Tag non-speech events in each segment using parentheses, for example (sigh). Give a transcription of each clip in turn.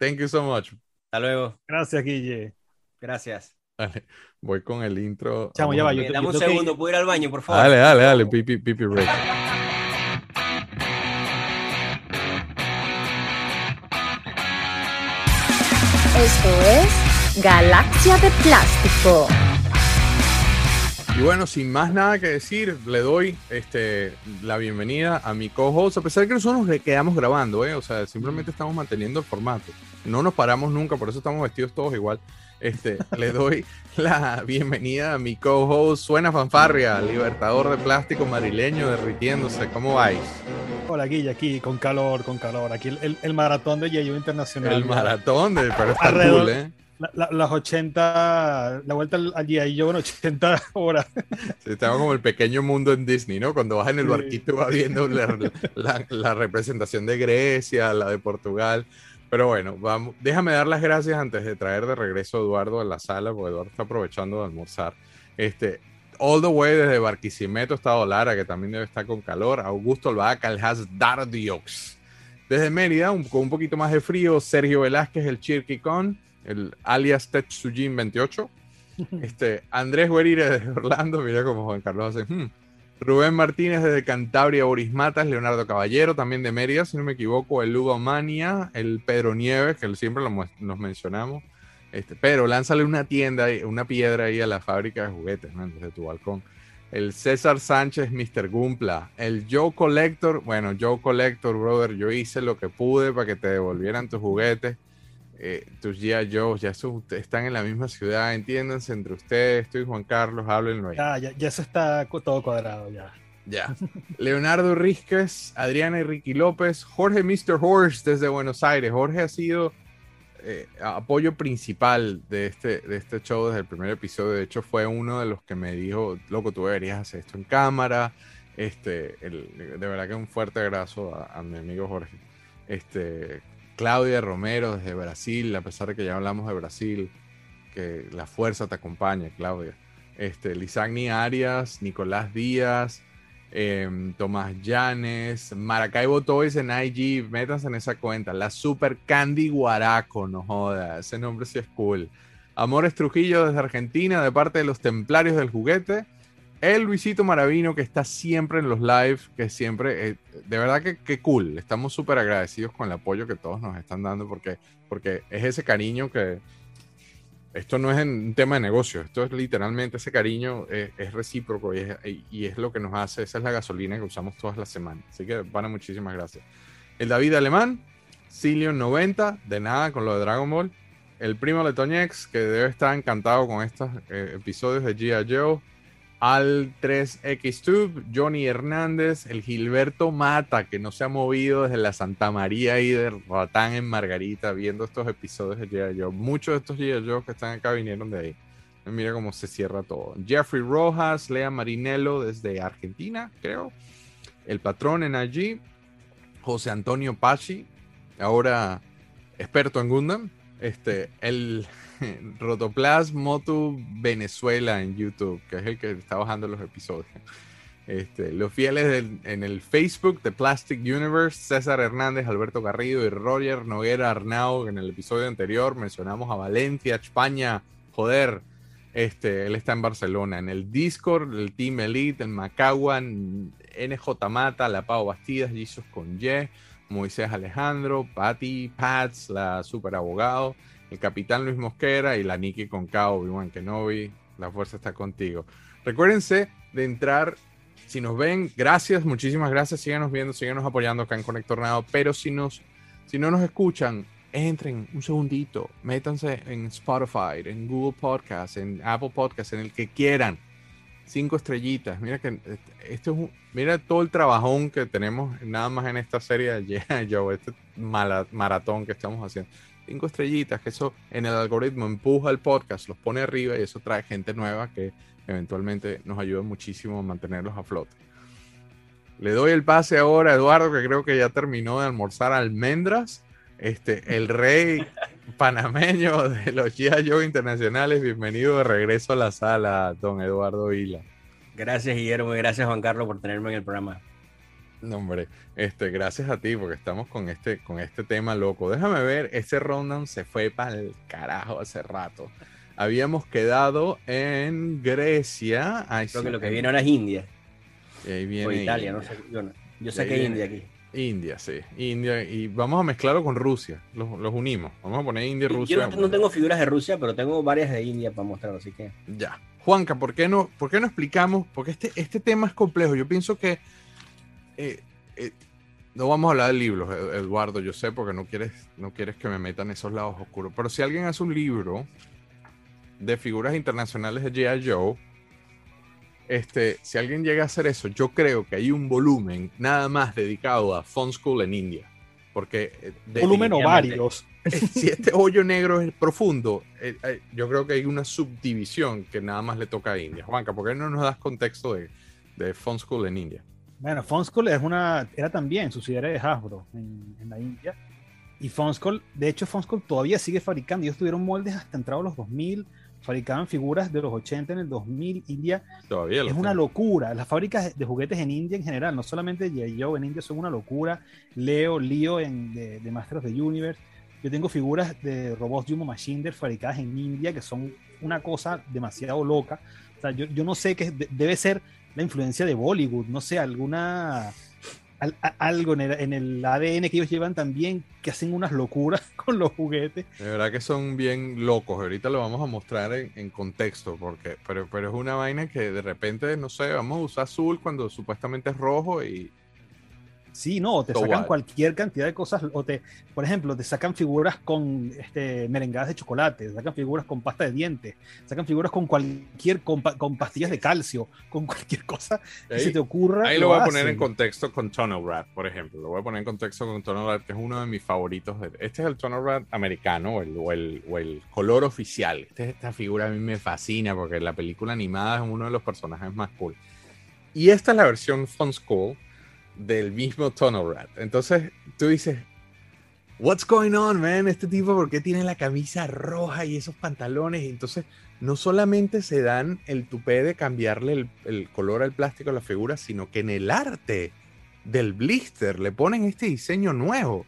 Thank you so much. Hasta luego. Gracias, Guille. Gracias. Dale, voy con el intro. Chamo, ya va, yo- Dame un segundo, ¿puedo ir al baño, por favor? Dale, dale, dale, pipi, pipi break. Esto es Galaxia de Plástico. Y bueno, sin más nada que decir, le doy este, la bienvenida a mi co-host, a pesar de que nosotros nos quedamos grabando, ¿eh? o sea, simplemente estamos manteniendo el formato. No nos paramos nunca, por eso estamos vestidos todos igual. Este, le doy (laughs) la bienvenida a mi co-host, Suena Fanfarria, libertador de plástico madrileño derritiéndose. ¿Cómo vais? Hola, Guille, aquí con calor, con calor. Aquí el, el- maratón de Yeyo Internacional. El maratón de pero está cool, ¿eh? La- la- las 80, la vuelta al, al G.I. Joe en 80 horas. Sí, Estamos como el pequeño mundo en Disney, ¿no? Cuando vas en el Sí. barquito vas viendo la representación de Grecia, la de Portugal. Pero bueno, vamos. Déjame dar las gracias antes de traer de regreso a Eduardo a la sala, porque Eduardo está aprovechando de almorzar. Este, all the way desde Barquisimeto, Estado Lara, que también debe estar con calor. Augusto Albaca, el Has Dardiox. Desde Mérida, un- con un poquito más de frío, Sergio Velázquez, el Chirquicón, el alias Tetsujin 28. (laughs) Este, Andrés Guerire de Orlando, mira como Juan Carlos hace. "Hmm". Rubén Martínez desde Cantabria, Boris Matas, Leonardo Caballero, también de Mérida, si no me equivoco, el Lugo Mania, el Pedro Nieves, que siempre lo nos mencionamos. Este, pero lánzale una tienda, una piedra ahí a la fábrica de juguetes, man, desde tu balcón. El César Sánchez, Mr. Gumpla. El Joe Collector, bueno, Joe Collector, brother, yo hice lo que pude para que te devolvieran tus juguetes eh, tus G.I. Joe, ya ustedes están en la misma ciudad, entiéndanse entre ustedes, estoy Juan Carlos, háblenlo ahí. Ya, ya, ya eso está todo cuadrado ya. Ya. Leonardo Rizquez, Adriana y Ricky López, Jorge Mr. Horse desde Buenos Aires. Jorge ha sido eh, apoyo principal de este, de este show desde el primer episodio. De hecho, fue uno de los que me dijo, loco, tú deberías hacer esto en cámara. Este, el- de verdad que un fuerte abrazo a, a mi amigo Jorge. Este, Claudia Romero desde Brasil, a pesar de que ya hablamos de Brasil, que la fuerza te acompañe, Claudia. Este, Lisagni Arias, Nicolás Díaz, em, Tomás Llanes, Maracaibo Toys en IG, métanse en esa cuenta. La Super Candy Guaraco, no joda, ese nombre sí es cool. Amores Trujillo desde Argentina, de parte de los Templarios del Juguete. El Luisito Maravino, que está siempre en los live, que siempre, eh, de verdad que, que cool. Estamos súper agradecidos con el apoyo que todos nos están dando, porque, porque es ese cariño que, esto no es un tema de negocio, esto es literalmente ese cariño es, es recíproco y es, y- es lo que nos hace, esa es la gasolina que usamos todas las semanas. Así que, pana, muchísimas gracias. El David Alemán, Cilion 90, de nada con lo de Dragon Ball. El primo de Toñex, que debe estar encantado con estos eh, episodios de G.I. Joe. Al 3X Johnny Hernández, el Gilberto Mata, que no se ha movido desde la Santa María y de Ratán en Margarita, viendo estos episodios de G.I. Muchos de estos G.I. Que están acá vinieron de ahí. Mira cómo se cierra todo. Jeffrey Rojas, Lea Marinello desde Argentina, creo. El patrón en allí. José Antonio Pachi, ahora experto en Gundam. Este, el (laughs) Rotoplas Motu Venezuela en YouTube, que es el que está bajando los episodios. Este, los fieles en el Facebook de Plastic Universe, César Hernández, Alberto Garrido y Roger Noguera Arnau, en el episodio anterior mencionamos a Valencia, España, joder. Este, él está en Barcelona. En el Discord, el Team Elite, el Macaguan, NJ Mata, La Pau Bastidas, Jesus con Moisés Alejandro, Patty, Pats, la super abogado, el Capitán Luis Mosquera y la Nikki con Kao, Obi-Wan Kenobi. La fuerza está contigo. Recuérdense de entrar. Si nos ven, gracias, muchísimas gracias. Síganos viendo, síganos apoyando acá en Conectornado. Pero si, nos, si no nos escuchan, entren un segundito, métanse en Spotify, en Google Podcast, en Apple Podcast, en el que quieran. Cinco estrellitas. Mira que esto es un- mira todo el trabajón que tenemos nada más en esta serie de G.I. (laughs) Joe, este mala- maratón que estamos haciendo. Cinco estrellitas, que eso en el algoritmo empuja el podcast, los pone arriba y eso trae gente nueva que eventualmente nos ayuda muchísimo a mantenerlos a flote. Le doy el pase ahora a Eduardo, que creo que ya terminó de almorzar almendras. Este, el rey (laughs) panameño de los G.I. Joe internacionales. Bienvenido de regreso a la sala, don Eduardo Vila. Gracias, Guillermo, y gracias, Juan Carlos, por tenerme en el programa. No, hombre, este, gracias a ti, porque estamos con este, con este tema loco. Déjame ver, ese rundown se fue para el carajo hace rato. Habíamos quedado en Grecia. Ay, Creo sí, que lo que en- viene ahora es India. y ahí viene O Italia, no sé. Yo, no. yo ahí saqué viene- India aquí. India, sí. India, y vamos a mezclarlo con Rusia. Los, los unimos. Vamos a poner India y Rusia. Yo no, no tengo figuras de Rusia, pero tengo varias de India para mostrar, así que. Ya. Juanca, ¿por qué no, por qué no explicamos? Porque este, este tema es complejo. Yo pienso que eh, eh, no vamos a hablar de libros, Ed- Eduardo, yo sé, porque no quieres, no quieres que me metan esos lados oscuros. Pero si alguien hace un libro de figuras internacionales de G.I. Joe, este, si alguien llega a hacer eso, yo creo que hay un volumen nada más dedicado a Fun School en India. Porque eh, Volumen o varios. si este hoyo negro es profundo, eh, eh, yo creo que hay una subdivisión que nada más le toca a India. Juanca, ¿por qué no nos das contexto de, de Fun School en India? Bueno, Fonschool es una, era también subsidiaria de Hasbro en, en la India. Y Fonschool, de hecho, Fonschool todavía sigue fabricando. Ellos tuvieron moldes hasta entrados los 2000, fabricaban figuras de los 80 en el 2000. India Todavía es una locura. Las fábricas de juguetes en India en general, no solamente. Joe en India, son una locura. Leo, Leo en, de, de Masters of the Universe. Yo tengo figuras de robots Jumbo Machine fabricadas en India que son una cosa demasiado loca. O sea, yo, yo no sé qué de- debe ser la influencia de Bollywood, no sé, alguna algo en el, en el ADN que ellos llevan también que hacen unas locuras (laughs) con los juguetes. De verdad que son bien locos. Ahorita lo vamos a mostrar en, en contexto, porque, pero, pero es una vaina que de repente, no sé, vamos a usar azul cuando supuestamente es rojo y Sí, no, te sacan cualquier cantidad de cosas, o te, por ejemplo, te sacan figuras con este, merengadas de chocolate, te sacan figuras con pasta de dientes, sacan figuras con cualquier, con, con pastillas de calcio, con cualquier cosa que Ahí- se te ocurra. Ahí lo voy a poner hacen. en contexto con Tunnel Rat, por ejemplo. Lo voy a poner en contexto con Tunnel Rat, que es uno de mis favoritos. de- Este es el Tunnel Rat americano, o el, o el, o el color oficial. Este- esta figura a mí me fascina porque la película animada es uno de los personajes más cool. Y esta es la versión Fun School del mismo Tunnel Rat. Entonces tú dices, What's going on, man? Este tipo, ¿por qué tiene la camisa roja y esos pantalones? Entonces, no solamente se dan el tupé de cambiarle el, color al plástico a la figura, sino que en el arte del blister le ponen este diseño nuevo.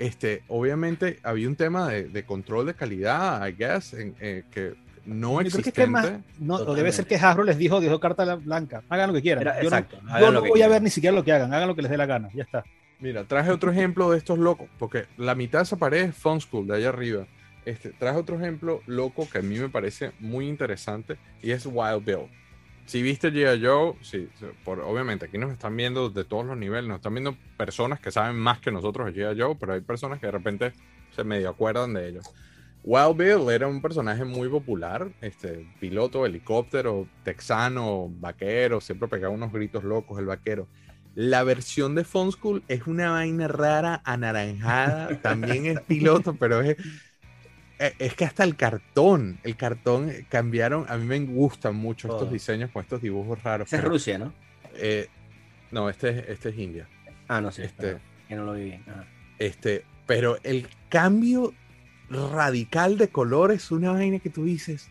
Este, obviamente había un tema de, control de calidad, I guess, eh, que no Yo creo que existente. es que más, no, o debe ser que Hasbro les dijo, dijo carta la- blanca, hagan lo que quieran. Era- yo no, exacto, yo no voy a ver ni siquiera lo que hagan, hagan lo que les dé la gana, ya está. Mira, traje otro ejemplo de estos locos, porque la mitad de esa pared es Fun School, de allá arriba. Este, traje otro ejemplo loco que a mí me parece muy interesante y es Wild Bill. Si viste G.I. Joe, sí, sí, por, obviamente aquí nos están viendo de todos los niveles, nos están viendo personas que saben más que nosotros de G.I. Joe, pero hay personas que de repente se medio acuerdan de ellos. Wild Bill era un personaje muy popular, este, piloto, helicóptero, texano, vaquero, siempre pegaba unos gritos locos el vaquero. La versión de Fun School es una vaina rara, anaranjada, (laughs) también es piloto, pero es, eh, es que hasta el cartón, el cartón eh, cambiaron, a mí me gustan mucho estos diseños con estos dibujos raros. Esa es Rusia, ¿no? eh, no, este es, este es India. Ah, no sé. Este- que no lo vi bien. Este, pero el cambio radical de color es una vaina que tú dices,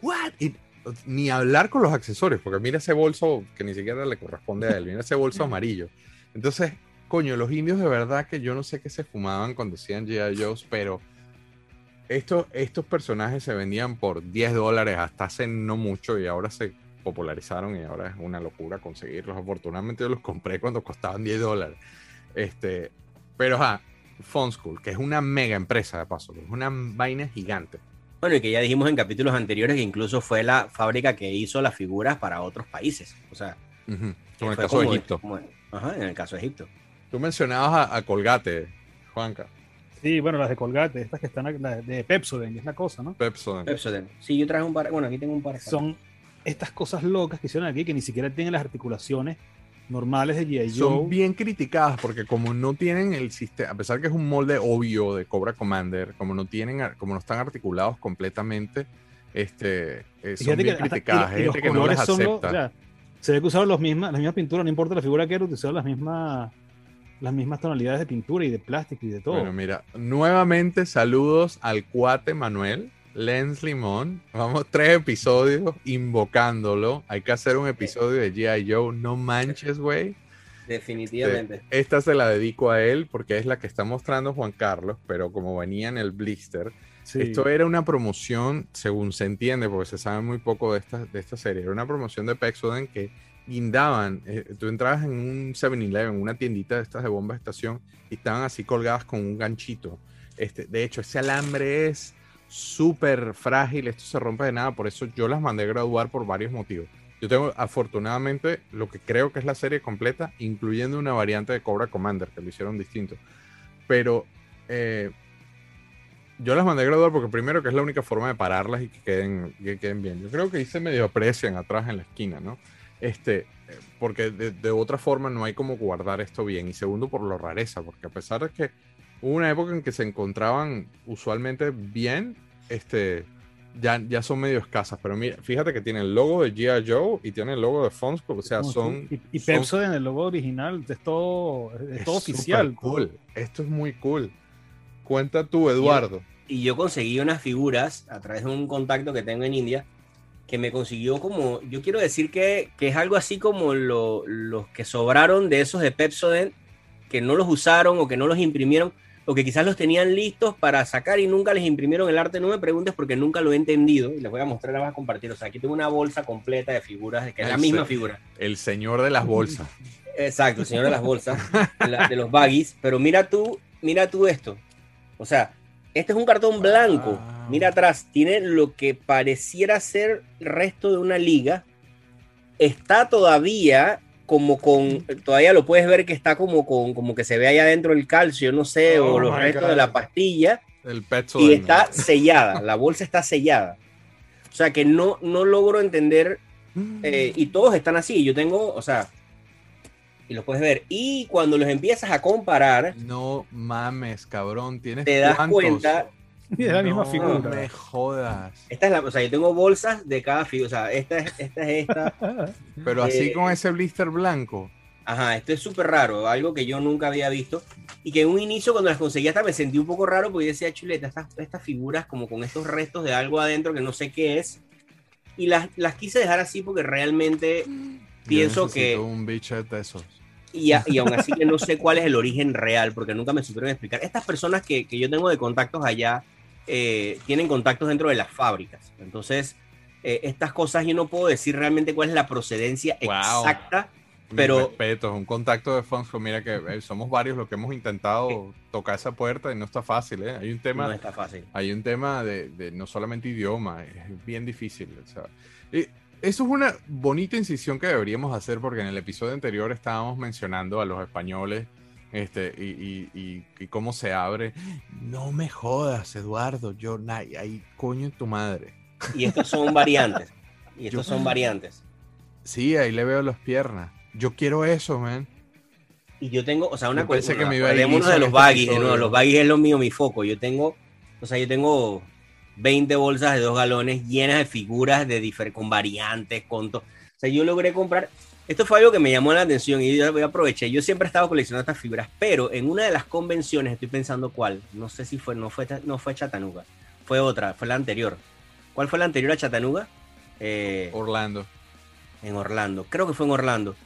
¿what? Y ni hablar con los accesorios, porque mira ese bolso que ni siquiera le corresponde a él, mira ese bolso amarillo. Entonces, coño, los indios de verdad que yo no sé qué se fumaban cuando hacían G.I. Joe's, pero estos, estos personajes se vendían por 10 dólares hasta hace no mucho y ahora se popularizaron y ahora es una locura conseguirlos. Afortunadamente yo los compré cuando costaban 10 dólares. Este, pero ajá, Fun School, que es una mega empresa de paso, es una vaina gigante. Bueno, y que ya dijimos en capítulos anteriores que incluso fue la fábrica que hizo las figuras para otros países. O sea, Ujú, que Como el fue caso de Egipto. como- ajá, en el caso de Egipto. Tú mencionabas a, a Colgate, Juanca, Sí, bueno, las de Colgate, estas que están, las de Pepsodent, es la cosa, ¿no? Pepsodent. Pepsodent. Sí, yo traje un par. Bueno, aquí tengo un par. Son estas cosas locas que hicieron aquí que ni siquiera tienen las articulaciones normales de G.I. Son Joe. bien criticadas porque como no tienen el sistema, a pesar que es un molde obvio de Cobra Commander, como no tienen, como no están articulados completamente, este, eh, son bien que criticadas. gente que no las son los- acepta. o sea, se ve que usaron los mismas, las mismas pinturas, no importa la figura que era, utilizaron las mismas, las mismas tonalidades de pintura y de plástico y de todo. Bueno, mira, nuevamente saludos al cuate Manuel, Lens Limón. Vamos tres episodios invocándolo. Hay que hacer un episodio de G.I. Joe. No manches, güey. Definitivamente. Este, esta se la dedico a él porque es la que está mostrando Juan Carlos, pero como venía en el blister, Sí. esto era una promoción, según se entiende, porque se sabe muy poco de esta, de esta serie, era una promoción de Pexoden que guindaban, eh, tú entrabas en un 7-Eleven, una tiendita de estas de bomba de estación, y estaban así colgadas con un ganchito. Este, de hecho, ese alambre es súper frágil, esto se rompe de nada, por eso yo las mandé a graduar por varios motivos. Yo tengo afortunadamente lo que creo que es la serie completa, incluyendo una variante de Cobra Commander, que lo hicieron distinto. Pero eh, yo las mandé a graduar porque primero que es la única forma de pararlas y que queden, que queden bien. Yo creo que se medio aprecian atrás en la esquina, ¿no? Este, porque de, de otra forma no hay como guardar esto bien. Y segundo, por lo rareza, porque a pesar de que hubo una época en que se encontraban usualmente bien, este, ya, ya son medio escasas. Pero mira, fíjate que tiene el logo de G.I. Joe y tiene el logo de Funko, o sea, son... Y, y son- Pepso en el logo original es todo, es es todo oficial. Cool. Esto es muy cool. Cuenta tú, Eduardo. Y yo conseguí unas figuras a través de un contacto que tengo en India que me consiguió como, yo quiero decir que, que es algo así como lo- los que sobraron de esos de Pepsodent, que no los usaron o que no los imprimieron, o que quizás los tenían listos para sacar y nunca les imprimieron el arte. No me preguntes porque nunca lo he entendido y les voy a mostrar, las voy a compartir. O sea, aquí tengo una bolsa completa de figuras, que es la Ay, misma figura. El señor de las bolsas. Exacto, el señor de las bolsas, (laughs) de, la- de los baggies. Pero mira tú, mira tú esto. O sea, este es un cartón blanco. Wow. Mira atrás, tiene lo que pareciera ser el resto de una liga. Está todavía como con, todavía lo puedes ver que está como con, como que se ve ahí adentro el calcio, no sé, Oh o los my restos God. de la pastilla El pecho y está sellada, (laughs) la bolsa está sellada. O sea que no, no logro entender eh, y todos están así. Yo tengo, o sea, y los puedes ver. Y cuando los empiezas a comparar, No mames, cabrón. Tienes te das cuántos? cuenta. Y es la misma No figura. me jodas. Esta es la, o sea, yo tengo bolsas de cada figura. O sea, esta es esta, es esta. (laughs) Pero así Eh, con ese blister blanco. Ajá, esto es súper raro, algo que yo nunca había visto. Y que en un inicio, cuando las conseguí, hasta me sentí un poco raro porque yo decía, chuleta, estas, estas figuras como con estos restos de algo adentro que no sé qué es. Y las, las quise dejar así porque realmente pienso Yo que. necesito un bicho de esos. Y, a- y aún así que no sé cuál es el origen real, porque nunca me supieron explicar. Estas personas que, que yo tengo de contactos allá eh, tienen contactos dentro de las fábricas. Entonces, eh, estas cosas yo no puedo decir realmente cuál es la procedencia Wow. exacta. Pero- respetos, un contacto de Funko. Mira que eh, somos varios los que hemos intentado tocar esa puerta y no está fácil, ¿eh? Hay un tema. No está fácil. hay un tema de, de no solamente idioma, es bien difícil. o sea, y eso es una bonita incisión que deberíamos hacer porque en el episodio anterior estábamos mencionando a los españoles este, y, y- y- y cómo se abre. No me jodas, Eduardo, yo, na- ahí coño en tu madre. Y estos son variantes. Y (laughs) estos Yo- son variantes. Sí, ahí le veo las piernas. Yo quiero eso, man. Y yo tengo, o sea, una pensé cosa. que me iba a ir liso de los este baggies, de episodio. nuevo, los baggies es lo mío, mi foco. Yo tengo, o sea, yo tengo 20 bolsas de dos galones llenas de figuras de difer con variantes, con to- O sea, yo logré comprar. Esto fue algo que me llamó la atención y yo voy a aprovechar. Yo siempre he estado coleccionando estas figuras, pero en una de las convenciones, estoy pensando cuál, no sé si fue, no fue, no fue Chattanooga, fue otra, fue la anterior. ¿Cuál fue la anterior a Chattanooga? Eh, Orlando. en Orlando. Creo que fue en Orlando.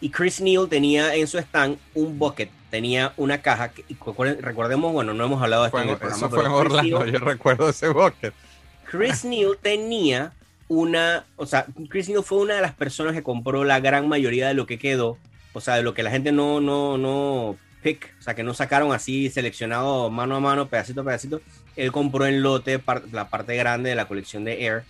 Y Chris Neal tenía en su stand un bucket, tenía una caja. Que, recordemos, bueno, no hemos hablado de esto en- el programa. eso fue en Orlando, Neal- yo recuerdo ese bucket. Chris Neal tenía una, o sea, Chris Neal fue una de las personas que compró la gran mayoría de lo que quedó, o sea, de lo que la gente no, no, no pick, o sea, que no sacaron así seleccionado mano a mano, pedacito a pedacito. Él compró en lote la parte grande de la colección de Air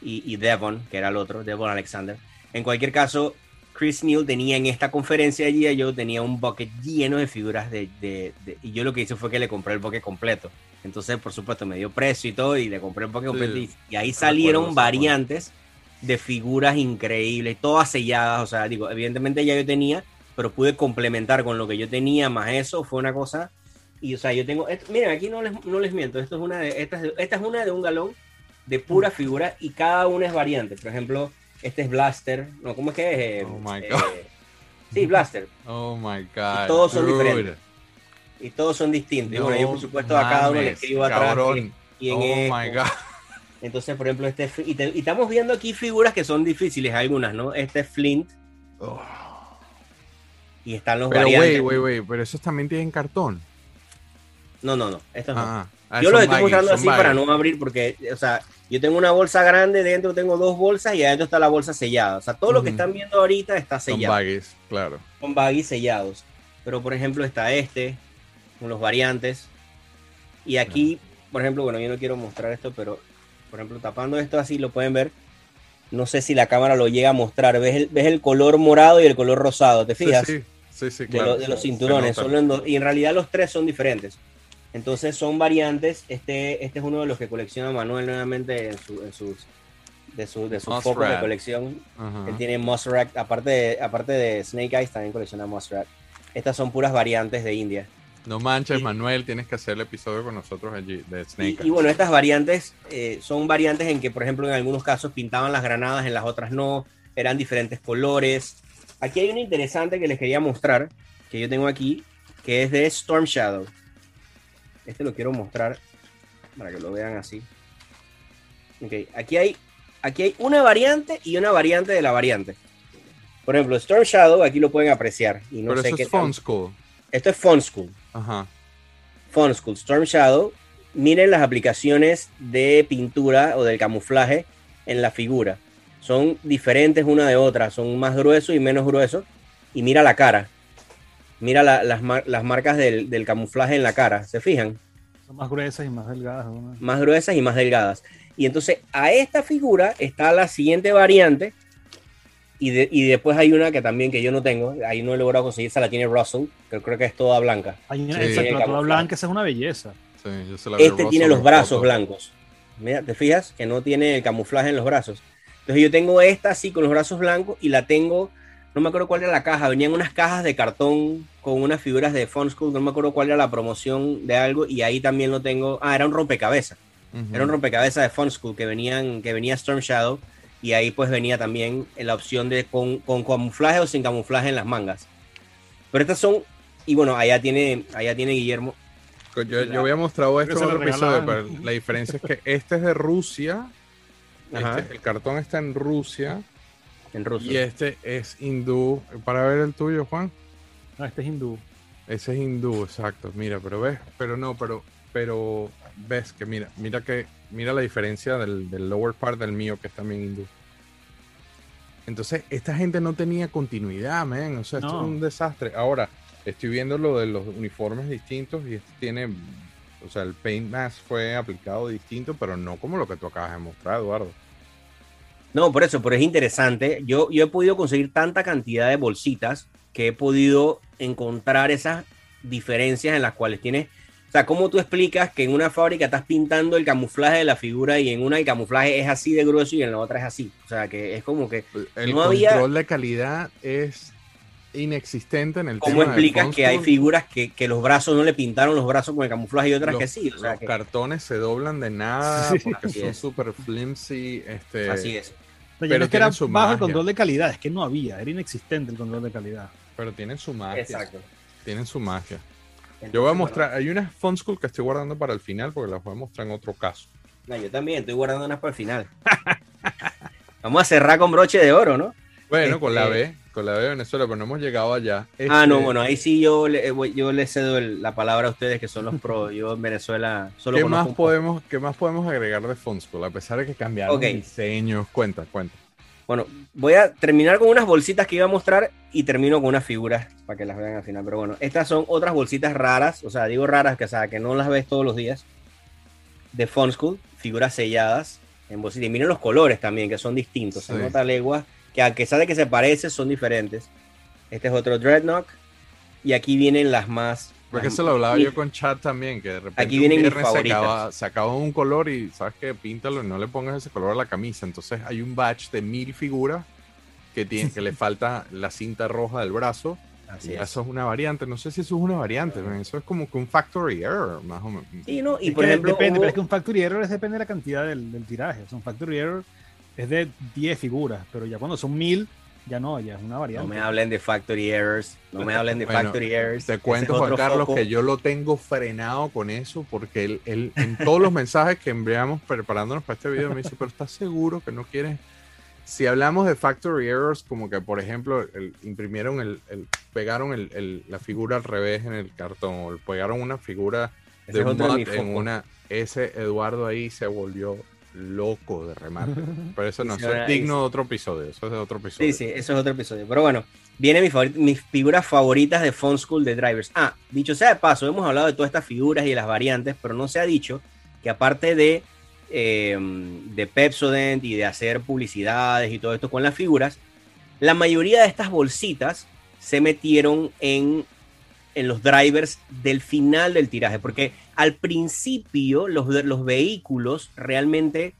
y, y Devon, que era el otro, Devon Alexander. En cualquier caso, Chris Neal tenía en esta conferencia allí, yo tenía un bucket lleno de figuras de, de- de- y yo lo que hice fue que le compré el bucket completo. Entonces, por supuesto, me dio precio y todo y le compré el bucket Sí. completo y, y ahí salieron variantes de figuras increíbles, todas selladas, o sea, digo, evidentemente ya yo tenía, pero pude complementar con lo que yo tenía, más eso, fue una cosa, y o sea, yo tengo, esto- miren, aquí no les, no les miento, esto es una de, esta, es- esta es una de un galón de pura figura y cada una es variante, por ejemplo, este es Blaster, no, ¿cómo es que es? Oh my eh, God. sí, Blaster, Oh my god. todos son dude. diferentes. y todos son distintos, y bueno, yo por No supuesto a cada uno le escribo atrás quién Oh es, my god. entonces, por ejemplo, este y, te- y estamos viendo aquí figuras que son difíciles, algunas, ¿no? Este es Flint, Oh. y están los Pero, variantes. güey, güey, güey, pero esos también tienen cartón. No, no, no, estos no. Ah, yo son los estoy mostrando son así para no abrir porque, o sea, yo tengo una bolsa grande, dentro tengo dos bolsas y adentro está la bolsa sellada. O sea, todo lo que están viendo ahorita está Son sellado. baggies, claro. Son baggy sellados. Pero, por ejemplo, está este, con los variantes. Y aquí, por ejemplo, bueno, yo no quiero mostrar esto, pero, por ejemplo, tapando esto así, lo pueden ver. No sé si la cámara lo llega a mostrar. ¿Ves el, ves el color morado y el color rosado? ¿Te Sí, fijas? sí, sí, sí, de, claro. lo- de los cinturones. solo en dos- y en realidad los tres son diferentes. Entonces son variantes. Este, este es uno de los que colecciona Manuel nuevamente en, su- en sus de, su, de sus focos de colección. Ajá. Él tiene Muskrat, aparte de, aparte de Snake Eyes, también colecciona Muskrat. Estas son puras variantes de India. No manches, Y- Manuel, tienes que hacer el episodio con nosotros allí de Snake. Y, y bueno, estas variantes eh, son variantes en que, por ejemplo, en algunos casos pintaban las granadas, en las otras no, eran diferentes colores. Aquí hay una interesante que les quería mostrar, que yo tengo aquí, que es de Storm Shadow. Este lo quiero mostrar para que lo vean así. Ok, aquí hay, aquí hay una variante y una variante de la variante. Por ejemplo, Storm Shadow, aquí lo pueden apreciar. Y no Pero sé eso qué es Fun School. Esto es Fun School. Ajá. Fun School, Storm Shadow, miren las aplicaciones de pintura o del camuflaje en la figura. Son diferentes una de otra, son más gruesos y menos gruesos. Y mira la cara. Mira la- las, mar- las marcas del, del camuflaje en la cara, ¿se fijan? Son más gruesas y más delgadas. ¿no? Más gruesas y más delgadas. Y entonces a esta figura está la siguiente variante. Y, de- y después hay una que también que yo no tengo, ahí no he logrado conseguir, esa la tiene Russell, que creo que es toda blanca. Hay una, Sí. exacto, la toda blanca, esa es una belleza. Sí, yo se la Este Russell tiene en los brazos blancos. Mira, ¿te fijas? Que no tiene el camuflaje en los brazos. Entonces yo tengo esta así con los brazos blancos y la tengo, no me acuerdo cuál era la caja, venían unas cajas de cartón con unas figuras de Fun School, no me acuerdo cuál era la promoción de algo y ahí también lo tengo. Ah, era un rompecabezas. Era un rompecabezas de Fun School que venían, que venía Storm Shadow y ahí pues venía también la opción de con, con camuflaje o sin camuflaje en las mangas. Pero estas son, y bueno, allá tiene, allá tiene Guillermo. Yo, yo había mostrado esto en otro episodio, pero la diferencia es que este es de Rusia. Este- el cartón está en Rusia En ruso. y este es hindú. Para ver el tuyo, Juan. No, este es hindú. Ese es hindú, exacto. Mira, pero ves, pero no, pero, pero ves que mira, mira que, mira la diferencia del, del lower part del mío, que es también hindú. Entonces, esta gente no tenía continuidad, man. O sea, esto es un desastre. Ahora, estoy viendo lo de los uniformes distintos y este tiene, o sea, el paint mask fue aplicado distinto, pero no como lo que tú acabas de mostrar, Eduardo. No, por eso, pero es interesante. Yo, yo he podido conseguir tanta cantidad de bolsitas que he podido encontrar esas diferencias en las cuales tienes. O sea, ¿cómo tú explicas que en una fábrica estás pintando el camuflaje de la figura y en una el camuflaje es así de grueso y en la otra es así? O sea, que es como que. El No había- control de calidad es inexistente en el ¿Cómo tema del explicas que hay figuras que, que los brazos no le pintaron los brazos con el camuflaje y otras los, que sí? O sea, los que, cartones se doblan de nada (laughs) Sí. porque son súper flimsy. Este, así es. Ya Pero no es que era su bajo el magia. control de calidad, es que no había, era inexistente el control de calidad. Pero tienen su magia. Exacto. Tienen su magia. Entonces, Yo voy a bueno, mostrar, hay unas Fun School que estoy guardando para el final porque las voy a mostrar en otro caso. no, yo también estoy guardando unas para el final. (laughs) Vamos a cerrar con broche de oro, ¿no? Bueno, con la Este- B, con la de Venezuela, pero no hemos llegado allá. Ah, no, Este, bueno, ahí sí yo le, eh, voy- yo le cedo el- la palabra a ustedes que son los pros. (laughs) Yo en Venezuela solo ¿Qué más, podemos, ¿Qué más podemos agregar de Fun School? A pesar de que cambiaron Ok. diseños. Cuenta, cuenta. Bueno, voy a terminar con unas bolsitas que iba a mostrar y termino con unas figuras para que las vean al final. Pero bueno, estas son otras bolsitas raras, o sea, digo raras que, o sea, que no las ves todos los días. De Fun School, figuras selladas en bolsitas. Y miren los colores también, que son distintos. Se nota legua que a pesar de que se parecen, son diferentes. Este es otro Dreadnought. Y aquí vienen las más. Porque las- eso lo hablaba y- yo con Chat también, que de repente Aquí un vienen mis se favoritas. acaba, se acaba un color y sabes que píntalo y no le pongas ese color a la camisa. Entonces hay un batch de mil figuras que, tiene, que le (laughs) falta la cinta roja del brazo. Así y es. eso es una variante. No sé si eso es una variante, eso es como que un factory error, más o menos. Sí, ¿no? Y Es por ejemplo, depende, hubo- pero es que un factory error es depende de la cantidad del, del tiraje. O sea, un factory error es de 10 figuras, pero ya cuando son 1000, ya no, ya es una no variante. me hablen de factory errors, no me hablen de Bueno, factory errors. Te cuento, Juan Carlos, foco. que yo lo tengo frenado con eso porque él, él- en todos los mensajes que enviamos preparándonos para este video me dice, pero ¿estás seguro que no quieres si hablamos de factory errors, como que por ejemplo el- imprimieron el, el- pegaron el- el- la figura al revés en el cartón, o pegaron una figura Ese de un en una, ese Eduardo ahí se volvió loco de remate. (laughs) Pero eso no, Sí, eso es digno es- de otro episodio, eso es de otro episodio. Sí, sí, eso es otro episodio. Pero bueno, vienen mis, figuras favoritas de Fun School de Drivers. Ah, dicho sea de paso, hemos hablado de todas estas figuras y de las variantes, pero no se ha dicho que aparte de, eh, de Pepsodent y de hacer publicidades y todo esto con las figuras, la mayoría de estas bolsitas se metieron en, en los drivers del final del tiraje, porque al principio los, los vehículos realmente,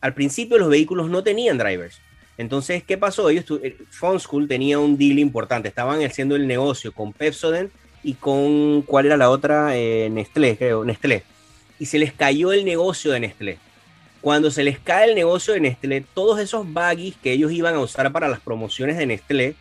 al principio los vehículos no tenían drivers. Entonces, ¿qué pasó? Ellos, tu- eh, Fun School tenía un deal importante. Estaban haciendo el negocio con Pepsodent y con, ¿cuál era la otra? Eh, Nestlé, creo, Nestlé. Y se les cayó el negocio de Nestlé. Cuando se les cae el negocio de Nestlé, todos esos baggies que ellos iban a usar para las promociones de Nestlé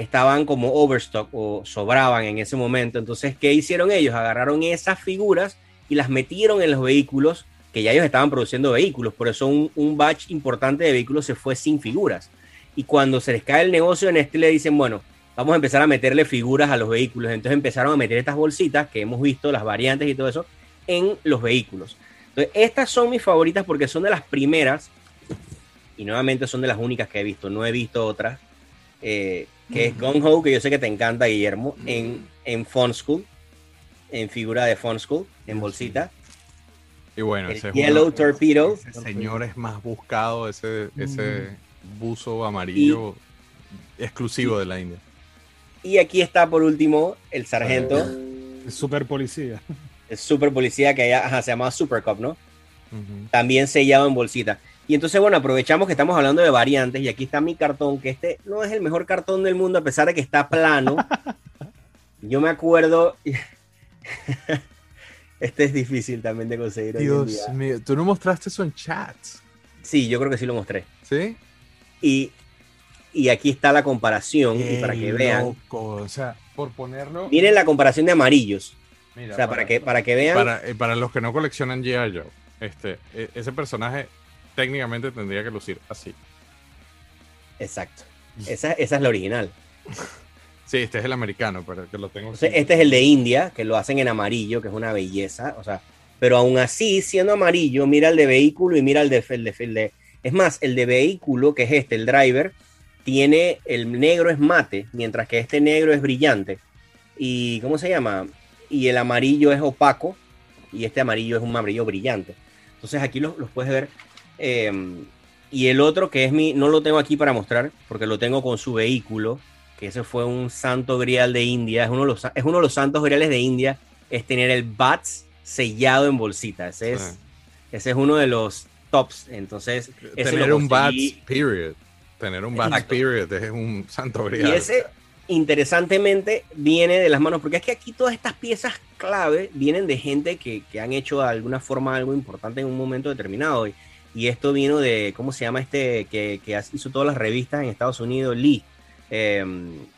estaban como overstock o sobraban en ese momento. Entonces, ¿qué hicieron ellos? Agarraron esas figuras y las metieron en los vehículos que ya ellos estaban produciendo vehículos, por eso un, un batch importante de vehículos se fue sin figuras. Y cuando se les cae el negocio en este, le dicen, bueno, vamos a empezar a meterle figuras a los vehículos. Entonces empezaron a meter estas bolsitas que hemos visto, las variantes y todo eso, en los vehículos. Entonces, estas son mis favoritas porque son de las primeras, y nuevamente son de las únicas que he visto, no he visto otras, eh, que es Gung Ho, que yo sé que te encanta, Guillermo, en, en Fun School, en figura de Fun School, en bolsita. Y bueno, El ese es Yellow uno- Torpedo. ese señor es más buscado, ese, ese buzo amarillo exclusivo de la India. Y aquí está por último el sargento, Super policía. el super policía que allá, ajá, se llama Super Cop, ¿no? Ujú. También sellado en bolsita. Y entonces, bueno, aprovechamos que estamos hablando de variantes y aquí está mi cartón, que este no es el mejor cartón del mundo a pesar de que está plano. (laughs) Yo me acuerdo, (laughs) este es difícil también de conseguir. hoy en Dios día. mío, tú no mostraste eso en chats, Sí, yo creo que sí lo mostré. ¿sí? Y, y aquí está la comparación, y para que vean. loco, O sea, por ponerlo. Miren la comparación de amarillos. Mira, O sea, para que, para que vean. para, eh, para los que no coleccionan G.I. Joe, este, e- ese personaje técnicamente tendría que lucir así. Exacto. Esa, esa es la original. Sí, este es el americano, pero que lo tengo. Entonces, este es el de India, que lo hacen en amarillo, que es una belleza. O sea, pero aún así, siendo amarillo, mira el de vehículo y mira el de, el de, el de- Es más, el de vehículo, que es este, el driver, tiene. El negro es mate, mientras que este negro es brillante. Y. ¿Cómo se llama? Y el amarillo es opaco, y este amarillo es un amarillo brillante. Entonces, aquí los, los puedes ver. Eh, y el otro, que es mi. No lo tengo aquí para mostrar, porque lo tengo con su vehículo que ese fue un santo grial de India, es uno de los, es uno de los santos griales de India, es tener el BATS sellado en bolsita. Ese es, Sí. ese es uno de los tops. Entonces, ese Tener un conseguí. period. Tener un Exacto. period es un santo Y grial. ese, interesantemente, viene de las manos, porque es que aquí todas estas piezas clave vienen de gente que, que han hecho de alguna forma algo importante en un momento determinado. Y, y esto vino de, ¿cómo se llama este? Que, que hizo todas las revistas en Estados Unidos, Lee. Eh,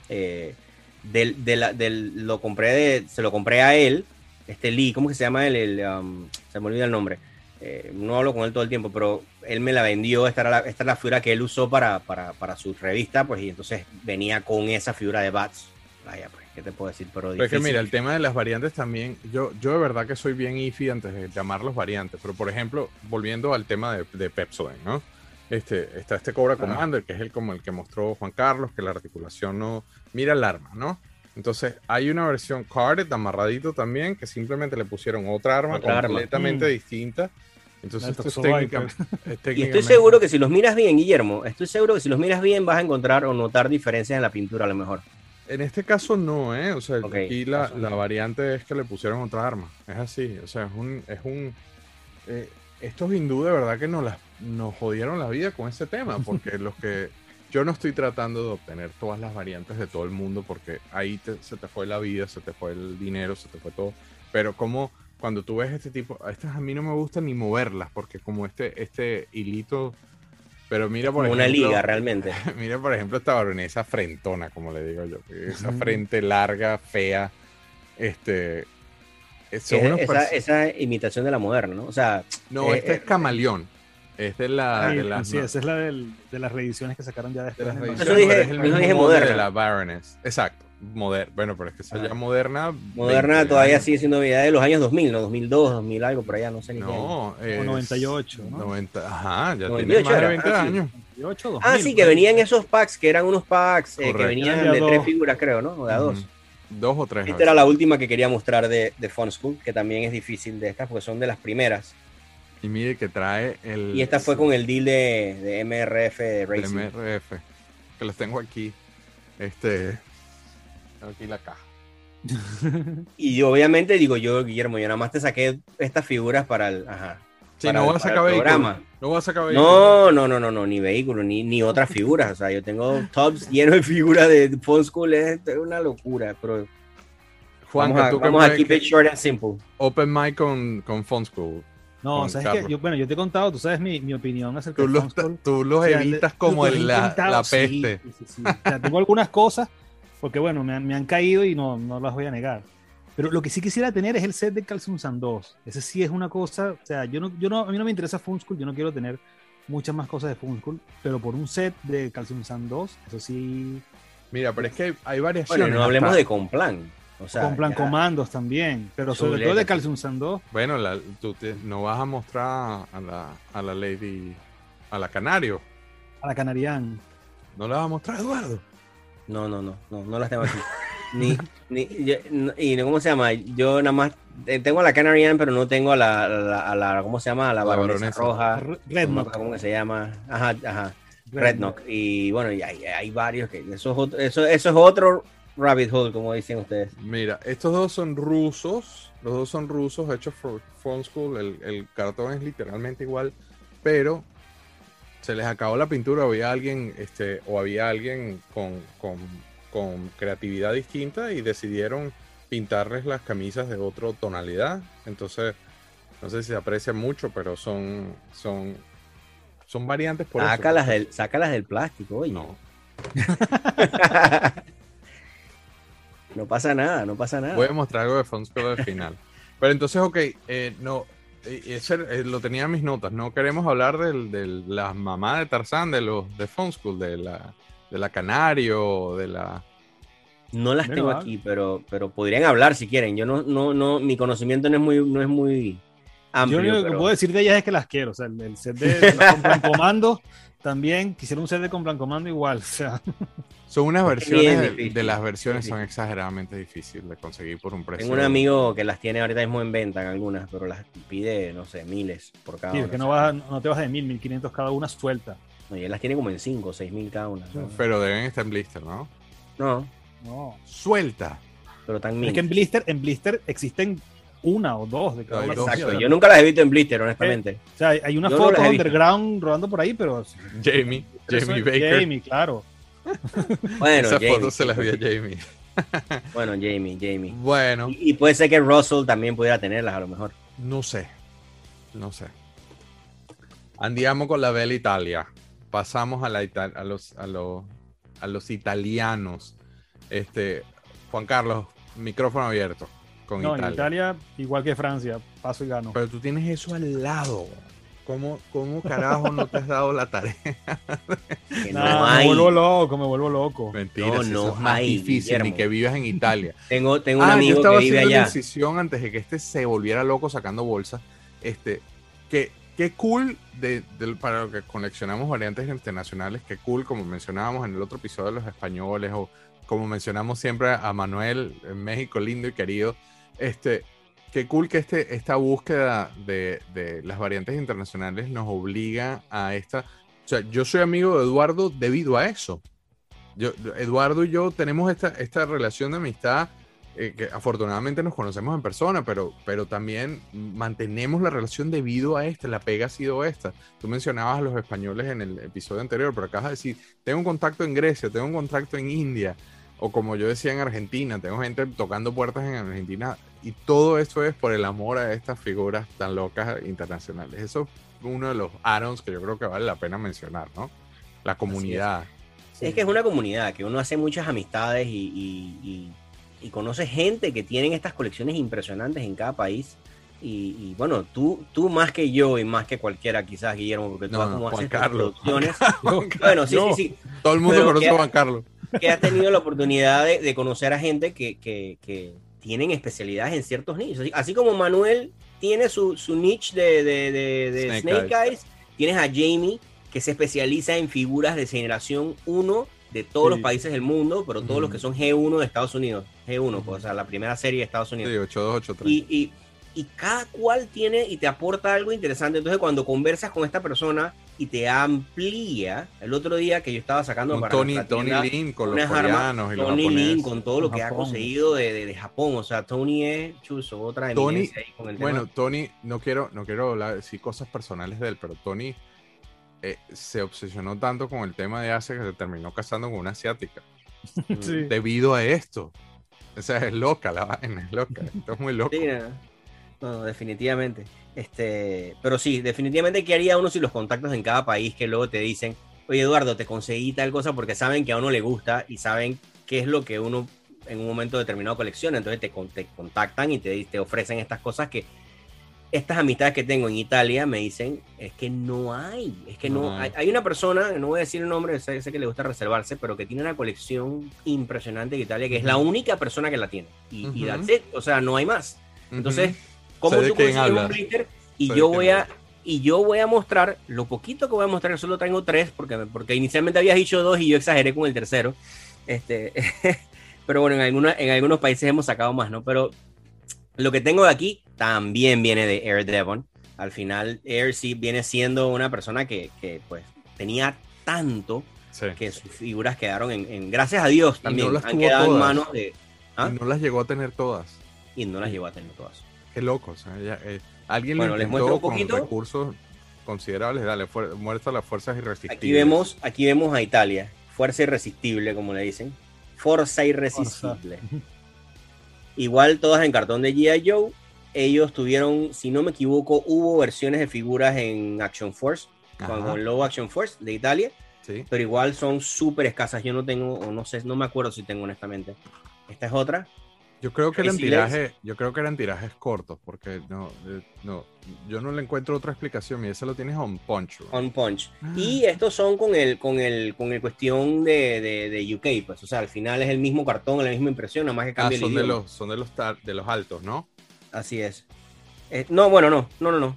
eh, del, del- lo compré de, se lo compré a él, este Lee, ¿cómo se llama él? El, um, se me olvida el nombre. Eh, no hablo con él todo el tiempo, pero él me la vendió, esta era la, esta es la figura que él usó para, para, para su revista, pues y entonces venía con esa figura de Bats. Pues, ¿qué te puedo decir? Pero, Pero es que mira, el tema de las variantes también, yo, yo de verdad que soy bien iffy antes de llamarlos variantes, pero por ejemplo, volviendo al tema de, de Pepsodent, ¿no? Este, está este Cobra Commander, que es el como el que mostró Juan Carlos, que la articulación no mira el arma, ¿no? Entonces, hay una versión carded, amarradito también, que simplemente le pusieron otra arma Otra arma. completamente Mm. distinta. Entonces, esto es Toxo técnicamente, es (laughs) Y estoy seguro que si los miras bien, Guillermo, estoy seguro que si los miras bien vas a encontrar o notar diferencias en la pintura a lo mejor. En este caso no, ¿eh? O sea, Ok, aquí la, la variante es que le pusieron otra arma. Es así, o sea, es un... Es un eh, estos hindú de verdad que nos, las, nos jodieron la vida con ese tema, porque (laughs) los que... Yo no estoy tratando de obtener todas las variantes de todo el mundo, porque ahí te- se te fue la vida, se te fue el dinero, se te fue todo. Pero como cuando tú ves este tipo, estas a mí no me gusta ni moverlas, porque como este, este hilito... Pero mira, por Como una ejemplo, liga realmente. (laughs) Mira, por ejemplo, esta baronesa frentona, como le digo yo. Esa frente larga, fea. Este. eh, son Que es unos esa, imitación de la moderna, ¿no? O sea, No, eh, este es eh, camaleón. Es de la. Sí, de las- sí, esa es la del- de las reediciones que sacaron ya de después. las en el reediciones, Eso dije- es el mismo dije moderna. de la Baroness. Exacto. Moder bueno, pero es que esa Ah. ya moderna. Moderna 20 todavía años. sigue siendo vida de los años 2000, ¿no? 2002, 2000 algo por allá, no sé ni qué. No, es 98, ¿no? 90, ajá, ya 98 tiene más de era, 20 ah, sí. años. 98, Ah, 2000, sí, que por ahí. venían esos packs, que eran unos packs eh, que venían de de tres figuras, creo, ¿no? O de a dos. Dos o tres. Esta era la última que quería mostrar de, de Fun School, que también es difícil de estas, porque son de las primeras. Y mire que trae el. Y esta fue con el deal de, de MRF Racing. MRF. Que los tengo aquí. Este. Aquí la caja. (laughs) Y yo, obviamente digo yo, Guillermo, yo nada más te saqué estas figuras para el, ajá, Sí, para no para sacar el programa. No voy a sacar vehículo. No, no, no, no, no, ni vehículo, ni, ni otras (laughs) figuras. O sea, yo tengo tops llenos de figuras de Fun School, es es una locura, pero Juan, vamos, a, vamos a keep it short and simple. Open mic con, con Fun School. No, con sabes que yo, bueno, yo te he contado, tú sabes mi, mi opinión acerca Tú de los, Fun School. tú los O sea, evitas como el- la, la peste. sí, sí, sí. O sea, tengo algunas cosas, porque bueno, me han, me han caído y no, no las voy a negar. Pero lo que sí quisiera tener es el set de Calcium Sand 2. Ese sí es una cosa, o sea, yo no, yo no, a mí no me interesa Fun School, yo no quiero tener muchas más cosas de Fun School, pero por un set de Calcium Sand 2, eso sí, Mira, pero es que hay, hay variaciones. Bueno, no hablemos hasta- de Complan. O sea, con plan ya- comandos también, pero sobre Chuleta. todo de Calcium Sand 2. Bueno, la- tú te- no vas a mostrar a la, a la Lady. A la Canario. A la Canarian. No la vas a mostrar, Eduardo. No, no, no, no, no las tengo aquí. (laughs) ni, ni, yo- no- y no, ¿cómo se llama? Yo nada más eh, tengo a la Canary Ann, pero no tengo a la, a la, a la- ¿cómo se llama? A la La baronesa, roja. Red No ¿Cómo que se llama? Ajá, ajá. Red Knock. Y bueno, y hay, hay varios que eso es otro, eso, eso es otro rabbit hole, como dicen ustedes. Mira, estos dos son rusos. Los dos son rusos, hechos por Fun School. El, el cartón es literalmente igual, pero se les acabó la pintura. Había alguien, este, o había alguien con, con, con creatividad distinta y decidieron pintarles las camisas de otra tonalidad. Entonces, no sé si se aprecia mucho, pero son, son, son variantes por eso. Sácalas del, sácalas del plástico, oye. No. (laughs) No pasa nada, no pasa nada. Voy a mostrar algo de Fun School al final. Pero entonces, ok, eh, no, ese, eh, lo tenía en mis notas. No queremos hablar del- de la mamá de Tarzán, de los de Fun School, de la, de la Canario, de la. No las tengo aquí, pero, pero podrían hablar si quieren. Yo no, no, no, mi conocimiento no es muy, no es muy Yo amplio. lo único que pero- puedo decir de ellas es que las quiero. O sea, el, el set de, de las Complan (laughs) Comando también quisiera un set de Complan Comando igual. (laughs) O sea, Son unas versiones de, las versiones son exageradamente difíciles de conseguir por un precio. Tengo un amigo que las tiene ahorita mismo en venta en algunas, pero las pide, no sé, miles por cada sí, una. es que no, vas, no te vas de 1000, 1500 cada una suelta. No, y él las tiene como en 5 o 6 mil cada una. ¿no? Pero deben estar en blister, ¿no? No, No. Suelta. pero tan Es mil. que en Blister, en Blister existen una o dos de cada. Exacto, yo nunca las he visto en blister, honestamente. O sea, hay una Yo no underground rodando por ahí, pero. Jamie, Jamie es Baker. Jamie, claro. (laughs) Bueno, Esa Jamie, foto se las vi a. Jamie. (laughs) Bueno, Jamie, Jamie. Bueno, Y, y puede ser que Russell también pudiera tenerlas a lo mejor. no sé. No sé. Andiamo con la Bella Italia. Pasamos a, la Ita- a, los, a, los, a los italianos. Este, Juan Carlos, micrófono abierto con No, Italia. en Italia, igual que Francia, paso y gano. Pero tú tienes eso al lado. ¿Cómo, cómo carajo no te has dado la tarea? Que no me hay. vuelvo loco, me vuelvo loco. Mentira, No, no eso es más hay, difícil ni Guillermo. que vivas en Italia. (laughs) Tengo, tengo un ah, yo amigo estaba que vive haciendo allá. incisión antes de que este se volviera loco sacando bolsas. Este, que qué cool de, del- para lo que coleccionamos variantes internacionales, qué cool, como mencionábamos en el otro episodio de los españoles, o como mencionamos siempre a Manuel en México, lindo y querido. Este, qué cool que este, esta búsqueda de, de las variantes internacionales nos obliga a esta. O sea, yo soy amigo de Eduardo debido a eso. Yo, Eduardo y yo tenemos esta, esta relación de amistad eh, que afortunadamente nos conocemos en persona, pero, pero también mantenemos la relación debido a esta, la pega ha sido esta. Tú mencionabas a los españoles en el episodio anterior, pero acabas de decir, tengo un contacto en Grecia, tengo un contacto en India, o como yo decía en Argentina, tengo gente tocando puertas en Argentina, y todo esto es por el amor a estas figuras tan locas internacionales. Eso es uno de los arons que yo creo que vale la pena mencionar, ¿no? La comunidad. Es que es una comunidad, que uno hace muchas amistades y, y- y- y conoce gente que tienen estas colecciones impresionantes en cada país. Y, bueno, tú, tú más que yo y más que cualquiera, quizás, Guillermo, porque tú No, vas no, como Juan haces Carlos. Bueno, sí, sí, sí. Todo el mundo Pero conoce a Juan Carlos. Que has tenido la oportunidad de, de conocer a gente que, que- que tienen especialidades en ciertos nichos. Así, así como Manuel tiene su, su niche de, de- Snake Snake, Eyes. tienes a Jamie que se especializa en figuras de generación 1 de todos Sí. los países del mundo, pero todos los que son G1 de Estados Unidos. G1, pues, o sea, la primera serie de Estados Sí, Unidos. 8283. Y, y- y cada cual tiene y te aporta algo interesante. Entonces, cuando conversas con esta persona y te amplía, el otro día que yo estaba sacando Con para Tony, Tony tienda Lin, con los coreanos y los Tony japoneses. Lin, con todo lo Con que ha conseguido de, de- de Japón. O sea, Tony es chuzo, otra Tony, ahí con el tema. Bueno, Tony, no quiero, no quiero hablar, decir cosas personales de él, pero Tony eh, se obsesionó tanto con el tema de Asia que se terminó casando con una asiática. (laughs) Sí. Debido a esto. O sea, es loca la vaina, es loca. Esto es muy loco. Sí, no, no, definitivamente. Este, pero sí, definitivamente, ¿qué haría uno si los contactos en cada país que luego te dicen, oye Eduardo, te conseguí tal cosa porque saben que a uno le gusta y saben qué es lo que uno en un momento determinado colecciona? Entonces te, te contactan y te, te ofrecen estas cosas que estas amistades que tengo en Italia me dicen, es que no hay, es que no, No hay. hay. Una persona, no voy a decir el nombre, sé, sé que le gusta reservarse, pero que tiene una colección impresionante en Italia, que es la única persona que la tiene. Y, y Ujú. that's it, o sea, no hay más. Entonces, Ujú. ¿Cómo tú consigues un hablas. blister? Y yo voy a y yo voy a mostrar lo poquito que voy a mostrar, solo tengo tres porque porque inicialmente habías dicho dos y yo exageré con el tercero. Este, (laughs) pero bueno, en algunos en algunos países hemos sacado más, ¿no? Pero lo que tengo de aquí también viene de Air Devon. Al final Air sí viene siendo una persona que, que, pues tenía tanto Sí. que sus figuras quedaron en, en- gracias a Dios también no las han tuvo quedado en todas. manos de ¿Ah? Y no las llegó a tener todas. y no las llegó a tener todas. Qué loco. o sea, ella- eh, alguien Bueno, les muestro un con poquito. recursos considerables. Dale, fuer- muestra las fuerzas irresistibles. Aquí vemos, aquí vemos a Italia, fuerza irresistible, como le dicen. Fuerza irresistible. (laughs) Igual todas en cartón de G.I. Joe. Ellos tuvieron, si no me equivoco, hubo versiones de figuras en Action Force, Ajá, con el logo Action Force de Italia, sí. pero igual son súper escasas. Yo no tengo, o no sé, no me acuerdo si tengo honestamente. Esta es otra. Yo creo que eran tirajes, yo creo que eran tirajes cortos, porque no, eh, no, yo no le encuentro otra explicación. Y ese lo tienes on punch. bro. On Punch. Ah. Y estos son con el, con el, con el cuestión de, de, de UK, pues, o sea, al final es el mismo cartón, la misma impresión, nada más que Ah, cambia el son de idioma. los, son de los tar- de los altos, ¿no? Así es. Eh, no, bueno, no, no, no, no.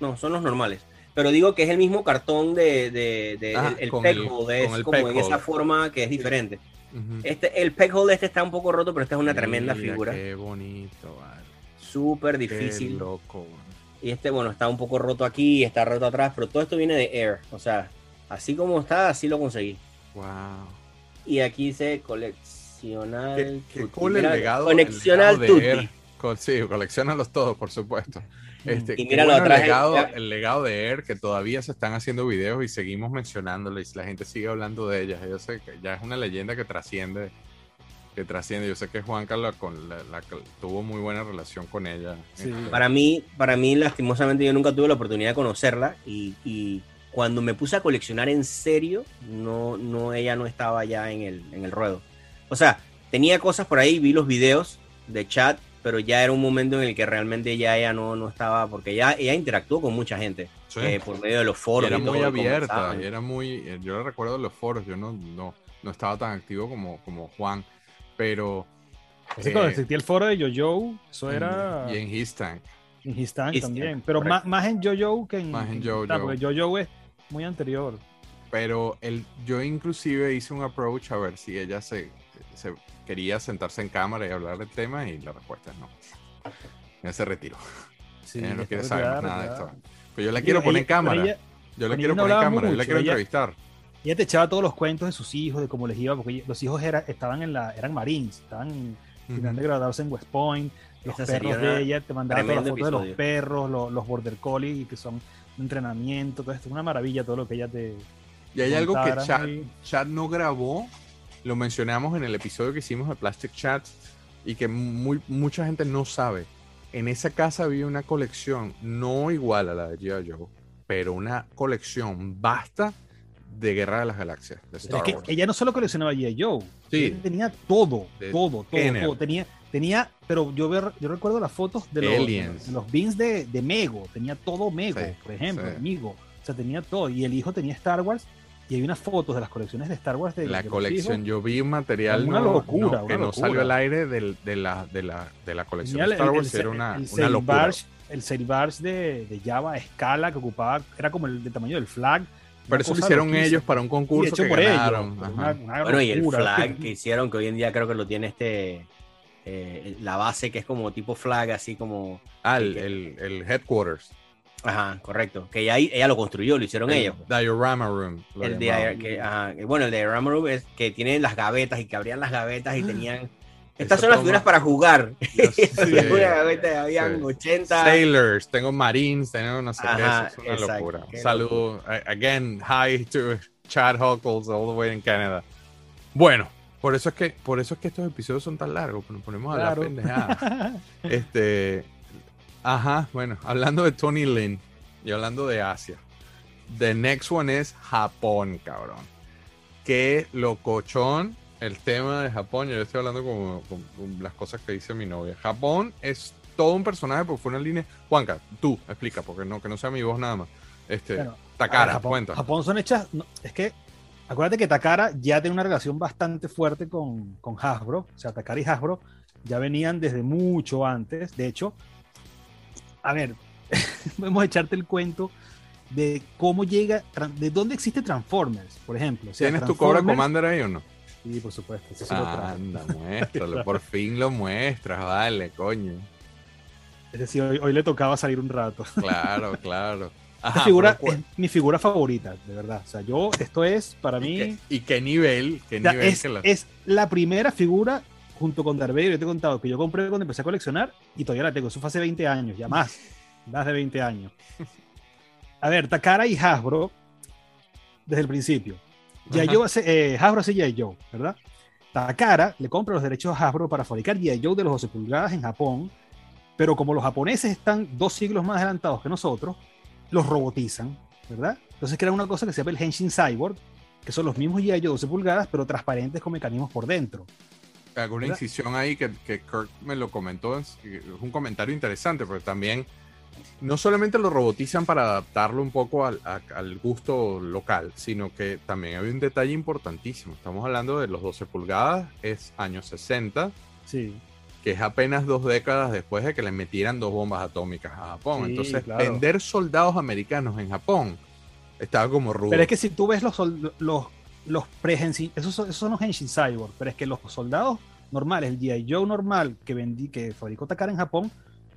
No, son los normales. Pero digo que es el mismo cartón de, de, de- Ah, el, el peg el- es el como en esa forma que es diferente. Este, el peg este está un poco roto, pero esta es una tremenda figura. Qué bonito, vale. Súper Qué difícil. loco. Y este, bueno, está un poco roto aquí, está roto atrás, pero todo esto viene de Air. O sea, así como está, así lo conseguí. Wow. Y aquí dice coleccional. Qué, qué cool el legado. el Coleccional legado de. Air. Sí, coleccionalos todos, por supuesto. Este, Y qué míralo bueno el, legado, ya- el legado de Air, que todavía se están haciendo videos y seguimos mencionándola y la gente sigue hablando de ellas. Yo sé que ya es una leyenda que trasciende, que trasciende. Yo sé que Juan Carlos con la, la- tuvo muy buena relación con ella. Sí. Este, Para mí, para mí, lastimosamente, yo nunca tuve la oportunidad de conocerla y, y cuando me puse a coleccionar en serio, no, no, ella no estaba ya en el, en el ruedo. O sea, tenía cosas por ahí, vi los videos de chat, pero ya era un momento en el que realmente ya ella no, no estaba, porque ya ella interactuó con mucha gente sí. eh, por medio de los Y foros. era y muy abierta, y era muy, eh, yo recuerdo los foros, yo no, no, no estaba tan activo como, como Juan, pero Así eh, cuando existía el foro de JoJo, eso era y en His Tank, en His Tank His también. Tank, Pero más, más en JoJo que en. Más en JoJo. Porque JoJo es muy anterior. pero el, yo inclusive hice un approach a ver si ella se, se quería sentarse en cámara y hablar del tema y la respuesta es no. Ella se retiró. Sí, ella no quiere saber más nada de esto. Pero yo la quiero poner en cámara. Ella, yo la quiero poner en cámara, yo la quiero ella- entrevistar. ella te echaba todos los cuentos de sus hijos, de cómo les iba, porque los hijos era, estaban en la, eran marines, estaban terminando de graduarse en West Point, los perros de ella, te mandaba todas las fotos de los perros, los, los border collies, que son entrenamiento, todo esto, una maravilla todo lo que ella te... Y hay algo que ahí. Chat no grabó, lo mencionamos en el episodio que hicimos de Plastic Chat y que muy, mucha gente no sabe. En esa casa había una colección, no igual a la de G.I. Joe, pero una colección vasta de Guerra de las Galaxias. De Star es que Wars. ella no solo coleccionaba G.I. Joe, Sí. tenía todo, De todo, todo, todo. Tenía, Tenía, pero yo, ver, yo recuerdo las fotos de los, Aliens. de los beans de, de Mego. Tenía todo Mego, Sí, por ejemplo, sí. Migo. O sea, tenía todo. Y el hijo tenía Star Wars. Y hay unas fotos de las colecciones de Star Wars de La de colección, hijos. yo vi un material Una no- locura, no, que una no salió al aire de, la, de, la, de la colección de el- Star el- Wars, el- era una, el una locura. Barge- el Sail Barge de, de Java a escala que ocupaba, era como el del tamaño del flag. Pero eso lo hicieron loquísima. ellos para un Y concurso hecho que por ganaron. ellos. ajá. Una, una Bueno, y el (laughs) flag que hicieron, que hoy en día creo que lo tiene este. eh, la base que es como tipo flag, así como. Ah, el, que- el, el headquarters. Ajá, correcto. Que ahí- ella lo construyó, lo hicieron el ellos. Diorama Room. El de, que, ajá, bueno, el de Rama Room es que tienen las gavetas y que abrían las gavetas y tenían. Estas Eso son las toma- figuras para jugar. (laughs) Una (laughs) gaveta, habían sí. 80. Sailors, tengo Marines, tengo no sé qué, Ajá, eso es una exacto, locura. Saludo, a- again, hi to Chad Huckles all the way in Canada. Bueno, por eso es que, por eso es que estos episodios son tan largos, nos ponemos a hablar Claro. pendejadas. (laughs) Este, ajá, bueno, hablando de Tony Lin y hablando de Asia. The next one es Japón, cabrón. Qué locochón el tema de Japón. Yo estoy hablando con- con las cosas que dice mi novia. Japón es todo un personaje porque fue una línea. Juanca, tú explica, porque no, que no sea mi voz nada más. Este, Bueno, Takara, ver, Japón, cuenta. Japón son hechas. no, es que acuérdate que Takara ya tiene una relación bastante fuerte con, con Hasbro. O sea, Takara y Hasbro ya venían desde mucho antes. De hecho, a ver, (laughs) podemos echarte el cuento de cómo llega, de dónde existe Transformers, por ejemplo. O sea, ¿Tienes tu Cobra Commander ahí o no? Sí, por supuesto. eso sí lo. Anda, (laughs) muéstralo. Por (laughs) fin lo muestras, vale, coño. Es decir, hoy, hoy le tocaba salir un rato. Claro, claro. Esta figura pero es mi figura favorita, de verdad. O sea, yo, esto es para mí. ¿Y qué, y qué nivel? ¿Qué O sea, nivel es, que la- es la primera figura junto con Darth Vader, yo te he contado que yo compré cuando empecé a coleccionar y todavía la tengo. Eso fue hace 20 años, ya más. Más de 20 años. A ver, Takara y Hasbro, desde el principio. Ajá. Joe hace, eh, Hasbro hace G.I. Joe, ¿verdad? Takara le compra los derechos a Hasbro para fabricar G.I. Joe de los 12 pulgadas en Japón, pero como los japoneses están dos siglos más adelantados que nosotros, los robotizan, ¿verdad? Entonces crean una cosa que se llama el Henshin Cyborg, que son los mismos G.I. Joe 12 pulgadas, pero transparentes con mecanismos por dentro. Hago una incisión ahí que, que Kirk me lo comentó, es, un comentario interesante, porque también no solamente lo robotizan para adaptarlo un poco al, a- al gusto local, sino que también hay un detalle importantísimo. Estamos hablando de los 12 pulgadas, es años 60, Sí. que es apenas dos décadas después de que le metieran dos bombas atómicas a Japón. Sí, Entonces, claro. vender soldados americanos en Japón estaba como rudo. Pero es que si tú ves los, los, los pre esos, son- esos son los Henshin Cyborg, pero es que los soldados normales, el G.I. Joe normal que vendí, que fabricó Takara en Japón,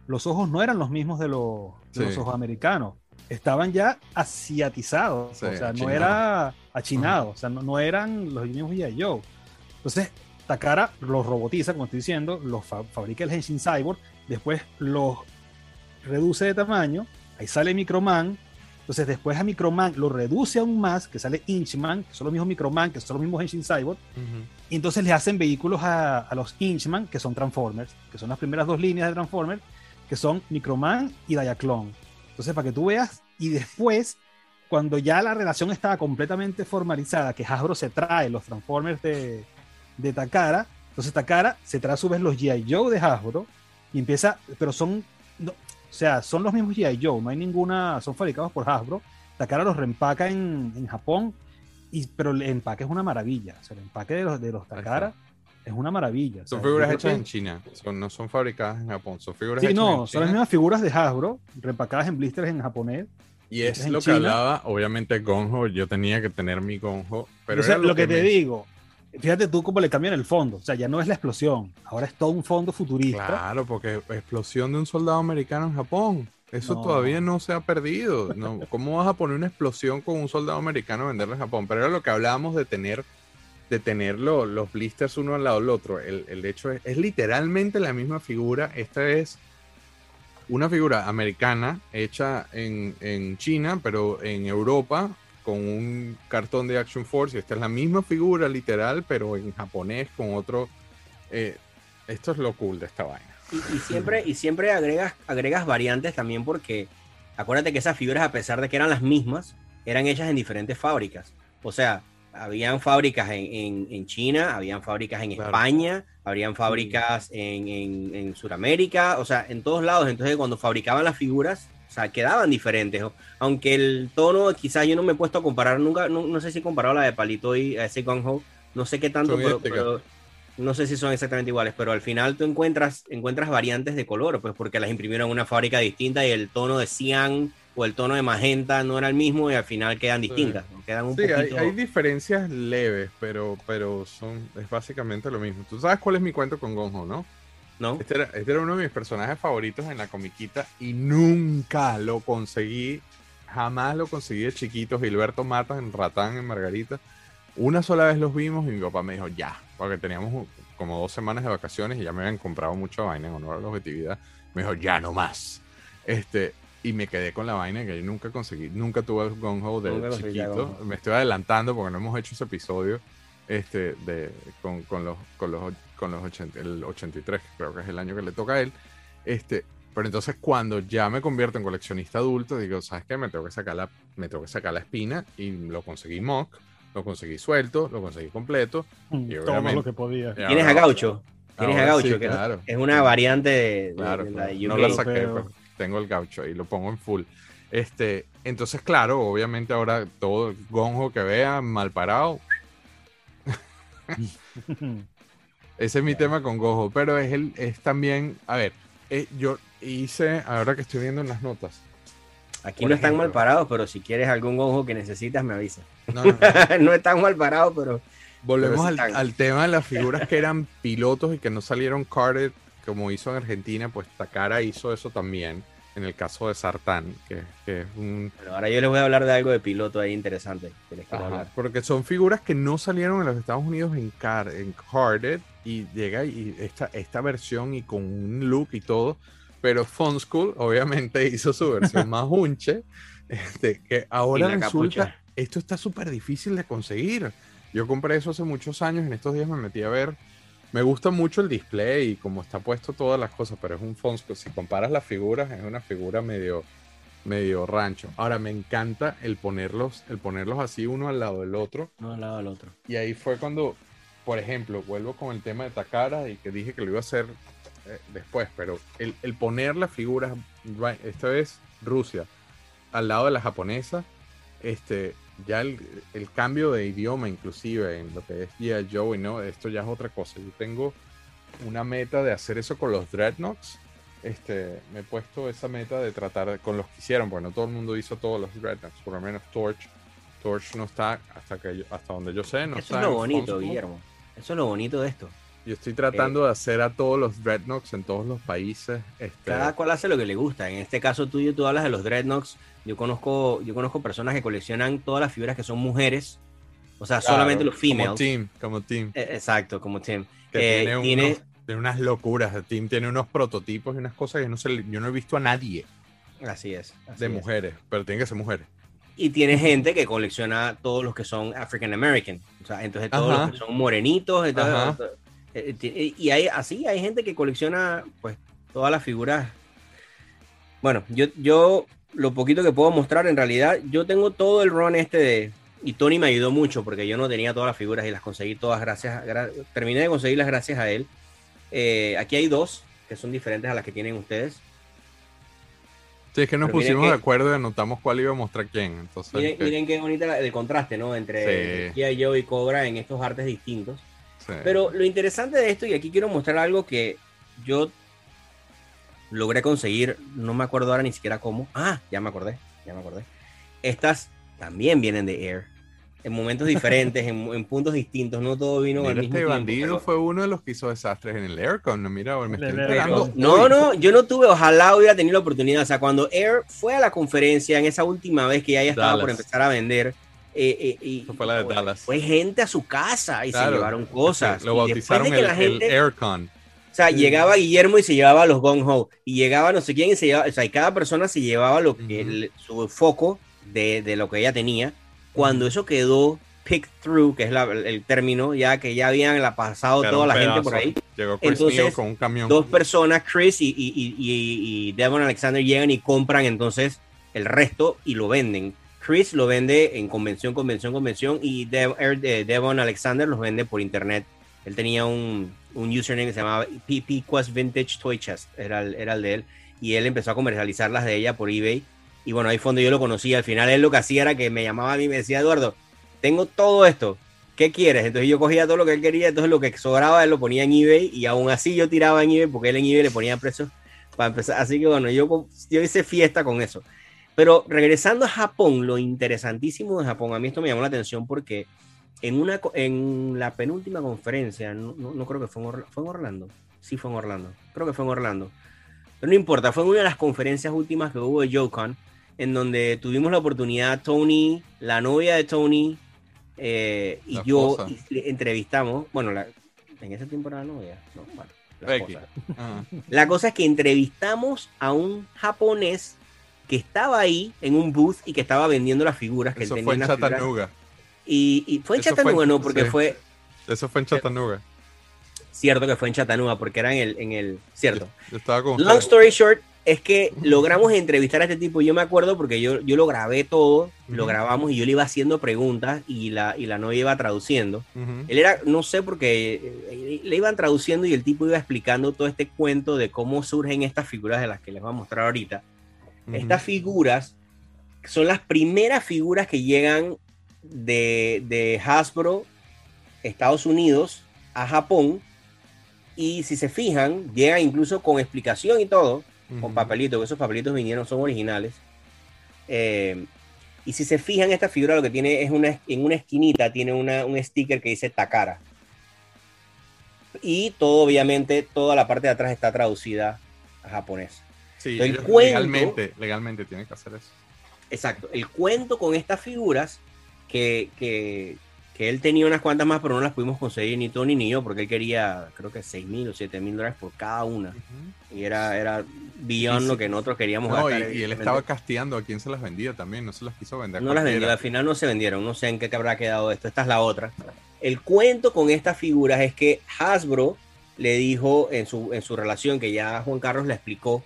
los ojos no eran los mismos de los, de Sí. los ojos americanos. Estaban ya asiatizados, Sí, o sea, no achinados. era achinados, o sea, no, no eran los mismos G.I. Joe. Entonces, Takara los robotiza, como estoy diciendo, los fa- fabrica el Henshin Cyborg, después los reduce de tamaño, ahí sale Microman, entonces después a Microman lo reduce aún más, que sale Inchman, que son los mismos Microman, que son los mismos Henshin Cyborg, Ujú. y entonces le hacen vehículos a, a los Inchman, que son Transformers, que son las primeras dos líneas de Transformers, que son Microman y Diaclone. Entonces, para que tú veas, y después, cuando ya la relación estaba completamente formalizada, que Hasbro se trae los Transformers de, de Takara, entonces Takara se trae a su vez los G.I. Joe de Hasbro, y empieza, pero son, no, o sea, son los mismos G.I. Joe, no hay ninguna, son fabricados por Hasbro, Takara los reempaca en, en Japón, y, pero el empaque es una maravilla, o sea, el empaque de los, de los Takara es una maravilla. o Son sea, figuras hechas en China, son, no son fabricadas en Japón, son figuras Sí, hechas no, en son las mismas figuras de Hasbro, reempacadas en blisters en japonés. Y es lo que China. hablaba, obviamente Gonjo, yo tenía que tener mi Gonjo, pero Pero era lo, que, te me- digo, fíjate tú cómo le cambian el fondo. O sea, ya no es la explosión, ahora es todo un fondo futurista. Claro, porque explosión de un soldado americano en Japón. Eso No. todavía no se ha perdido. No, (laughs) ¿Cómo vas a poner una explosión con un soldado americano a venderle a Japón? Pero era lo que hablábamos de tener, de tener lo- los blisters uno al lado del otro. El, el hecho es, es literalmente la misma figura. Esta es una figura americana hecha en, en China, pero en Europa con un cartón de Action Force. Y esta es la misma figura literal, pero en japonés con otro. eh, esto es lo cool de esta vaina. Y, y siempre, y siempre agregas, agregas variantes también porque acuérdate que esas figuras, a pesar de que eran las mismas, eran hechas en diferentes fábricas. O sea, habían fábricas en, en- en China, habían fábricas en Claro. España, habrían fábricas en, en, en Sudamérica, o sea, en todos lados. Entonces, cuando fabricaban las figuras, sea, quedaban diferentes. Aunque el tono, quizás yo no me he puesto a comparar nunca, no, no sé si he comparado la de Palito y a ese Gung Ho, no sé qué tanto, pero, pero no sé si son exactamente iguales, pero al final tú encuentras, encuentras variantes de color, pues porque las imprimieron en una fábrica distinta y el tono de cian o el tono de magenta no era el mismo y al final quedan Sí. distintas, ¿no? quedan un Sí, hay, poquito... hay diferencias leves, pero, pero son, es básicamente lo mismo. Tú sabes cuál es mi cuento con Gonjo, ¿no? ¿No? Este era, este era uno de mis personajes favoritos en la comiquita y nunca lo conseguí, jamás lo conseguí de chiquito. Gilberto Matas en Ratán, en Margarita. Una sola vez los vimos y mi papá me dijo ya, porque teníamos como dos semanas de vacaciones y ya me habían comprado mucha vaina en honor a la objetividad. Me dijo ya no más. Este, y me quedé con la vaina que yo nunca conseguí, nunca tuve el Gung Ho de chiquito. Me estoy adelantando porque no hemos hecho ese episodio este, de, con, con los, con los, con los 80, el 83, que creo que es el año que le toca a él. Este, pero entonces cuando ya me convierto en coleccionista adulto, digo, ¿sabes qué? Me tengo que sacar la, me tengo que sacar la espina y lo conseguí mock, lo conseguí suelto, lo conseguí completo. Mm, Y Todo obviamente- lo que podía. Y Tienes a Gaucho, tienes a Gaucho, sí, que claro. es una variante de, Claro, de la claro. de no UK. la saqué, Pero- pero tengo el gaucho y lo pongo en full. Este, entonces, claro, obviamente ahora todo el gonjo que vea mal parado, (laughs) ese es mi tema con Gojo, pero es el, es también, a ver, eh, yo hice, ahora que estoy viendo en las notas. Aquí no están mal parados, pero si quieres algún ojo que necesitas, me avisas. No, no, no. (laughs) no están mal parados, pero Volvemos Pero al, tema de las figuras que eran pilotos y que no salieron carded como hizo en Argentina, pues Takara hizo eso también, en el caso de Sartán, que, que es un... Pero ahora yo les voy a hablar de algo de piloto ahí interesante que les quiero Ajá, hablar. porque son figuras que no salieron en los Estados Unidos en, car en carded y llega y esta, esta versión y con un look y todo, pero Fun School obviamente (laughs) hizo su versión (laughs) más hunche, este, que ahora la resulta, capucha. esto está súper difícil de conseguir. Yo compré eso hace muchos años, en estos días me metí a ver, me gusta mucho el display y cómo está puesto todas las cosas, pero es un Fun School, si comparas las figuras, es una figura medio medio rancho. Ahora me encanta el ponerlos, el ponerlos así uno al lado del otro. No al lado del otro. Y ahí fue cuando, por ejemplo, vuelvo con el tema de Takara y que dije que lo iba a hacer eh, después, pero el, el poner las figuras, esta vez Rusia, al lado de la japonesa, este, ya el, el cambio de idioma inclusive en lo que es G.I. Joe y no, esto ya es otra cosa. Yo tengo una meta de hacer eso con los Dreadnoughts. Este, me he puesto esa meta de tratar con los que hicieron, porque no todo el mundo hizo todos los Dreadnoughts, por lo menos Torch. Torch no está hasta que yo- hasta donde yo sé, no Eso está es lo bonito. Guillermo. Eso es lo bonito de esto. Yo estoy tratando de hacer a todos los Dreadnoughts en todos los países. Este, Cada cual hace lo que le gusta. En este caso tuyo, tú hablas de los Dreadnoughts. Yo conozco, yo conozco personas que coleccionan todas las figuras que son mujeres. O sea, claro, solamente los Como females. Team, como Team. Eh, Exacto, como Tim. Que Eh, tiene, tiene- unos- tiene unas locuras. El Team tiene unos prototipos y unas cosas que no se, yo no he visto a nadie Así es. así de es. mujeres, pero tienen que ser mujeres. Y tiene gente que colecciona todos los que son African American. O sea, entonces todos Ajá. los que son morenitos. entonces, eh, eh, y hay así, hay gente que colecciona pues todas las figuras. Bueno, yo, yo lo poquito que puedo mostrar, en realidad, yo tengo todo el run este de. Y Tony me ayudó mucho porque yo no tenía todas las figuras y las conseguí todas gracias. a- gra- terminé de conseguirlas gracias a él. Eh, aquí hay dos que son diferentes a las que tienen ustedes. Sí, es que nos Pero pusimos que- de acuerdo y anotamos cuál iba a mostrar quién. Entonces, Miren, que- miren qué bonita el contraste, ¿no? Entre Sí. Kia Joe y Cobra en estos artes distintos. sí. Pero lo interesante de esto, y aquí quiero mostrar algo que yo logré conseguir, no me acuerdo ahora ni siquiera cómo. Ah, ya me acordé, ya me acordé. Estas también vienen de Air. En momentos diferentes, en, en puntos distintos, no todo vino al Mira, mismo este tiempo, bandido pero- fue uno de los que hizo desastres en el Aircon. Mira, me estoy enterando. No, no, yo no tuve, ojalá hubiera tenido la oportunidad. O sea, cuando Air fue a la conferencia en esa última vez que ya, ya estaba por Dallas. empezar a vender, eh, eh, y fue la de fue- Dallas. fue gente a su casa y se llevaron cosas. Lo bautizaron de el, Aircon. O sea, llegaba Guillermo y se llevaba los Gong Ho. Y llegaba no sé quién y se llevaba. O sea, y cada persona se llevaba lo que, el- su foco de, de lo que ella tenía. Cuando eso quedó picked through, que es la- el término, ya que ya habían la pasado Era toda la gente por ahí. Llegó Chris Entonces, con un camión. Dos personas, Chris y, y, y, y- Devon Alexander, llegan y compran entonces el resto y lo venden. Chris lo vende en convención, convención, convención y Dev- er- eh, Devon Alexander los vende por internet. Él tenía un, un username que se llamaba PP Quest Vintage Toy Chest, era el, era el de él, y él empezó a comercializar las de ella por eBay. Y bueno, ahí fue yo lo conocí. Al final él lo que hacía era que me llamaba a mí y me decía, Eduardo, tengo todo esto, ¿qué quieres? Entonces yo cogía todo lo que él quería, entonces lo que sobraba él lo ponía en eBay y aún así yo tiraba en eBay porque él en eBay le ponía precios para empezar. Así que bueno, yo, yo hice fiesta con eso. Pero regresando a Japón, lo interesantísimo de Japón, a mí esto me llamó la atención porque en, una, en la penúltima conferencia, no, no- no creo que fue en, ¿fue Orlando, sí fue en Orlando, creo que fue en Orlando, pero no importa, fue en una de las conferencias últimas que hubo de JoeCon, en donde tuvimos la oportunidad, Tony, la novia de Tony eh, y La yo y le entrevistamos, bueno, la- en ese tiempo era la novia, no, bueno, la esposa. Ajá. La cosa es que entrevistamos a un japonés que estaba ahí en un booth y que estaba vendiendo las figuras que Eso él fue tenía en las figuras. Chattanooga. Y, y fue en Eso fue Chattanooga, en- no, porque sí. fue Eso fue en Chattanooga. cierto que fue en Chattanooga, porque era en el, en el cierto. Yo estaba con Long ustedes. story short, es que logramos entrevistar a este tipo. Yo me acuerdo porque yo, yo lo grabé todo, lo grabamos y yo le iba haciendo preguntas y la, y la novia iba traduciendo. Él era, no sé, porque le iban traduciendo y el tipo iba explicando todo este cuento de cómo surgen estas figuras de las que les voy a mostrar ahorita. Estas figuras son las primeras figuras que llegan de, de Hasbro, Estados Unidos, a Japón. Y si se fijan, llegan incluso con explicación y todo, con papelitos, que esos papelitos vinieron, son originales. Eh, y si se fijan, esta figura lo que tiene es una, en una esquinita, tiene una, un sticker que dice Takara. Y todo, obviamente, toda la parte de atrás está traducida a japonés. Sí, el cuento- legalmente, legalmente tienen que hacer eso. Exacto. El cuento con estas figuras, que, que, que él tenía unas cuantas más, pero no las pudimos conseguir ni Tony ni yo, porque él quería, creo que 6 mil o 7 mil dólares por cada una. Y era, era beyond Sí, sí. lo que nosotros queríamos No, y, gastar, y él estaba casteando a quien se las vendía también, no se las quiso vender. No las vendió, al final no se vendieron, no sé en qué habrá quedado esto, esta es la otra. El cuento con estas figuras es que Hasbro le dijo en su, en su relación, que ya Juan Carlos le explicó,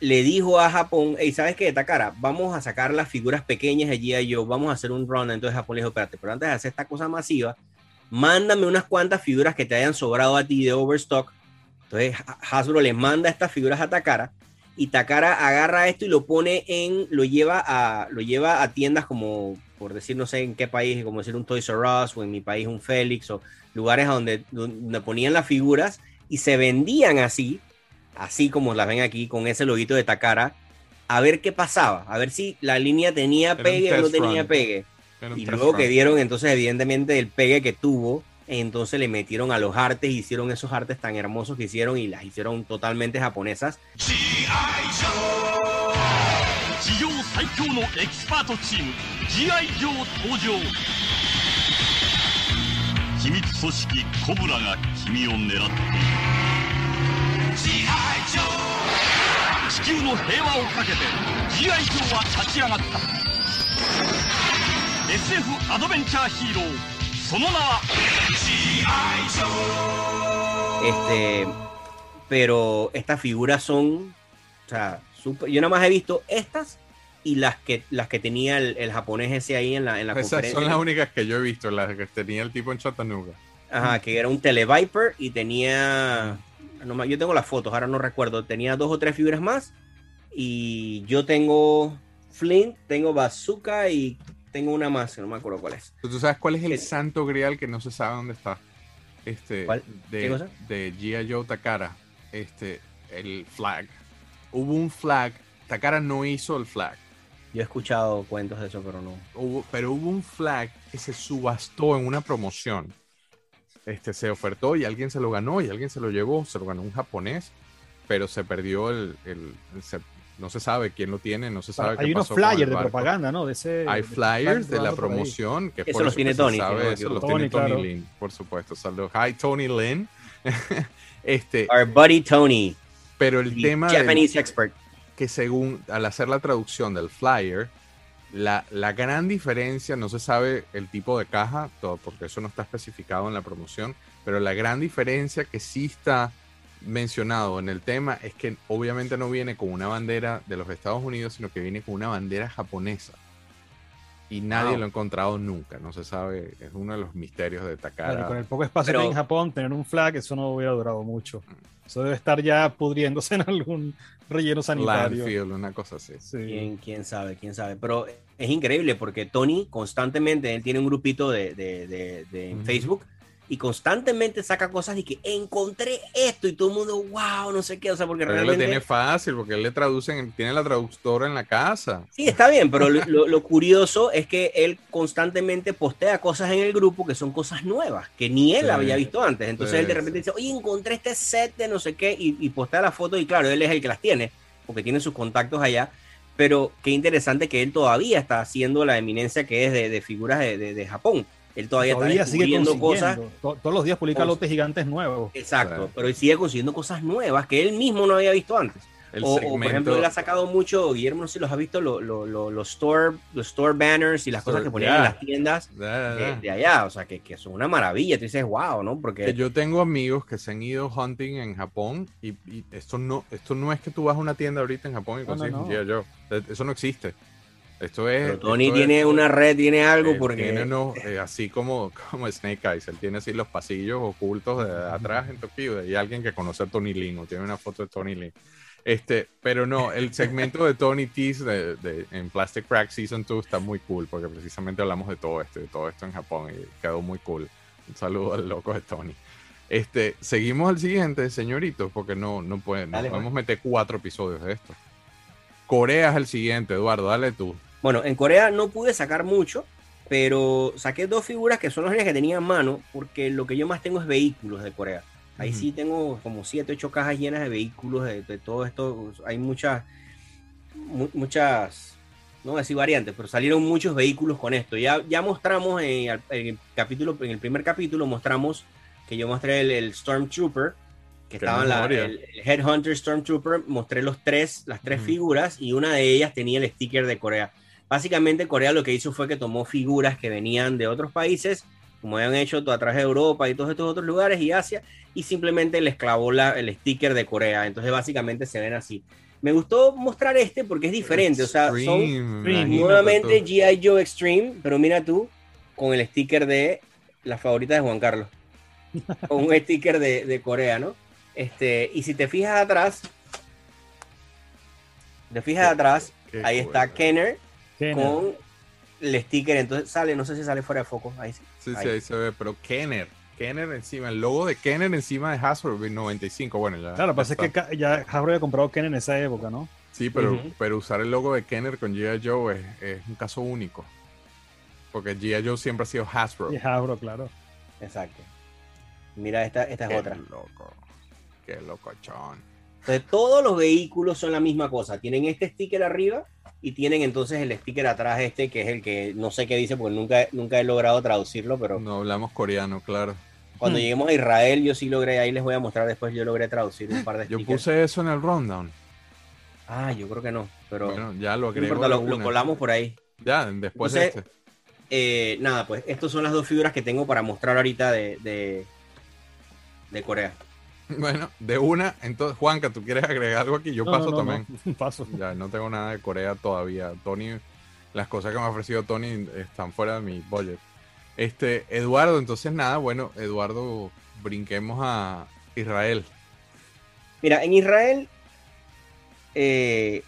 le dijo a Japón, hey, ¿sabes qué, Takara? Vamos a sacar las figuras pequeñas de G.I. Joe, vamos a hacer un run. Entonces Japón le dijo, espérate, pero antes de hacer esta cosa masiva, mándame unas cuantas figuras que te hayan sobrado a ti de Overstock. Entonces Ha- Hasbro le manda estas figuras a Takara y Takara agarra esto y lo pone en, lo lleva a, lo lleva a tiendas como, por decir, no sé en qué país, como decir un Toys R Us o en mi país un Félix o lugares a donde, donde ponían las figuras y se vendían así, así como las ven aquí, con ese loguito de Takara, a ver qué pasaba, a ver si la línea tenía pegue o no tenía run. pegue. Y luego run. que vieron entonces evidentemente el pegue que tuvo, entonces le metieron a los artes, hicieron esos artes tan hermosos que hicieron y las hicieron totalmente japonesas. 地球の平和をかけて G.I. ジョーは立ち上がった SF アドベンチャーヒーローその名は G.I. ジョー Este, pero estas figuras son, o sea, súper- yo nada más he visto estas y las que las que tenía el, el japonés ese ahí en la, en la Esas conferencia. son las únicas que yo he visto, las que tenía el tipo en Chattanooga. Ajá, que era un Televiper y tenía. no yo tengo las fotos, ahora no recuerdo. Tenía dos o tres figuras más. Y yo tengo Flint, tengo Bazooka y tengo una más, que no me acuerdo cuál es. Pero ¿Tú sabes cuál es el ¿Qué? santo grial que no se sabe dónde está? Este, ¿Cuál? ¿Qué De, cosa? de G.I. Joe Takara. Este, el flag. Hubo un flag. Takara no hizo el flag. Yo he escuchado cuentos de eso, pero no. Hubo- pero hubo un flag que se subastó en una promoción. Este, se ofertó y alguien se lo ganó y alguien se lo llevó. Se lo ganó un japonés, pero se perdió el. el- el- se- no se sabe quién lo tiene, no se sabe Hay qué unos pasó flyers de propaganda, ¿no? De ese, Hay de- flyers de la por ahí. promoción que Eso por los tiene que Tony, sabe, eso los tiene Tony, Tony claro. Lin, por supuesto. Saludos. Hi, Tony Lin. (laughs) este, Our buddy Tony, pero el the tema del- Japanese expert. que según al hacer la traducción del flyer, la, la gran diferencia, no se sabe el tipo de caja, todo, porque eso no está especificado en la promoción, pero la gran diferencia que sí está mencionado en el tema es que obviamente no viene con una bandera de los Estados Unidos, sino que viene con una bandera japonesa. y nadie Wow. lo ha encontrado nunca. No se sabe, es uno de los misterios de Takara. con el poco espacio Pero- que hay en Japón, tener un flag, eso no hubiera durado mucho. Eso debe estar ya pudriéndose en algún relleno sanitario. Landfill, una cosa así. Sí. ¿Quién, quién sabe, quién sabe. Pero es increíble porque Tony constantemente, él tiene un grupito de, de- de- de- en. Facebook y constantemente saca cosas y que encontré esto y todo el mundo, wow, no sé qué, o sea, porque Pero él lo realmente... tiene fácil porque él le traduce, en- tiene la traductora en la casa. Sí, está bien, pero lo, lo- lo curioso es que él constantemente postea cosas en el grupo que son cosas nuevas, que ni él Sí. había visto antes. Entonces Sí, él de repente dice, oye, encontré este set de no sé qué, y, y postea la foto, y claro, él es el que las tiene, porque tiene sus contactos allá. Pero qué interesante que él todavía está haciendo la eminencia que es de, de figuras de, de- de Japón. Él todavía, Todavía está sigue descubriendo consiguiendo. cosas. To- Todos los días publica Cosas. lotes gigantes nuevos. Exacto, Sí. pero él sigue consiguiendo cosas nuevas que él mismo no había visto antes. O, o, por ejemplo, él ha sacado mucho, Guillermo, no sé si los ha visto, lo- lo- lo- los, store, los store banners y las cosas que ponían en las tiendas de, allá, o sea, que, que son una maravilla. Tú dices, wow, ¿no? Que Porque yo tengo amigos que se han ido hunting en Japón y, y esto no esto no es que tú vas a una tienda ahorita en Japón y No, no, consigues un. G.I. Joe. Eso no existe. Esto es. pero Tony esto tiene es- una red, tiene algo, él porque tiene unos, eh, así como, como Snake Eyes, él tiene así los pasillos ocultos de atrás en Tokio. Y hay alguien que conoce a Tony Lin o tiene una foto de Tony Lin. Este, pero no, el segmento de Tony Tease de, de- en Plastic Crack Season 2 está muy cool porque precisamente hablamos de todo esto, de todo esto en Japón y quedó muy cool. Un saludo al loco de Tony. Este, seguimos al siguiente, señoritos, porque no, no pueden, no Dale, podemos meter cuatro episodios de esto. Corea es el siguiente, Eduardo, dale tú. Bueno, en Corea no pude sacar mucho, pero saqué dos figuras que son las que tenía en mano, porque lo que yo más tengo es vehículos de Corea. Ahí Ujú. sí tengo como siete, ocho cajas llenas de vehículos, de, de todo esto. Hay muchas, mu- muchas, no voy a decir variantes, pero salieron muchos vehículos con esto. Ya, ya mostramos en el, capítulo, en el primer capítulo mostramos que yo mostré el, el Stormtrooper, que estaba en la, el, el Headhunter Stormtrooper, mostré los tres, las tres figuras y una de ellas tenía el sticker de Corea. Básicamente Corea lo que hizo fue que tomó figuras que venían de otros países, como habían hecho a través de Europa y todos estos otros lugares y Asia, y simplemente les clavó la, el sticker de Corea. Entonces básicamente se ven así. Me gustó mostrar este porque es diferente, o sea, son Extreme, nuevamente. G.I. Joe Extreme, pero mira tú, con el sticker de la favorita de Juan Carlos. (laughs) con un sticker de, de Corea, ¿no? Este, y si te fijas atrás, te fijas Qué- atrás, qué ahí está cool. Kenner Kenner. con el sticker, entonces sale, no sé si sale fuera de foco, ahí sí. Sí, sí, Ahí. ahí se ve, pero Kenner, Kenner encima, el logo de Kenner encima de Hasbro 95, bueno, ya. Claro, lo que pasa es que ya Hasbro había comprado Kenner en esa época, ¿no? Sí, pero, pero usar el logo de Kenner con G.I. Joe es, es un caso único. Porque G.I. Joe siempre ha sido Hasbro. Y Hasbro, claro. Exacto. Mira, esta, esta es Qué otra. loco. Qué locochón. Entonces, todos los vehículos son la misma cosa. Tienen este sticker arriba y tienen entonces el sticker atrás este, que es el que no sé qué dice, porque nunca, nunca he logrado traducirlo, pero No hablamos coreano, claro. cuando Hmm. lleguemos a Israel, yo sí logré, ahí les voy a mostrar después, yo logré traducir un par de (laughs) Yo stickers. puse eso en el rundown. Ah, yo creo que no, pero Bueno, ya lo no agrego. importa, de lo, colamos por ahí. Ya, después de este. Eh, nada, pues estas son las dos figuras que tengo para mostrar ahorita de, de, de Corea. (laughs) Bueno, de una. Entonces, Juanca, ¿tú quieres agregar algo aquí? Yo No, paso no, no, también. no. (laughs) Paso. Ya, no tengo nada de Corea todavía. Tony, las cosas que me ha ofrecido Tony están fuera de mi budget. Este, Eduardo, entonces nada, bueno, Eduardo, brinquemos a Israel. Mira, en Israel eh,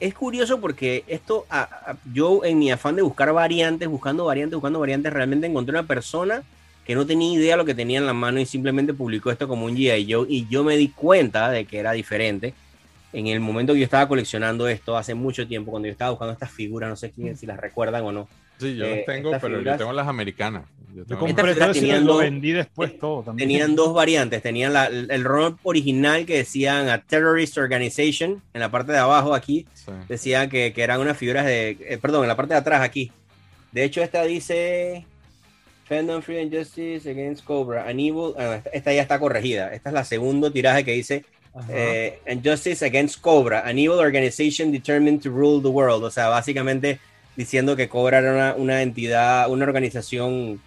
es curioso porque esto, a- a- yo en mi afán de buscar variantes, buscando variantes, buscando variantes, realmente encontré una persona que no tenía idea lo que tenía en la mano y simplemente publicó esto como un G.I. Joe y yo me di cuenta de que era diferente. En el momento que yo estaba coleccionando esto, hace mucho tiempo, cuando yo estaba buscando estas figuras, no sé quién, si las recuerdan o no. Sí, yo Eh, las tengo, pero figuras- yo tengo las americanas. Yo Yo tengo Estas compré tenían lo dos- vendí después todo también. Tenían dos variantes, tenían la- el rol original que decían a Terrorist Organization en la parte de abajo aquí, sí. decían que, que eran unas figuras de, eh, perdón, en la parte de atrás aquí. De hecho, esta dice Fandom Free and Justice Against Cobra, an evil, ah, esta, ya está corregida. Esta es la segundo tiraje que dice eh, and Justice Against Cobra, an evil organization determined to rule the world. O sea, básicamente diciendo que Cobra era una, una entidad, una organización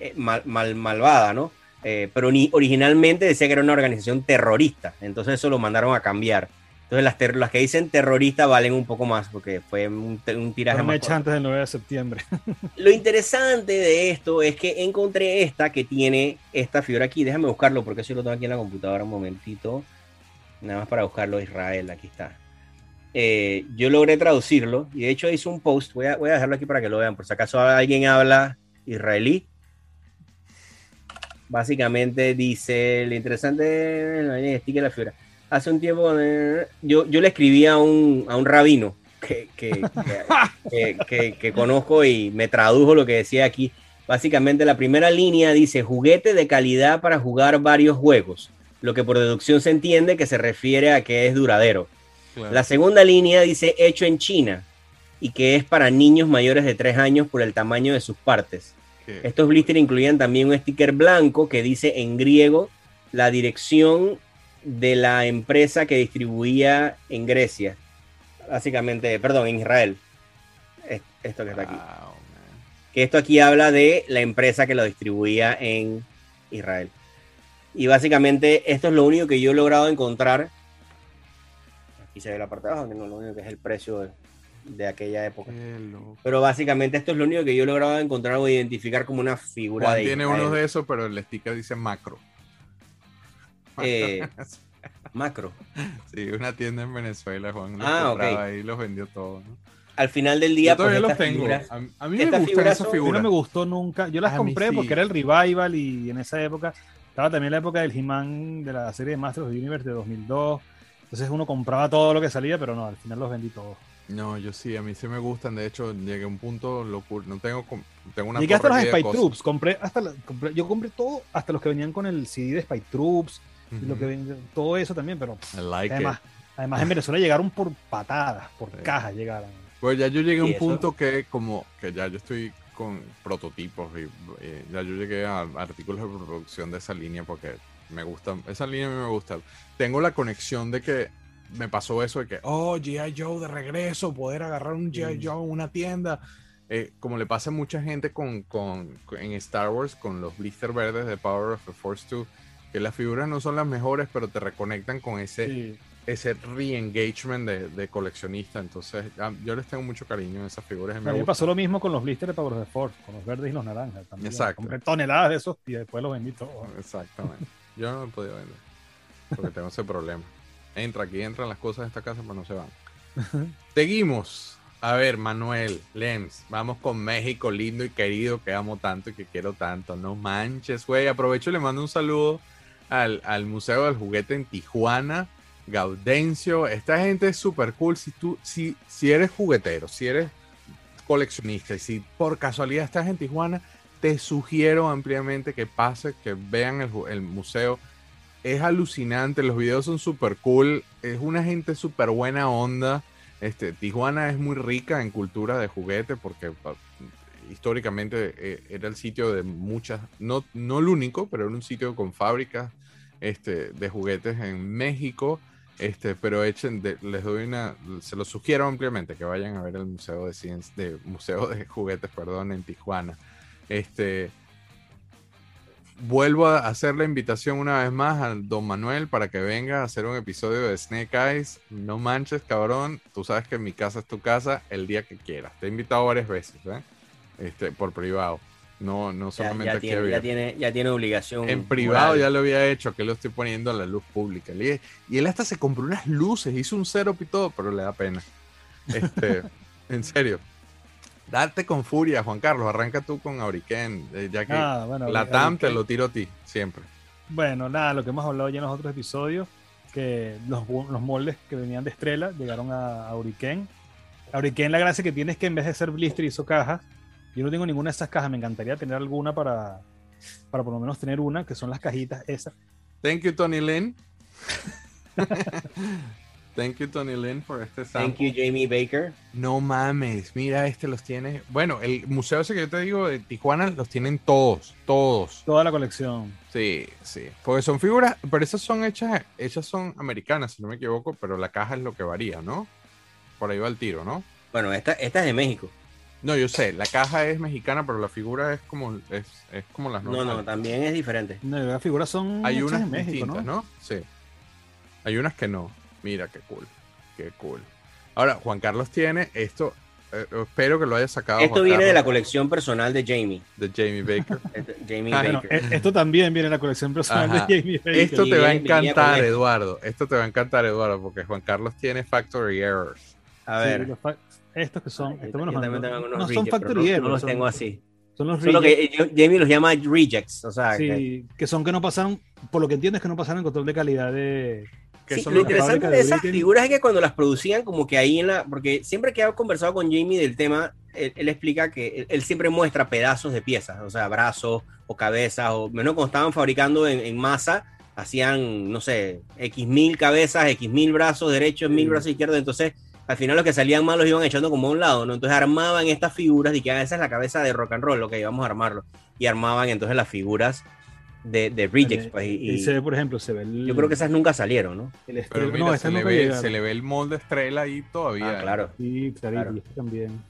eh, mal, mal- malvada, ¿no? Eh, pero ni, originalmente decía que era una organización terrorista. Entonces eso lo mandaron a cambiar. Entonces las, ter- las que dicen terrorista valen un poco más porque fue un, un tiraje más echa corto. antes del 9 de septiembre. (laughs) Lo interesante de esto es que encontré esta que tiene esta figura aquí. Déjame buscarlo porque eso lo tengo aquí en la computadora un momentito. Nada más para buscarlo, Israel, aquí está. Eh, yo logré traducirlo y de hecho hice un post. Voy a, voy a dejarlo aquí para que lo vean. Por si acaso alguien habla israelí. Básicamente dice: Lo interesante es la figura. Hace un tiempo eh, yo, yo le escribí a un, a un rabino que, que, que- (laughs) que- que- que conozco y me tradujo lo que decía aquí. Básicamente la primera línea dice juguete de calidad para jugar varios juegos, lo que por deducción se entiende que se refiere a que es duradero. Claro. La segunda línea dice hecho en China y que es para niños mayores de 3 años por el tamaño de sus partes. Estos blisters incluían también un sticker blanco que dice en griego la dirección de la empresa que distribuía en Grecia. Básicamente, perdón, en Israel. Es- Esto que está aquí. Wow. Que esto aquí habla de la empresa que lo distribuía en Israel. Y básicamente esto es lo único que yo he logrado encontrar. Aquí se ve la parte de abajo, que no es lo único que es el precio de, de aquella época. Pero básicamente esto es lo único que yo he logrado encontrar o identificar como una figura Juan de tiene uno de esos, pero el sticker dice macro. Eh, (laughs) macro. Sí, una tienda en Venezuela, Juan. Los Ah, compraba ok. ahí y los vendió todos. ¿no? Al final del día, Yo todavía pues, los tengo. figuras- A, a mí me gustan figuras esas no me gustó nunca. Yo las compré sí. porque era el revival y en esa época estaba también la época del He-Man de la serie de Masters of the Universe de 2002. Entonces uno compraba todo lo que salía, pero no, al final los vendí todos. No, yo sí, a mí sí me gustan. De hecho, llegué a un punto locura. No tengo, tengo una Llegué hasta los Spy. Troops. Compré hasta la- compré- yo compré todo, hasta los que venían con el CD de Spy Troops, y lo que todo eso también, pero like además, it. además en Venezuela llegaron por patadas, por Sí. cajas llegaron. Pues ya yo llegué a un eso- punto que como que ya yo estoy con prototipos y eh, ya yo llegué a artículos de producción de esa línea porque me gusta, esa línea a mí me gusta. Tengo la conexión de que me pasó eso de que, oh, G.I. Joe de regreso, poder agarrar un G.I. Mm. Joe en una tienda. Eh, como le pasa a mucha gente con, con, con- en Star Wars con los blister verdes de Power of the Force 2, que las figuras no son las mejores, pero te reconectan con ese, Sí. ese re-engagement de, de coleccionista. Entonces, yo les tengo mucho cariño a esas figuras. A mí me pasó lo mismo con los blisters de Power of the Force, con los verdes y los naranjas. También. Exacto. Compré toneladas de esos y después los vendí todos. Exactamente. Yo no he podido vender. Porque tengo ese problema. Entra aquí, entran las cosas de esta casa, pero no se van. (laughs) Seguimos. A ver, Manuel, Lems, vamos con México, lindo y querido, que amo tanto y que quiero tanto. No manches, güey. Aprovecho y le mando un saludo al, al Museo del Juguete en Tijuana, Gaudencio. Esta gente es súper cool. Si tú, si, si eres juguetero, si eres coleccionista y si por casualidad estás en Tijuana, te sugiero ampliamente que pase, que vean el, museo. Es alucinante, los videos son súper cool, es una gente súper buena onda. Este, Tijuana es muy rica en cultura de juguete porque históricamente eh, era el sitio de muchas, no, no el único, pero era un sitio con fábricas este, de juguetes en México. Este, pero echen de- les doy una, se los sugiero ampliamente que vayan a ver el museo de ciencias, de museo de juguetes, perdón, en Tijuana. Este, vuelvo a hacer la invitación una vez más al Don Manuel para que venga a hacer un episodio de Snake Eyes. No manches, cabrón. Tú sabes que mi casa es tu casa el día que quieras. Te he invitado varias veces, ¿eh? Este, por privado. No, no solamente ya aquí tiene, ya, tiene, ya tiene obligación. En privado moral. ya lo había hecho, que lo estoy poniendo a la luz pública. Y y él hasta se compró unas luces, hizo un setup y todo, pero le da pena. Este, (laughs) en serio. Date con furia, Juan Carlos. Arranca tú con Auriken, eh, ya que bueno, la TAM te lo tiro a ti, siempre. Bueno, nada, lo que hemos hablado ya en los otros episodios, que los, bu- los moldes que venían de Estrella llegaron a, a Hurricane. Hurricane la gracia que tiene es que en vez de ser blister hizo cajas. Yo no tengo ninguna de esas cajas, me encantaría tener alguna para, para por lo menos tener una, que son las cajitas esas. Thank you, Tony Lynn. (laughs) Thank you, Tony Lynn, por este Thank sample. you, Jamie Baker. No mames, mira, este los tiene. Bueno, el museo ese que yo te digo de Tijuana los tienen todos, todos. Toda la colección. Sí, sí. Porque son figuras, pero esas son hechas, hechas son americanas, si no me equivoco, pero la caja es lo que varía, ¿no? Por ahí va el tiro, ¿no? Bueno, esta, esta es de México. No, yo sé, la caja es mexicana, pero la figura es como, es, es como las No, normales. no, también es diferente. No, las figuras son Hay unas en México, distintas, ¿no? ¿no? Sí. Hay unas que no. Mira, qué cool. Qué cool. Ahora, Juan Carlos tiene esto. eh, espero que lo haya sacado. Esto Juan viene de la colección personal de Jamie. de Jamie Baker. (laughs) Este- Jamie Ah, Baker. e- esto también viene en la colección personal Ajá. de Jamie Baker. Esto Y te va a encantar. Eduardo. Esto te va a encantar, Eduardo, porque Juan Carlos tiene factory errors. A Sí, ver. Estos que son, estos también tengo unos no son rejects, factory no- No los son- tengo así. Son los Solo que yo- Jamie los llama rejects. O sea, que- sí, que son que no pasaron, por lo que entiendo es que no pasaron el control de calidad de... Que Sí, son lo interesante de de esas figuras es que cuando las producían, como que ahí en la. Porque siempre que he conversado con Jamie del tema, él, él explica que él, él siempre muestra pedazos de piezas, o sea, brazos o cabezas, o menos cuando estaban fabricando en, en masa, hacían, no sé, X mil cabezas, X mil brazos derechos, mil Sí. brazos izquierdos. Entonces, al final los que salían mal los iban echando como a un lado, ¿no? Entonces armaban estas figuras y que ah, esa es la cabeza de rock and roll, lo que íbamos a armarlo. Y armaban entonces las figuras de, de rejects, pues, y- se ve, por ejemplo, se ve el... yo creo que esas nunca salieron, ¿no? el Pero mira, no, se, le ve, se le ve el molde estrella ahí todavía. Ah, claro. Sí, Claro. y este también.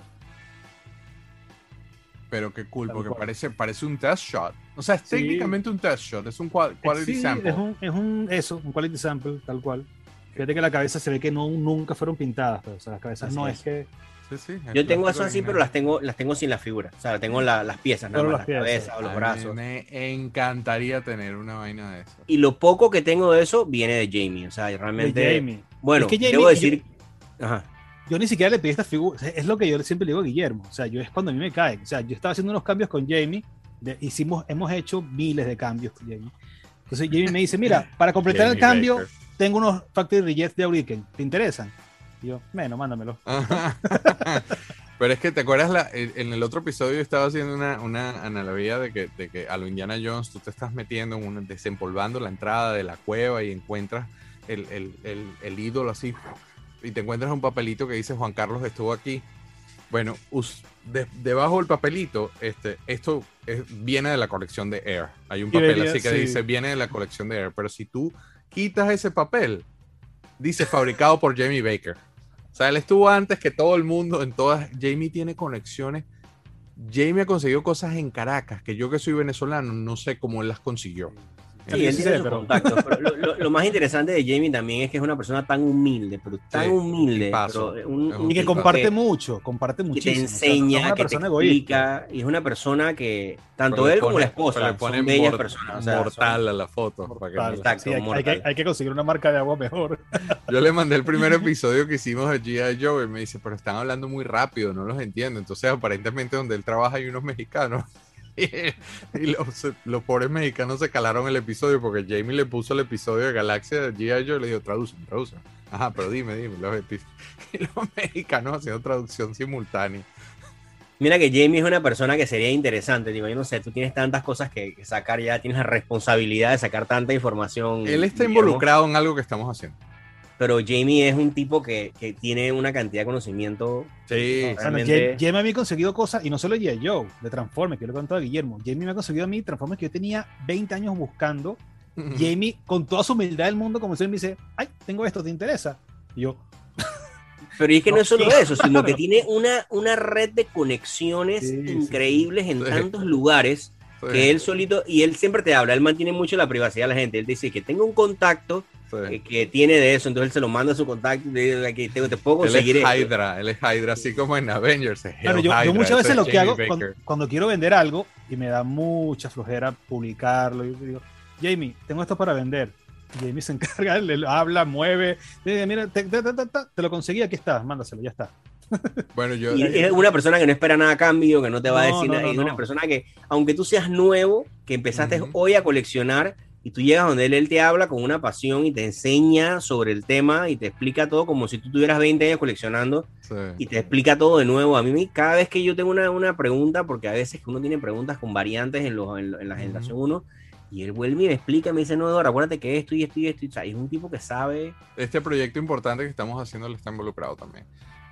Pero qué cool, porque parece, parece un test shot. O sea, es Sí. técnicamente un test shot, es un qua- quality Sí, sample. Es un, es un, eso, un quality sample, tal cual. Fíjate que la cabeza se ve que no, nunca fueron pintadas, pero, o sea, las cabezas Así no es. es que... Sí, sí, el Yo tengo eso así, original. pero las tengo, las tengo sin la figura. O sea, tengo la- las piezas, nada más, las cabezas o los A mí brazos. Me encantaría tener una vaina de eso. Y lo poco que tengo de eso viene de Jamie. O sea, realmente. de Jamie. Bueno, Es que Jamie- debo decir. Ajá. Yo ni siquiera le pedí esta figura, es lo que yo siempre le digo a Guillermo, o sea, yo es cuando a mí me caen, o sea, yo estaba haciendo unos cambios con Jamie, de- hicimos, hemos hecho miles de cambios con Jamie. Entonces Jamie me dice, mira, para completar el cambio, Baker. Tengo unos Factory Rejects de Auriken, ¿te interesan? Y yo, bueno, mándamelo. (laughs) Pero es que te acuerdas, la, en el otro episodio yo estaba haciendo una, una analogía de que, de que a lo Indiana Jones tú te estás metiendo, en una, desempolvando la entrada de la cueva y encuentras el, el, el, el ídolo así y te encuentras un papelito que dice Juan Carlos estuvo aquí. Bueno, us- de- debajo del papelito, este, esto es- viene de la colección de Air. Hay un papel así que sí. dice viene de la colección de Air. Pero si tú quitas ese papel, dice fabricado por Jamie Baker. O sea, él estuvo antes que todo el mundo en todas. Jamie tiene conexiones. Jamie ha conseguido cosas en Caracas que yo que soy venezolano no sé cómo él las consiguió. Sí, él sí tiene sé, sus pero- contactos. pero lo, lo- lo más interesante de Jamie también es que es una persona tan humilde, pero tan Sí, humilde. pero un- Y que comparte que- mucho, comparte que te muchísimo. o sea, no es enseña, una que te persona egoísta. explica, y es una persona que, tanto Pero él como la esposa, pero le ponen son bellas mor- personas. o sea, son- mortal a la foto. para que Mortal. no- Exacto, Sí, hay, hay mortal. que, hay que conseguir una marca de agua mejor. (laughs) Yo le mandé el primer (laughs) episodio que hicimos de G.I. Joe y me dice, pero están hablando muy rápido, no los entiendo. Entonces, aparentemente, donde él trabaja hay unos mexicanos. (laughs) y los, los pobres mexicanos se calaron el episodio porque Jamie le puso el episodio de Galaxia de G.I. Joe y le dijo, traducen, traducen. Ajá, pero dime, dime. Los, epi- (laughs) y los mexicanos haciendo traducción simultánea. Mira que Jamie es una persona que sería interesante. Digo, yo no sé, tú tienes tantas cosas que, sacar ya, tienes la responsabilidad de sacar tanta información. Él está involucrado en algo que estamos haciendo. Pero Jamie es un tipo que, que tiene una cantidad de conocimiento. Sí, Realmente- Jamie, me había conseguido cosas, y no solo. Joe, de Transformers, que yo le he contado a Guillermo. Jamie me ha conseguido a mí Transformers que yo tenía 20 años buscando. Jamie, con toda su humildad del mundo, como siempre, me dice: Ay, tengo esto, ¿te interesa? Y yo, Pero es que no, (laughs) No, es solo sí, eso, sino que (laughs) tiene una, una red de conexiones Sí, sí, increíbles en Sí. tantos lugares Sí, que él solito, y él siempre te habla, él mantiene mucho la privacidad de la gente. Él dice que tengo un contacto sí. que, que tiene de eso, entonces él se lo manda a su contacto, y dice que te, te puedo Él es conseguir esto. Hydra, él es Hydra, así como en Avengers. Claro, yo, yo muchas veces es lo que hago cuando, cuando quiero vender algo y me da mucha flojera publicarlo, yo digo, Jamie, tengo esto para vender. Y Jamie se (laughs) encarga, le habla, mueve, dice, mira, te, te- te- te- te lo conseguí, aquí está, mándaselo, ya está. (laughs) Bueno, yo, Y es una persona que no espera nada a cambio, que no te va a No, decir no, nada. no, es no. una persona que, aunque tú seas nuevo, que empezaste Ujú. hoy a coleccionar y tú llegas donde él, él te habla con una pasión y te enseña sobre el tema y te explica todo como si tú tuvieras 20 años coleccionando sí. y te explica todo de nuevo. A mí, cada vez que yo tengo una, una pregunta, porque a veces uno tiene preguntas con variantes en, los- en, en la generación 1, y él vuelve y me explica, me dice, no, Eduardo, acuérdate que esto y esto y esto. y, es un tipo que sabe. este proyecto importante que estamos haciendo él está involucrado también.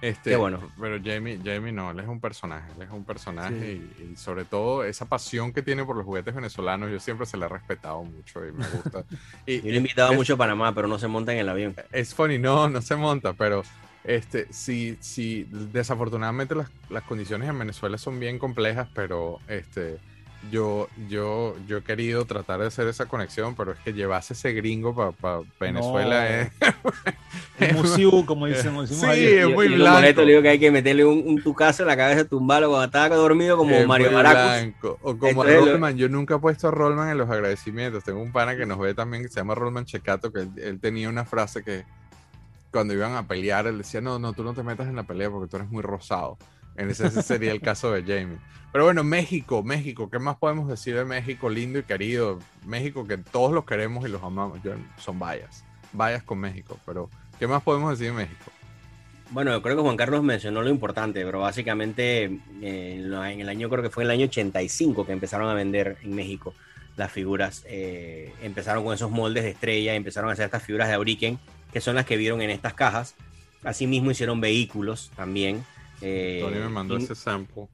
Este, Qué bueno. Pero Jamie, Jamie no, él es un personaje, él es un personaje y, y sobre todo esa pasión que tiene por los juguetes venezolanos, yo siempre se le he respetado mucho y me gusta. (laughs) Y, Yo lo he invitado es- mucho a Panamá, pero no se monta en el avión. es funny, no, no se monta, pero este, sí, sí, desafortunadamente las, las condiciones en Venezuela son bien complejas, pero este, yo, yo, yo he querido tratar de hacer esa conexión, pero es que llevase ese gringo para Venezuela No. (laughs) es, Es musiu, como decimos Sí, es muy Y blanco. molesto, le digo que hay que meterle un, un tucazo en la cabeza, tumbarlo cuando estaba dormido como es Mario blanco. O como a Entonces lo- Rollman, yo nunca he puesto a Rollman en los agradecimientos. Tengo un pana que nos ve también que se llama Rollman Checato, que él, él tenía una frase que cuando iban a pelear, él decía, no, no, tú no te metas en la pelea porque tú eres muy rosado. En ese, sería el caso de Jamie. Pero bueno, México, México, ¿qué más podemos decir de México lindo y querido? México que todos los queremos y los amamos. Yo, son vallas, vallas con México, pero ¿qué más podemos decir de México? Bueno, yo creo que Juan Carlos mencionó lo importante, pero básicamente eh, en el año, creo que fue en el año 85 que empezaron a vender en México las figuras. eh, empezaron con esos moldes de estrella, empezaron a hacer estas figuras de Auriken, que son las que vieron en estas cajas. Asimismo hicieron vehículos también. Eh, Tony me mandó y- ese sample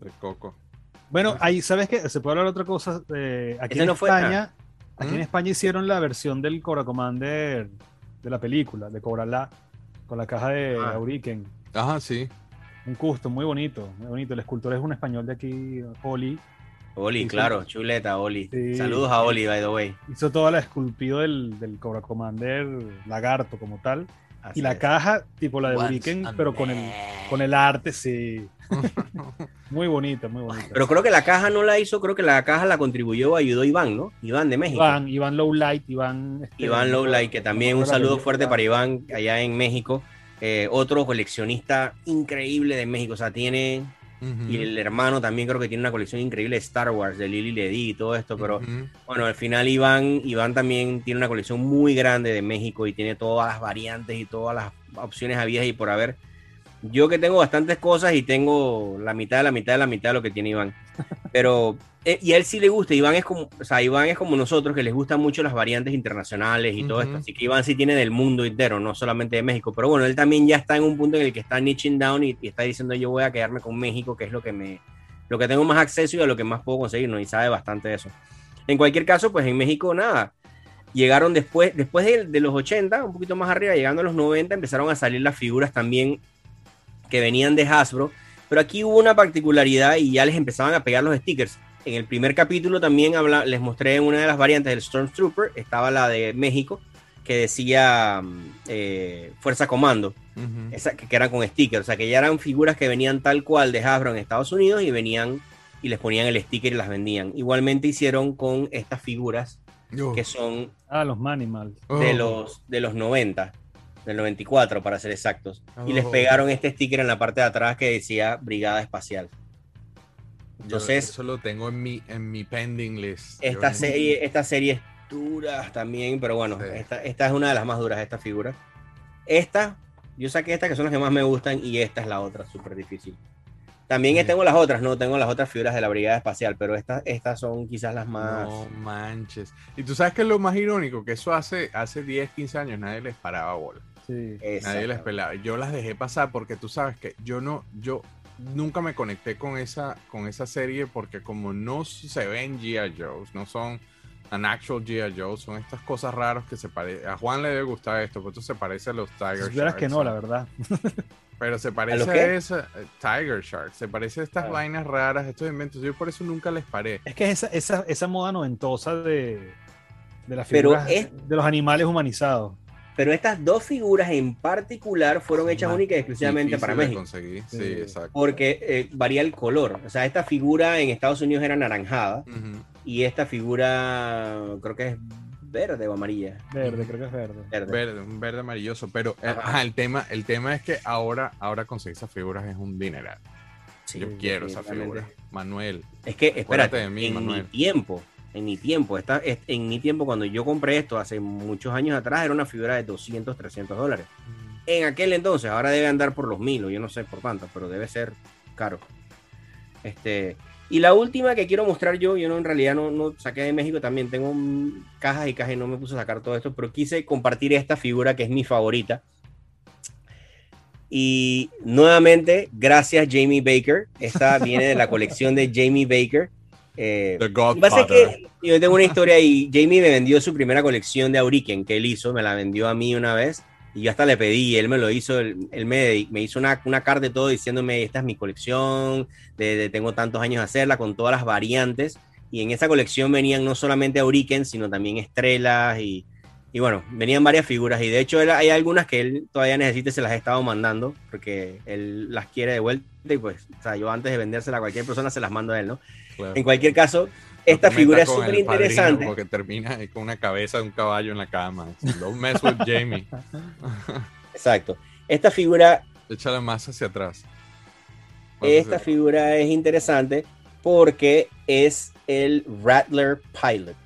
de Coco. Bueno, ahí, ¿sabes qué? Se puede hablar de otra cosa. eh, aquí en no fue- España, aquí en ¿Mm? España hicieron la versión del Cobra Commander de la película, de Cobra La, con la caja de Ah. Auriken. Ajá, sí. Un custom muy bonito, muy bonito. El escultor es un español de aquí, Oli. Oli, claro, chuleta, Oli. Sí. Saludos a Oli, by the way. Hizo toda la esculpido del, del Cobra Commander lagarto como tal. Así y la es. caja, tipo la de Once Auriken, a pero con el, con el arte, sí. (laughs) muy bonita, muy bonita. Pero creo que la caja no la hizo, creo que la caja la contribuyó ayudó Iván, ¿no? Iván de México. Iván, Iván Lowlight, Iván... este, Iván Lowlight, que también un saludo fuerte para Iván allá en México. Eh, otro coleccionista increíble de México, o sea, tiene, Y el hermano también creo que tiene una colección increíble de Star Wars, de Lily Ledy y todo esto, pero bueno, al final Iván, Iván también tiene una colección muy grande de México y tiene todas las variantes y todas las opciones habidas y por haber. Yo que tengo bastantes cosas y tengo la mitad de la mitad de la mitad de lo que tiene Iván. Pero, eh, y a él sí le gusta, Iván es como, o sea, Iván es como nosotros, que les gustan mucho las variantes internacionales y todo esto. Así que Iván sí tiene del mundo entero, no solamente de México. Pero bueno, él también ya está en un punto en el que está niching down y, y está diciendo yo voy a quedarme con México, que es lo que me, lo que tengo más acceso y a lo que más puedo conseguir, ¿no? Y sabe bastante de eso. En cualquier caso, pues en México nada. Llegaron después, después de, de los 80, un poquito más arriba, llegando a los 90, empezaron a salir las figuras también que venían de Hasbro. Pero aquí hubo una particularidad y ya les empezaban a pegar los stickers. En el primer capítulo también habla, les mostré una de las variantes del Stormtrooper, estaba la de México, que decía mm, eh, Fuerza Comando, Ujú. esa, que, que eran con stickers, o sea que ya eran figuras que venían tal cual de Hasbro en Estados Unidos y venían y les ponían el sticker y las vendían. Igualmente hicieron con estas figuras Oh. que son Ah, los Manimals. de Oh. los, de los 90, del 94 para ser exactos. Y les Oh. pegaron este sticker en la parte de atrás que decía Brigada Espacial. Yo Entonces- eso lo tengo en mi, en mi pending list. Esta Yo- serie, esta serie es dura también, pero bueno, Sí. esta, esta es una de las más duras, esta figura. Esta, yo saqué esta que son las que más me gustan y esta es la otra, súper difícil. También Sí. tengo las otras, no tengo las otras figuras de la Brigada Espacial, pero estas, estas son quizás las más... No manches. Y tú sabes que es lo más irónico, que eso hace, hace 10, 15 años nadie les paraba bola. Sí. Nadie les Exactamente. pelaba. Yo las dejé pasar porque tú sabes que yo no, yo nunca me conecté con esa, con esa serie porque como no se ven G.I. Joe's, no son an actual G.I. Joe, son estas cosas raras que se parecen. A Juan le debe gustar esto, porque esto se parece a los Tiger Si Sharks. que no, la verdad. (laughs) Pero se parece a, esa eh, Tiger Shark, se parece a estas Ah. vainas raras, estos inventos. Yo por eso nunca les paré. Es que es esa, esa, esa moda noventosa de, de las Pero figuras es- de los animales humanizados. Pero estas dos figuras en particular fueron hechas Más únicas y exclusivamente para México. conseguir. Sí, Sí. exacto. Porque eh, varía el color. O sea, esta figura en Estados Unidos era naranjada y esta figura creo que es verde o amarilla. Verde, creo que es verde. Verde. Verde, un verde amarilloso. Pero eh, Ajá. el, tema, el tema es que ahora, ahora conseguir esas figuras es un dineral. Sí, Yo quiero esa figura. Manuel. Es que, espérate, de mí, en Manuel. mi tiempo, en mi tiempo, esta, es- en mi tiempo cuando yo compré esto hace muchos años atrás era una figura de 200, 300 dólares. En aquel entonces, ahora debe andar por los mil o yo no sé por cuánto, pero debe ser caro. Este, y la última que quiero mostrar yo, yo no en realidad no, no saqué de México también, tengo mm, cajas y cajas y no me puse a sacar todo esto, pero quise compartir esta figura que es mi favorita. Y nuevamente, gracias Jamie Baker. Esta viene de la colección de Jamie Baker. Eh, The lo que pasa es Godfather. que yo tengo una historia y Jamie me vendió su primera colección de Auriken que él hizo, me la vendió a mí una vez Y yo hasta le pedí, él me lo hizo, él, él me, me hizo una, una carta y todo diciéndome, esta es mi colección, de, de- tengo tantos años de hacerla, con todas las variantes. Y en esa colección venían no solamente Auriken, sino también estrellas y, y bueno, venían varias figuras. Y de hecho él- hay algunas que él todavía necesita y se las he estado mandando, porque él las quiere de vuelta y pues, o sea, yo antes de vendérsela a cualquier persona se las mando a él, ¿no? Claro. En cualquier caso, esta figura es súper interesante. Porque termina con una cabeza de un caballo en la cama. Don't mess with Jamie. (laughs) Exacto. Esta figura Échale más hacia atrás. Esta figura es interesante porque es el Rattler Pilot.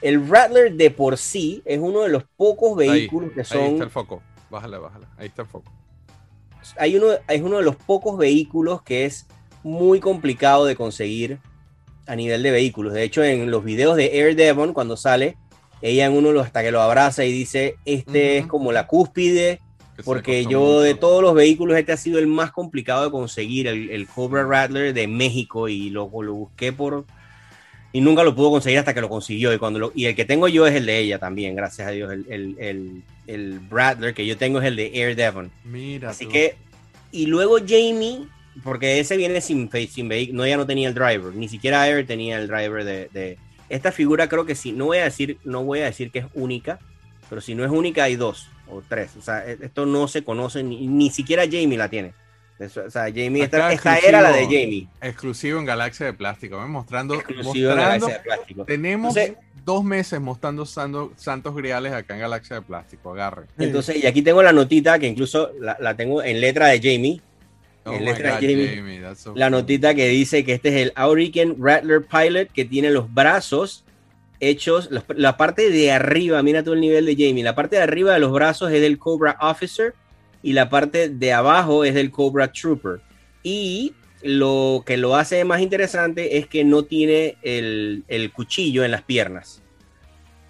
El Rattler de por sí es uno de los pocos Ahí, vehículos que Ahí está el son. foco. Bájala, bájala. Ahí está el foco. Hay uno, es uno de los pocos vehículos que es muy complicado de conseguir a nivel de vehículos. De hecho, en los videos de Air Devon, cuando sale, ella en uno hasta que lo abraza y dice: Este es como la cúspide porque yo de mucho. todos los vehículos este ha sido el más complicado de conseguir, el, el Cobra Rattler de México y lo, lo busqué por y nunca lo pudo conseguir hasta que lo consiguió y cuando lo- y el que tengo yo es el de ella también, gracias a Dios, el, el, el, el Rattler que yo tengo es el de Air Devon. Mira. Así tú. que y luego Jamie, porque ese viene sin face, sin vehículo, no ya no tenía el driver, ni siquiera Air tenía el driver de, de- esta figura creo que sí, no voy a decir, no voy a decir que es única, pero si no es única hay dos o tres, o sea, e- esto no se conoce, ni, ni siquiera Jamie la tiene. Eso- o sea, Jamie, esta, esta era la de. Jamie, Exclusivo en Galaxia de Plástico. Mostrando. de mostrando Galaxia de plástico. Tenemos Entonces- dos meses mostrando sando- santos griales acá en Galaxia de Plástico. Agarre. Entonces, y aquí tengo la notita que incluso la, la tengo en letra de Jamie, Oh En letra God, Jamie, Jamie, so la notita que dice que este es el Auriken Rattler Pilot que tiene los brazos hechos, los- la parte de arriba, mira todo el nivel de Jamie, la parte de arriba de los brazos es del Cobra Officer y la parte de abajo es del Cobra Trooper. Y lo que lo hace más interesante es que no tiene el, el cuchillo en las piernas.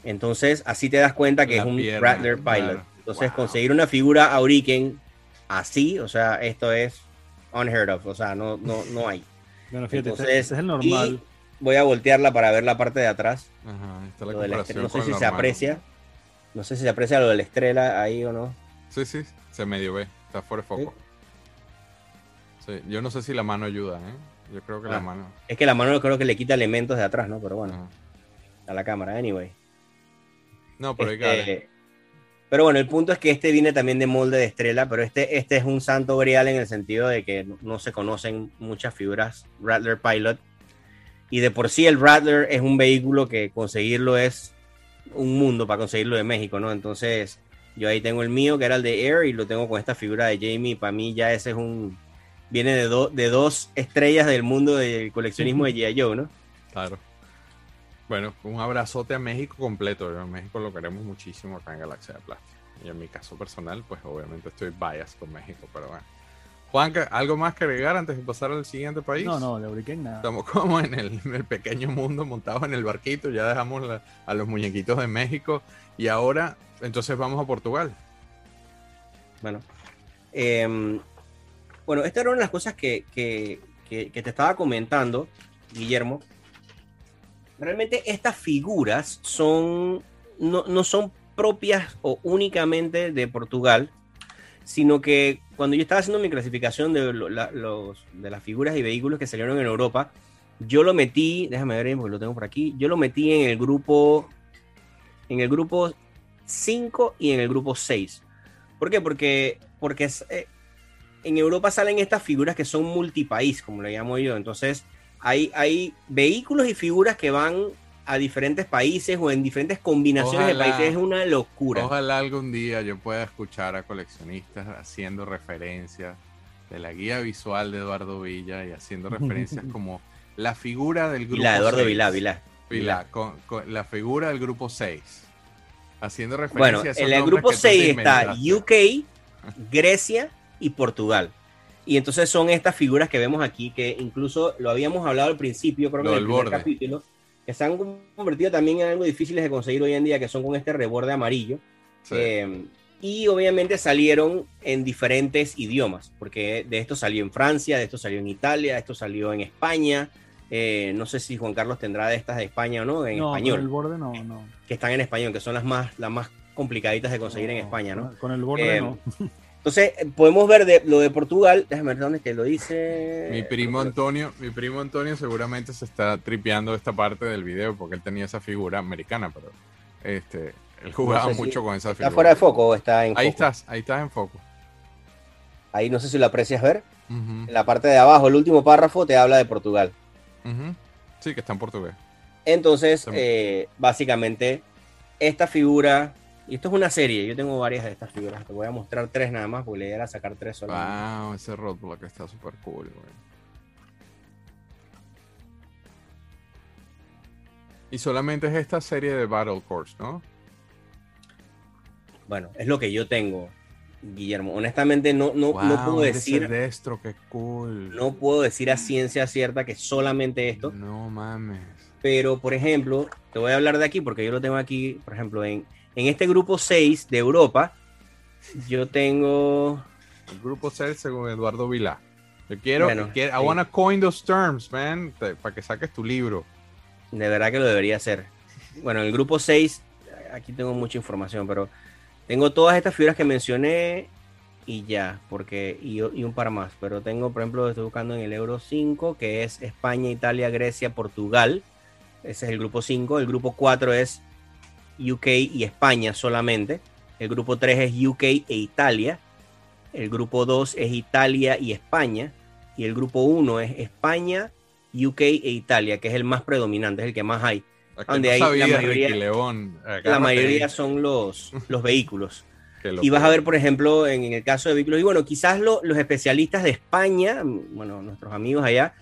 Entonces, así te das cuenta que La es un pierna, Rattler Pilot. claro. Entonces, Wow. conseguir una figura Auriken así, o sea, esto es unheard of, o sea, no, no, no hay. Bueno, fíjate, Entonces, este es el normal. Voy a voltearla para ver la parte de atrás. Ajá, está la no sé si se aprecia. No sé si se aprecia lo de la estrella ahí o no. Sí, sí, se medio ve. Está fuera de foco. Sí, yo no sé si la mano ayuda, ¿eh? Yo creo que Ah. la mano. Es que la mano creo que le quita elementos de atrás, ¿no? Pero bueno, Ajá. a la cámara, anyway. No, pero Este, pero bueno, el punto es que este viene también de molde de estrella, pero este, este es un santo grial en el sentido de que no se conocen muchas figuras Rattler Pilot. Y de por sí el Rattler es un vehículo que conseguirlo es un mundo para conseguirlo de México, ¿no? Entonces, yo ahí tengo el mío, que era el de Air, y lo tengo con esta figura de Jamie. Para mí ya ese es un... Viene de, do- de dos estrellas del mundo del coleccionismo de G.I. Joe, ¿no? claro. Bueno, un abrazote a México completo. En México lo queremos muchísimo acá en Galaxia de Plástico. Y en mi caso personal, pues obviamente estoy bias con México, pero bueno. Juanca, ¿algo más que agregar antes de pasar al siguiente país? No, no, de Auriken nada. Estamos como en el, en el pequeño mundo montados en el barquito, ya dejamos la- a los muñequitos de México y ahora entonces vamos a Portugal. Bueno, em, bueno, esta era una de las cosas que, que- que- que te estaba comentando, Guillermo. Realmente estas figuras son, no, no son propias o únicamente de Portugal, sino que cuando yo estaba haciendo mi clasificación de, lo- los, de las figuras y vehículos que salieron en Europa, yo lo metí, déjame ver porque lo tengo por aquí, yo lo metí en el grupo, en el grupo 5 y en el grupo 6. ¿Por qué? Porque, porque eh, en Europa salen estas figuras que son multipaís, como le llamo yo. Entonces, hay, hay vehículos y figuras que van a diferentes países o en diferentes combinaciones Ojalá. de países. Es una locura. Ojalá algún día yo pueda escuchar a coleccionistas haciendo referencias de la guía visual de Eduardo Villa y haciendo referencias (laughs) como la figura del grupo Vilá, Eduardo 6. Vilá, Vilá. Vilá, con, con la figura del grupo 6. Haciendo Bueno, referencias a esos en el grupo que tú te 6 está. UK, Grecia y Portugal. Y entonces son estas figuras que vemos aquí, que incluso lo habíamos hablado al principio, creo que Lo en el primer borde. capítulo, que se han convertido también en algo difíciles de conseguir hoy en día, que son con este reborde amarillo. Sí. Eh, y obviamente salieron en diferentes idiomas, porque de esto salió en Francia, de esto salió en Italia, de esto salió en España. Eh, no sé si Juan Carlos tendrá de estas de España o no, en no, español por el borde no, no. que están en español, que son las más, las más complicaditas de conseguir en España, ¿no? Con el borde Eh, no. (laughs) Entonces, podemos ver de, lo de Portugal. Déjame ver dónde que lo dice. Mi primo Antonio, mi primo Antonio seguramente se está tripeando esta parte del video porque él tenía esa figura americana, pero este, él jugaba No sé si mucho con esa ¿Está figura. fuera de foco o está en Ahí foco? estás, ahí estás en foco. Ahí no sé si lo aprecias ver. En la parte de abajo, el último párrafo te habla de Portugal. Sí, que está en portugués. Entonces, eh, básicamente, esta figura, y esto es una serie, yo tengo varias de estas figuras, te voy a mostrar tres nada más, porque la idea era sacar tres solamente. Wow, ese roadblock está súper cool, güey. Y solamente es esta serie de Battle Course, ¿no? Bueno, es lo que yo tengo, Guillermo. Honestamente, no, no, no puedo decir, Destro, qué cool. no puedo decir a ciencia cierta que solamente esto, No mames. pero por ejemplo, te voy a hablar de aquí porque yo lo tengo aquí, por ejemplo, en, en este grupo 6 de Europa, yo tengo El grupo C según Eduardo Vilá. Yo quiero, Bueno, quiero- I sí. wanna coin those terms, man, te- para que saques tu libro. De verdad que lo debería hacer. Bueno, en el grupo 6, aquí tengo mucha información, pero tengo todas estas figuras que mencioné y ya, porque y, y un par más. Pero tengo, por ejemplo, estoy buscando en el Euro 5, que es España, Italia, Grecia, Portugal. Ese es el grupo 5. El grupo 4 es UK y España solamente. El grupo 3 es UK e Italia. El grupo 2 es Italia y España. Y el grupo 1 es España, UK e Italia, que es el más predominante, es el que más hay. Donde no hay la mayoría- León. La mayoría son los, (laughs) los vehículos. Y vas a ver, por ejemplo, en, en el caso de vehículos, y bueno, quizás lo- los especialistas de España, mm, bueno, nuestros amigos allá,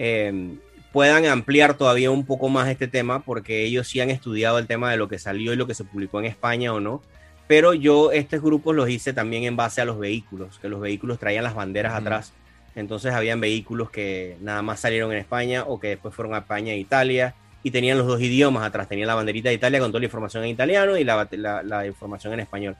eh, puedan ampliar todavía un poco más este tema, porque ellos sí han estudiado el tema de lo que salió y lo que se publicó en España o no. Pero yo estos grupos los hice también en base a los vehículos, que los vehículos traían las banderas Ujú. atrás. Entonces habían vehículos que nada más salieron en España o que después fueron a España e Italia y tenían los dos idiomas atrás. Tenían la banderita de Italia con toda la información en italiano y la, la- la información en español.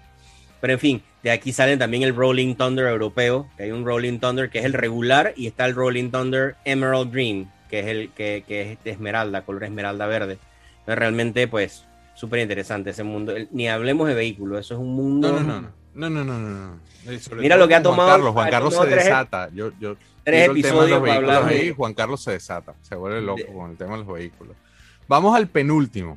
Pero en fin, de aquí salen también el Rolling Thunder europeo, que hay un Rolling Thunder que es el regular y está el Rolling Thunder Emerald Green, que es el que, que es de esmeralda, color esmeralda verde. Entonces, realmente, pues, súper interesante ese mundo. El- ni hablemos de vehículos, eso es un mundo. No, no, no. No, no, no, no. no. Mira lo que ha con Juan tomado- Carlos, Juan Carlos se tomado tres- desata. Yo, yo Tres episodios para hablar ahí, Juan Carlos se desata. Se vuelve loco De- con el tema de los vehículos. Vamos al penúltimo.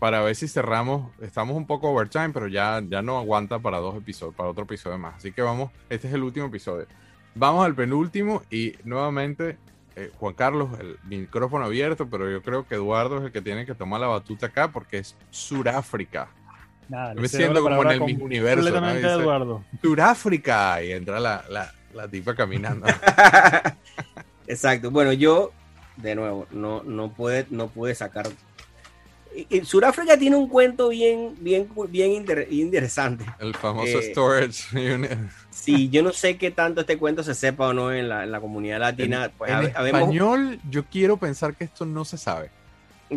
Para ver si cerramos. Estamos un poco overtime, pero ya, ya no aguanta para dos episodios, para otro episodio más. Así que vamos. Este es el último episodio. Vamos al penúltimo y nuevamente. Eh, Juan Carlos, el micrófono abierto, pero yo creo que Eduardo es el que tiene que tomar la batuta acá porque es Suráfrica. Nada, me siento como en el mismo universo, ¿no? Completamente Dice- Eduardo. Suráfrica. Y entra la, la, la tipa caminando. (laughs) Exacto. Bueno, yo, de nuevo, no, no, puede, no pude sacar. Y Sudáfrica tiene un cuento bien, bien, bien inter- interesante. El famoso Eh, Storage Unit. Sí, yo no sé qué tanto este cuento se sepa o no en la, en la comunidad latina. Pues, en habemos- español, yo quiero pensar que esto no se sabe.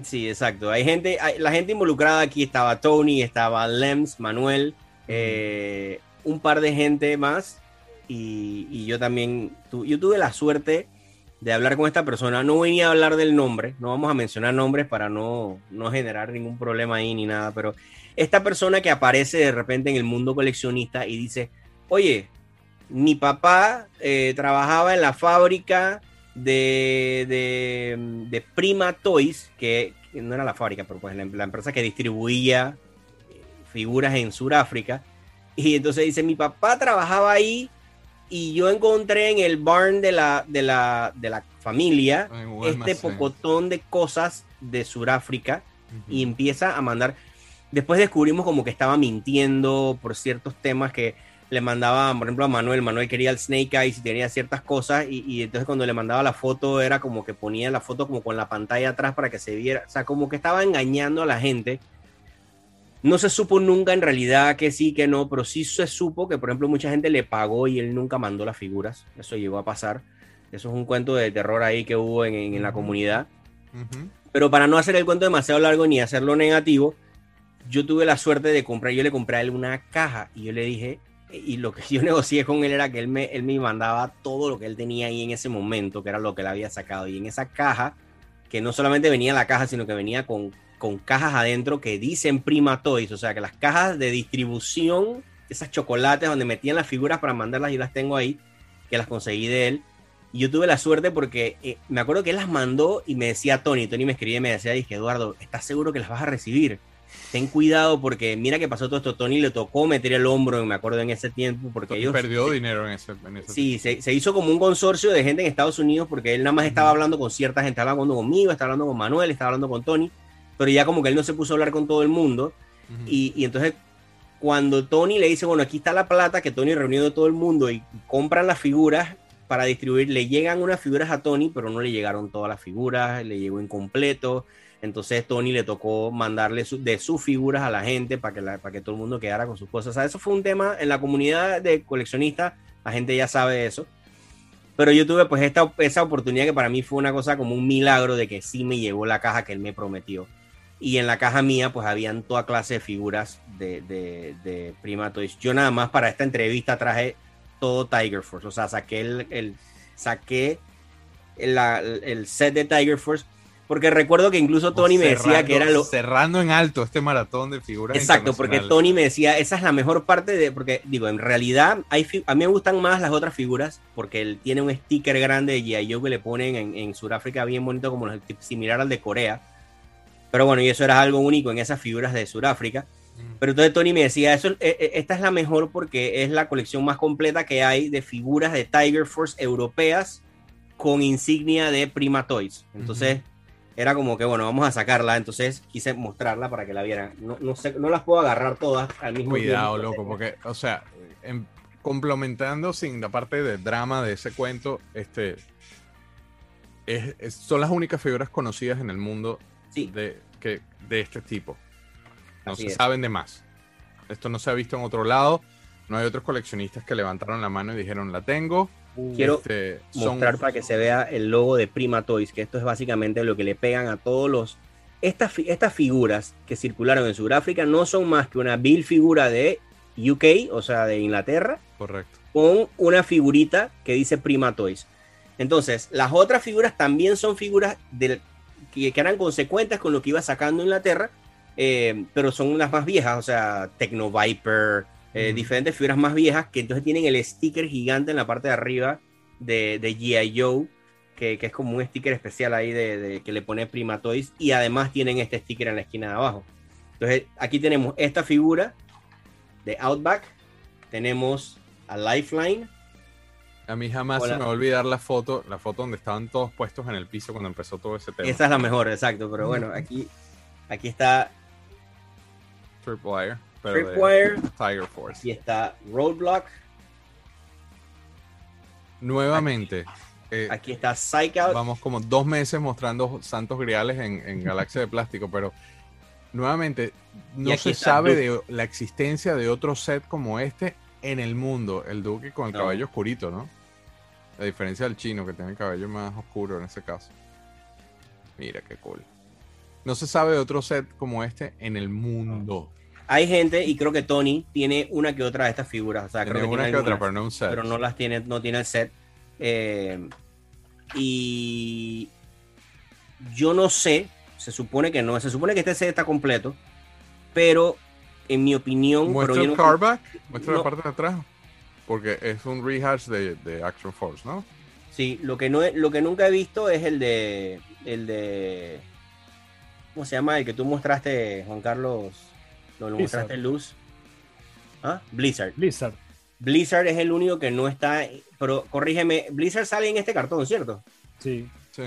Sí, exacto. Hay gente, hay- la gente involucrada aquí estaba Tony, estaba Lems, Manuel, eh, un par de gente más. Y, y yo también, tu- yo tuve la suerte de hablar con esta persona. No venía a hablar del nombre, no vamos a mencionar nombres para no, no generar ningún problema ahí ni nada, pero esta persona que aparece de repente en el mundo coleccionista y dice, oye, mi papá eh, trabajaba en la fábrica de, de, de Prima Toys, que, no era la fábrica, pero pues la, la empresa que distribuía eh, figuras en Sudáfrica. Y entonces dice, mi papá trabajaba ahí y yo encontré en el barn de la, de la, de la familia un este pocotón de cosas de Sudáfrica y empieza a mandar. Después descubrimos como que estaba mintiendo por ciertos temas que le mandaba, por ejemplo, a Manuel. Manuel quería el Snake Eyes y tenía ciertas cosas. Y, y entonces cuando le mandaba la foto, era como que ponía la foto como con la pantalla atrás para que se viera. O sea, como que estaba engañando a la gente. No se supo nunca en realidad que sí, que no, pero sí se supo que, por ejemplo, mucha gente le pagó y él nunca mandó las figuras. Eso llegó a pasar. Eso es un cuento de terror ahí que hubo en, en- la comunidad. Pero para no hacer el cuento demasiado largo ni hacerlo negativo, yo tuve la suerte de comprar, yo le compré a él una caja y yo le dije, y lo que (laughs) yo negocié con él era que él me, él me mandaba todo lo que él tenía ahí en ese momento, que era lo que él había sacado. Y en esa caja, que no solamente venía la caja, sino que venía con con cajas adentro que dicen Prima Toys, o sea que las cajas de distribución, esas chocolates donde metían las figuras para mandarlas, yo las tengo ahí, que las conseguí de él. Y yo tuve la suerte porque eh, me acuerdo que él las mandó y me decía Tony, Tony me escribía y me decía, dije, Eduardo, ¿estás seguro que las vas a recibir? Ten cuidado porque mira que pasó todo esto, Tony le tocó meter el hombro, me acuerdo en ese tiempo, porque Tony ellos... perdió dinero en ese, en ese Sí, se, se hizo como un consorcio de gente en Estados Unidos porque él nada más estaba hablando con cierta gente, estaba hablando conmigo, estaba hablando con Manuel, estaba hablando con Tony, pero ya como que él no se puso a hablar con todo el mundo Ujú. y, y entonces cuando Tony le dice, bueno, aquí está la plata que Tony reunió de todo el mundo y compran las figuras para distribuir, le llegan unas figuras a Tony, pero no le llegaron todas las figuras, le llegó incompleto. Entonces Tony le tocó mandarle su- de sus figuras a la gente para que, la- para que todo el mundo quedara con sus cosas. O sea, eso fue un tema en la comunidad de coleccionistas, la gente ya sabe eso. Pero yo tuve pues esta, esa oportunidad que para mí fue una cosa como un milagro de que sí me llegó la caja que él me prometió. Y en la caja mía pues habían toda clase de figuras de, de, de Prima Toys. Yo nada más para esta entrevista traje todo Tiger Force. O sea, saqué el, el- saqué la- el set de Tiger Force. Porque recuerdo que incluso Tony me decía que era lo, Cerrando en alto este maratón de figuras. Exacto, porque. Tony me decía, esa es la mejor parte de, porque digo, en realidad hay a mí me gustan más las otras figuras, porque él tiene un sticker grande de G.I. Joe que le ponen en, en Sudáfrica bien bonito, como los, similar al de Corea. Pero bueno, y eso era algo único en esas figuras de Sudáfrica. Mm. Pero entonces Tony me decía, eso, eh, eh, esta es la mejor porque es la colección más completa que hay de figuras de Tiger Force europeas con insignia de Prima Toys. Entonces, era como que, bueno, vamos a sacarla. Entonces quise mostrarla para que la vieran. No, no, sé, no las puedo agarrar todas al mismo Cuidado, tiempo. loco, porque, o sea, en- complementando sin la parte de drama de ese cuento, este, es- es- son las únicas figuras conocidas en el mundo Sí, de, que, de este tipo. No Así se es. saben de más. Esto no se ha visto en otro lado. No hay otros coleccionistas que levantaron la mano y dijeron, la tengo. quiero Este, son- mostrar para que se vea el logo de Prima Toys, que esto es básicamente lo que le pegan a todos los... Estas, estas figuras que circularon en Sudáfrica no son más que una bill figura de UK, o sea, de Inglaterra, Correcto. con una figurita que dice Prima Toys. Entonces, las otras figuras también son figuras del, que, que eran consecuentes con lo que iba sacando Inglaterra, eh, pero son las más viejas, o sea, Techno Viper, eh, diferentes figuras más viejas que entonces tienen el sticker gigante en la parte de arriba de, de G.I. Joe, que, que es como un sticker especial ahí de, de- que le pone Prima Toys, y además tienen este sticker en la esquina de abajo. Entonces, aquí tenemos esta figura de Outback, tenemos a Lifeline, A mí jamás Hola. se me va a olvidar la foto, la foto donde estaban todos puestos en el piso cuando empezó todo ese tema. esa es la mejor, exacto, pero bueno, aquí, aquí está Tripwire. pero de Tripwire, Tiger Force. aquí está Roadblock, Nuevamente, eh, aquí está Psych Out, vamos como dos meses mostrando santos griales en, en Galaxia de Plástico, pero nuevamente no se sabe Duke. de la existencia de otro set como este en el mundo. El Duque con el No. cabello oscurito, ¿no? A diferencia del chino que tiene el cabello más oscuro en ese caso. Mira qué cool. No se sabe de otro set como este en el mundo. Hay gente, y creo que Tony tiene una que otra de estas figuras. O sea, Tiene creo que una tiene que otra, algunas, pero no un set. pero no las tiene, no tiene el set. Eh, y yo no sé, se supone que no, se supone que este set está completo, pero en mi opinión, Muestra el no- cardback, muestra no. la parte de atrás. Porque es un rehash de, de Action Force, ¿no? Sí, lo que no lo que nunca he visto es el de el de ¿cómo se llama? El que tú mostraste, Juan Carlos, lo, lo Blizzard. mostraste en luz. ¿Ah? Blizzard. Blizzard. Blizzard es el único que no está, pero corrígeme, Blizzard sale en este cartón, ¿cierto? Sí, Sí.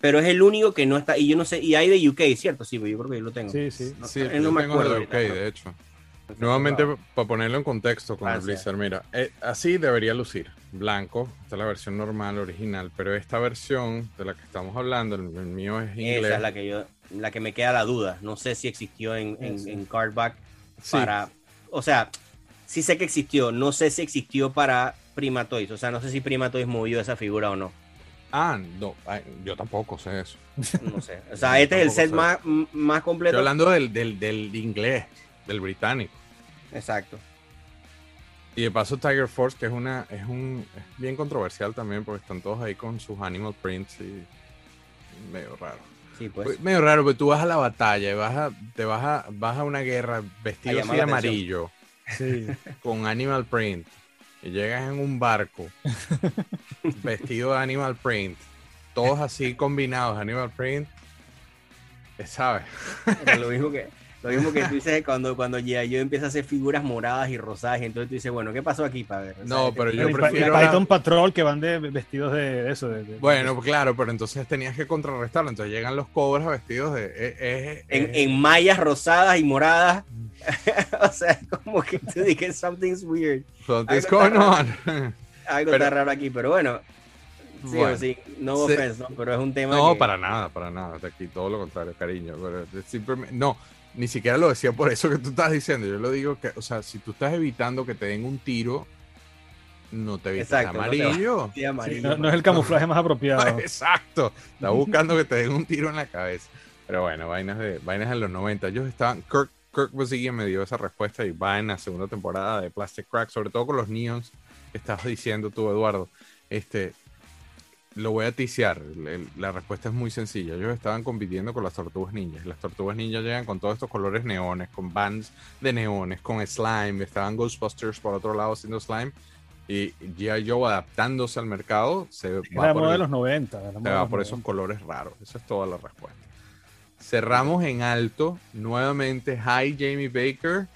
Pero es el único que no está, y yo no sé, y hay de UK, ¿cierto? Sí, pues yo creo que yo lo tengo. sí, sí. No, Sí, yo me tengo acuerdo de UK, de hecho. Nuevamente, para ponerlo en contexto con el. Blizzard, mira, eh, así debería lucir. Blanco, esta es la versión normal, original, pero esta versión de la que estamos hablando, el, el mío es inglés. Esa es la que yo, la que me queda la duda. No sé si existió en, en, Sí. en Cardback Sí, para. O sea, sí sé que existió. No sé si existió para Prima Toys. O sea, no sé si Prima Toys movió esa figura o no. Ah, no, yo tampoco sé eso. No sé. O (laughs) sea, este es el set más, más Estoy completo. hablando del, del, del inglés, del británico. Exacto. Y de paso Tiger Force, que es una es un es bien controversial también, porque están todos ahí con sus animal prints y medio raro. Sí, pues. Medio raro, pero tú vas a la batalla, y vas a, te vas a, vas a una guerra vestido así de amarillo, Sí. (laughs) con animal print, y llegas en un barco (laughs) vestido de animal print, todos así combinados, animal print, eh, ¿sabes? Pero lo mismo que lo mismo que tú dices cuando cuando ya yo empieza a hacer figuras moradas y rosadas y entonces tú dices bueno qué pasó aquí para ver O No, pero yo prefiero la- Python Patrol que van de vestidos de eso. de- de- Bueno, claro, pero entonces tenías que contrarrestarlo, entonces llegan los cobras vestidos de... eh, eh, en, eh, en mallas rosadas y moradas (laughs) o sea como que tú dices something's weird something's algo going on. algo Pero- está raro aquí pero bueno sí Bueno, o sí no se- ¿no? pero es un tema No, que- para nada, para nada. Aquí todo lo contrario, cariño. Pero simplemente, no, ni siquiera lo decía por eso que tú estás diciendo. Yo lo digo que, o sea, si tú estás evitando que te den un tiro, no te vistes Exacto, no te amarillo. Sí, amarillo, no, no es el camuflaje más apropiado. (laughs) Exacto. Está buscando que te den un tiro en la cabeza. Pero bueno, vainas de vainas de los 90. Ellos estaban. Kirk, Kirk Basigia me dio esa respuesta y va en la segunda temporada de Plastic Crack, sobre todo con los Neons que estabas diciendo tú, Eduardo. Este. Lo voy a ticiar. La respuesta es muy sencilla. Ellos estaban compitiendo con las tortugas ninjas. Las tortugas ninjas llegan con todos estos colores neones, con bands de neones, con slime. Estaban Ghostbusters por otro lado haciendo slime. Y G.I. Joe adaptándose al mercado se va la por moda el- de los 90. era la se moda de va los por esos 90. colores raros. Esa es toda la respuesta. Cerramos en alto, nuevamente Hi Jamie Baker.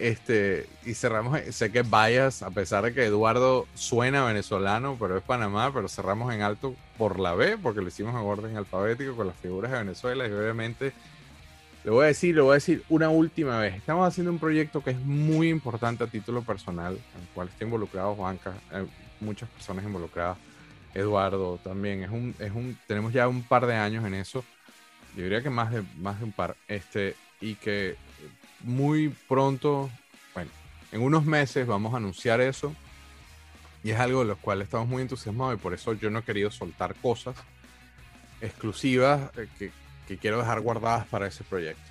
Este, y cerramos, sé que vayas, a pesar de que Eduardo suena venezolano, pero es Panamá, pero cerramos en alto por la B, porque lo hicimos en orden alfabético con las figuras de Venezuela y obviamente le voy a decir, le voy a decir una última vez. Estamos haciendo un proyecto que es muy importante a título personal, en el cual está involucrado Juanca, eh, muchas personas involucradas. Eduardo también. Es un, es un, tenemos ya un par de años en eso. Yo diría que más de, más de un par. Este, y que muy pronto, bueno, en unos meses vamos a anunciar eso. Y es algo de lo cual estamos muy entusiasmados y por eso yo no he querido soltar cosas exclusivas eh, que, que quiero dejar guardadas para ese proyecto.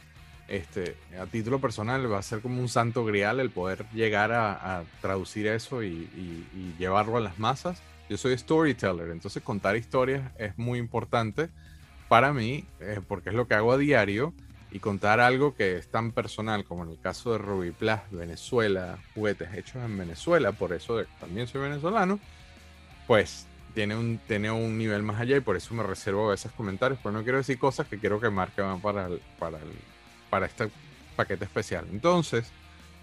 Este, a título personal va a ser como un santo grial el poder llegar a, traducir eso y llevarlo a las masas. Yo soy storyteller, entonces contar historias es muy importante para mí eh, porque es lo que hago a diario y contar algo que es tan personal como en el caso de Ruby Plus, Venezuela, juguetes hechos en Venezuela, por eso también soy venezolano, pues tiene un, tiene un nivel más allá y por eso me reservo veces comentarios, pero no quiero decir cosas que quiero que van para, el- para, el- para este paquete especial. Entonces,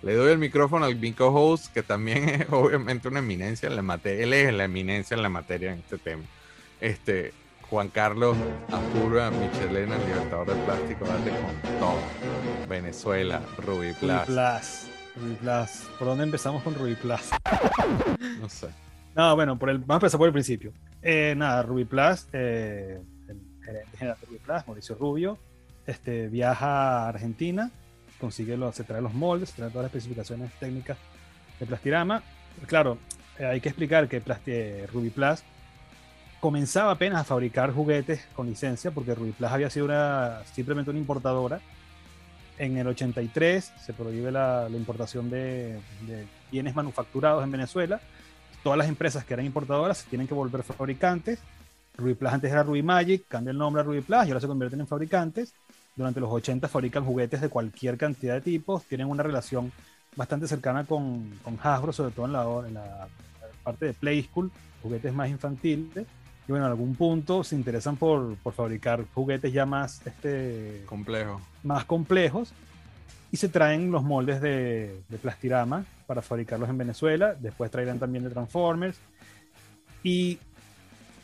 le doy el micrófono al mi co-host, que también es (laughs) obviamente una eminencia en la materia, él es la eminencia en la materia en este tema. Este, Juan Carlos Apura, Michelena, el Libertador de Plástico, date con todo. Venezuela, Ruby Ruby Plus, Plus. Ruby Plus. ¿Por dónde empezamos con Ruby Plus? (laughs) no sé. No, bueno, por el, vamos a empezar por el principio. Eh, nada, Ruby Plus, eh, el gerente general de Ruby Plus, Mauricio Rubio, este, viaja a Argentina, consigue los, se trae los moldes, se trae todas las especificaciones técnicas de Plastirama. Claro, eh, hay que explicar que Plasti- eh, Ruby Plus comenzaba apenas a fabricar juguetes con licencia, porque Ruby Plus había sido una, simplemente una importadora. En el 83 se prohíbe la, la importación de, de bienes manufacturados en Venezuela todas las empresas que eran importadoras se tienen que volver fabricantes. Ruby Plus antes era Ruby Magic, cambia el nombre a Ruby Plus y ahora se convierten en fabricantes. Durante los 80 fabrican juguetes de cualquier cantidad de tipos, tienen una relación bastante cercana con, con Hasbro, sobre todo en la, en la parte de Play School, juguetes más infantiles. Y bueno, en algún punto se interesan por, por fabricar juguetes ya más, este, Complejo. más complejos y se traen los moldes de, de Plastirama para fabricarlos en Venezuela. Después traerán también de Transformers y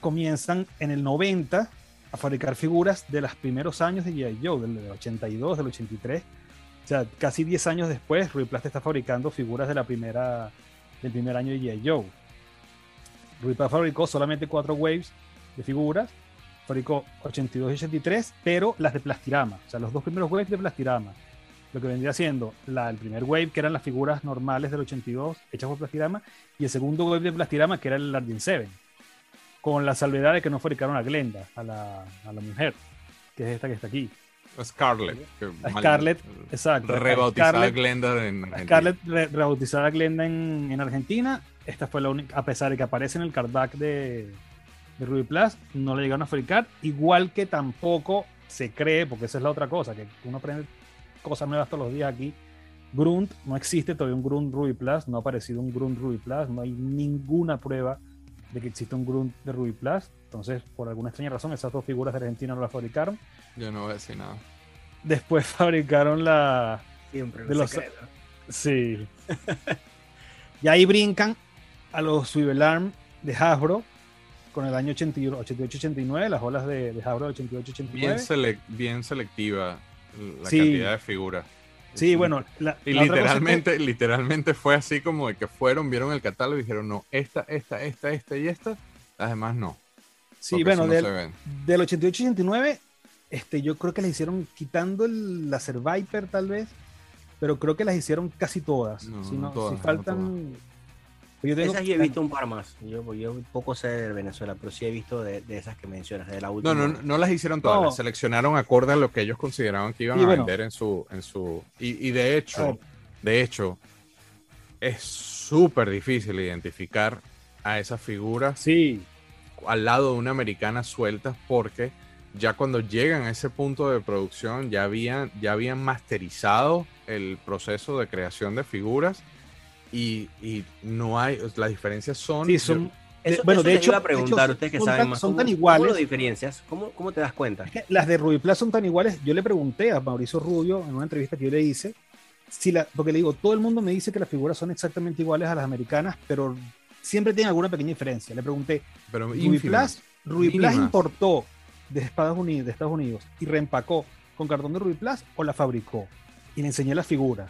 comienzan en el 90 a fabricar figuras de los primeros años de G.I. Joe, del 82, del 83. O sea, casi 10 años después, Ruby Plast está fabricando figuras de la primera, del primer año de G.I. Joe. Plast fabricó solamente cuatro waves de figuras, fabricó 82 y 83, pero las de Plastirama, o sea, los dos primeros waves de Plastirama. Lo que vendría siendo la, el primer wave, que eran las figuras normales del 82, hechas por Plastirama, y el segundo wave de Plastirama, que era el Argent 7, con la salvedad de que no fabricaron a Glenda, a la, a la mujer, que es esta que está aquí. Scarlett. A Scarlett, exacto. Rebautizada Scarlett- Glenda en Argentina. Scarlett re- rebautizada Glenda en, en Argentina. Esta fue la única, a pesar de que aparece en el cardback de, de Ruby Plus, no la llegaron a fabricar. Igual que tampoco se cree, porque esa es la otra cosa, que uno aprende cosas nuevas todos los días aquí. Grunt, no existe todavía un Grunt Ruby Plus, no ha aparecido un Grunt Ruby Plus, no hay ninguna prueba de que exista un Grunt de Ruby Plus. Entonces, por alguna extraña razón, esas dos figuras de Argentina no las fabricaron. Yo no voy a decir nada. Después (laughs) fabricaron la. Siempre De los-. Sí. (laughs) y ahí brincan a los Swivel Arm de Hasbro con el año 88-89, las olas de, de Hasbro del Bien, 88-89. selec- bien selectiva la Sí. cantidad de figuras. Sí, bueno, la, Y la que- literalmente, literalmente fue así como de que fueron, vieron el catálogo y dijeron, no, esta, esta, esta, esta y esta, las demás no. sí, bueno, eso no del, se ven. del 88-89, este, yo creo que las hicieron quitando el láser Viper tal vez, pero creo que las hicieron casi todas. No, si no no, todas, si faltan... Yo tengo- Esas yo he visto un par más. Yo, yo poco sé de Venezuela, pero sí he visto de, de esas que mencionas, de la No, última. no, no, no las hicieron todas, No. las seleccionaron acorde a lo que ellos consideraban que iban Y a bueno. vender en su, en su, y, y de hecho, ver. de hecho, es súper difícil identificar a esas figuras Sí, al lado de una americana sueltas porque ya cuando llegan a ese punto de producción ya habían, ya habían masterizado el proceso de creación de figuras y, y no hay, las diferencias son... sí, son... Eso, eh, bueno, eso de hecho, iba a preguntar, de hecho, ustedes que son saben más. Son ¿cómo- tan ¿Cómo iguales. lo diferencias? ¿Cómo, ¿Cómo te das cuenta? Es que las de Rubí Plus son tan iguales. Yo le pregunté a Mauricio Rubio en una entrevista que yo le hice, si la, porque le digo, todo el mundo me dice que las figuras son exactamente iguales a las americanas, pero siempre tienen alguna pequeña diferencia. Le pregunté, pero ínfimas. Plus, Rubí Plus importó de Estados Unidos, de Estados Unidos y reempacó con cartón de Rubí Plus o la fabricó. Y le enseñé la figura.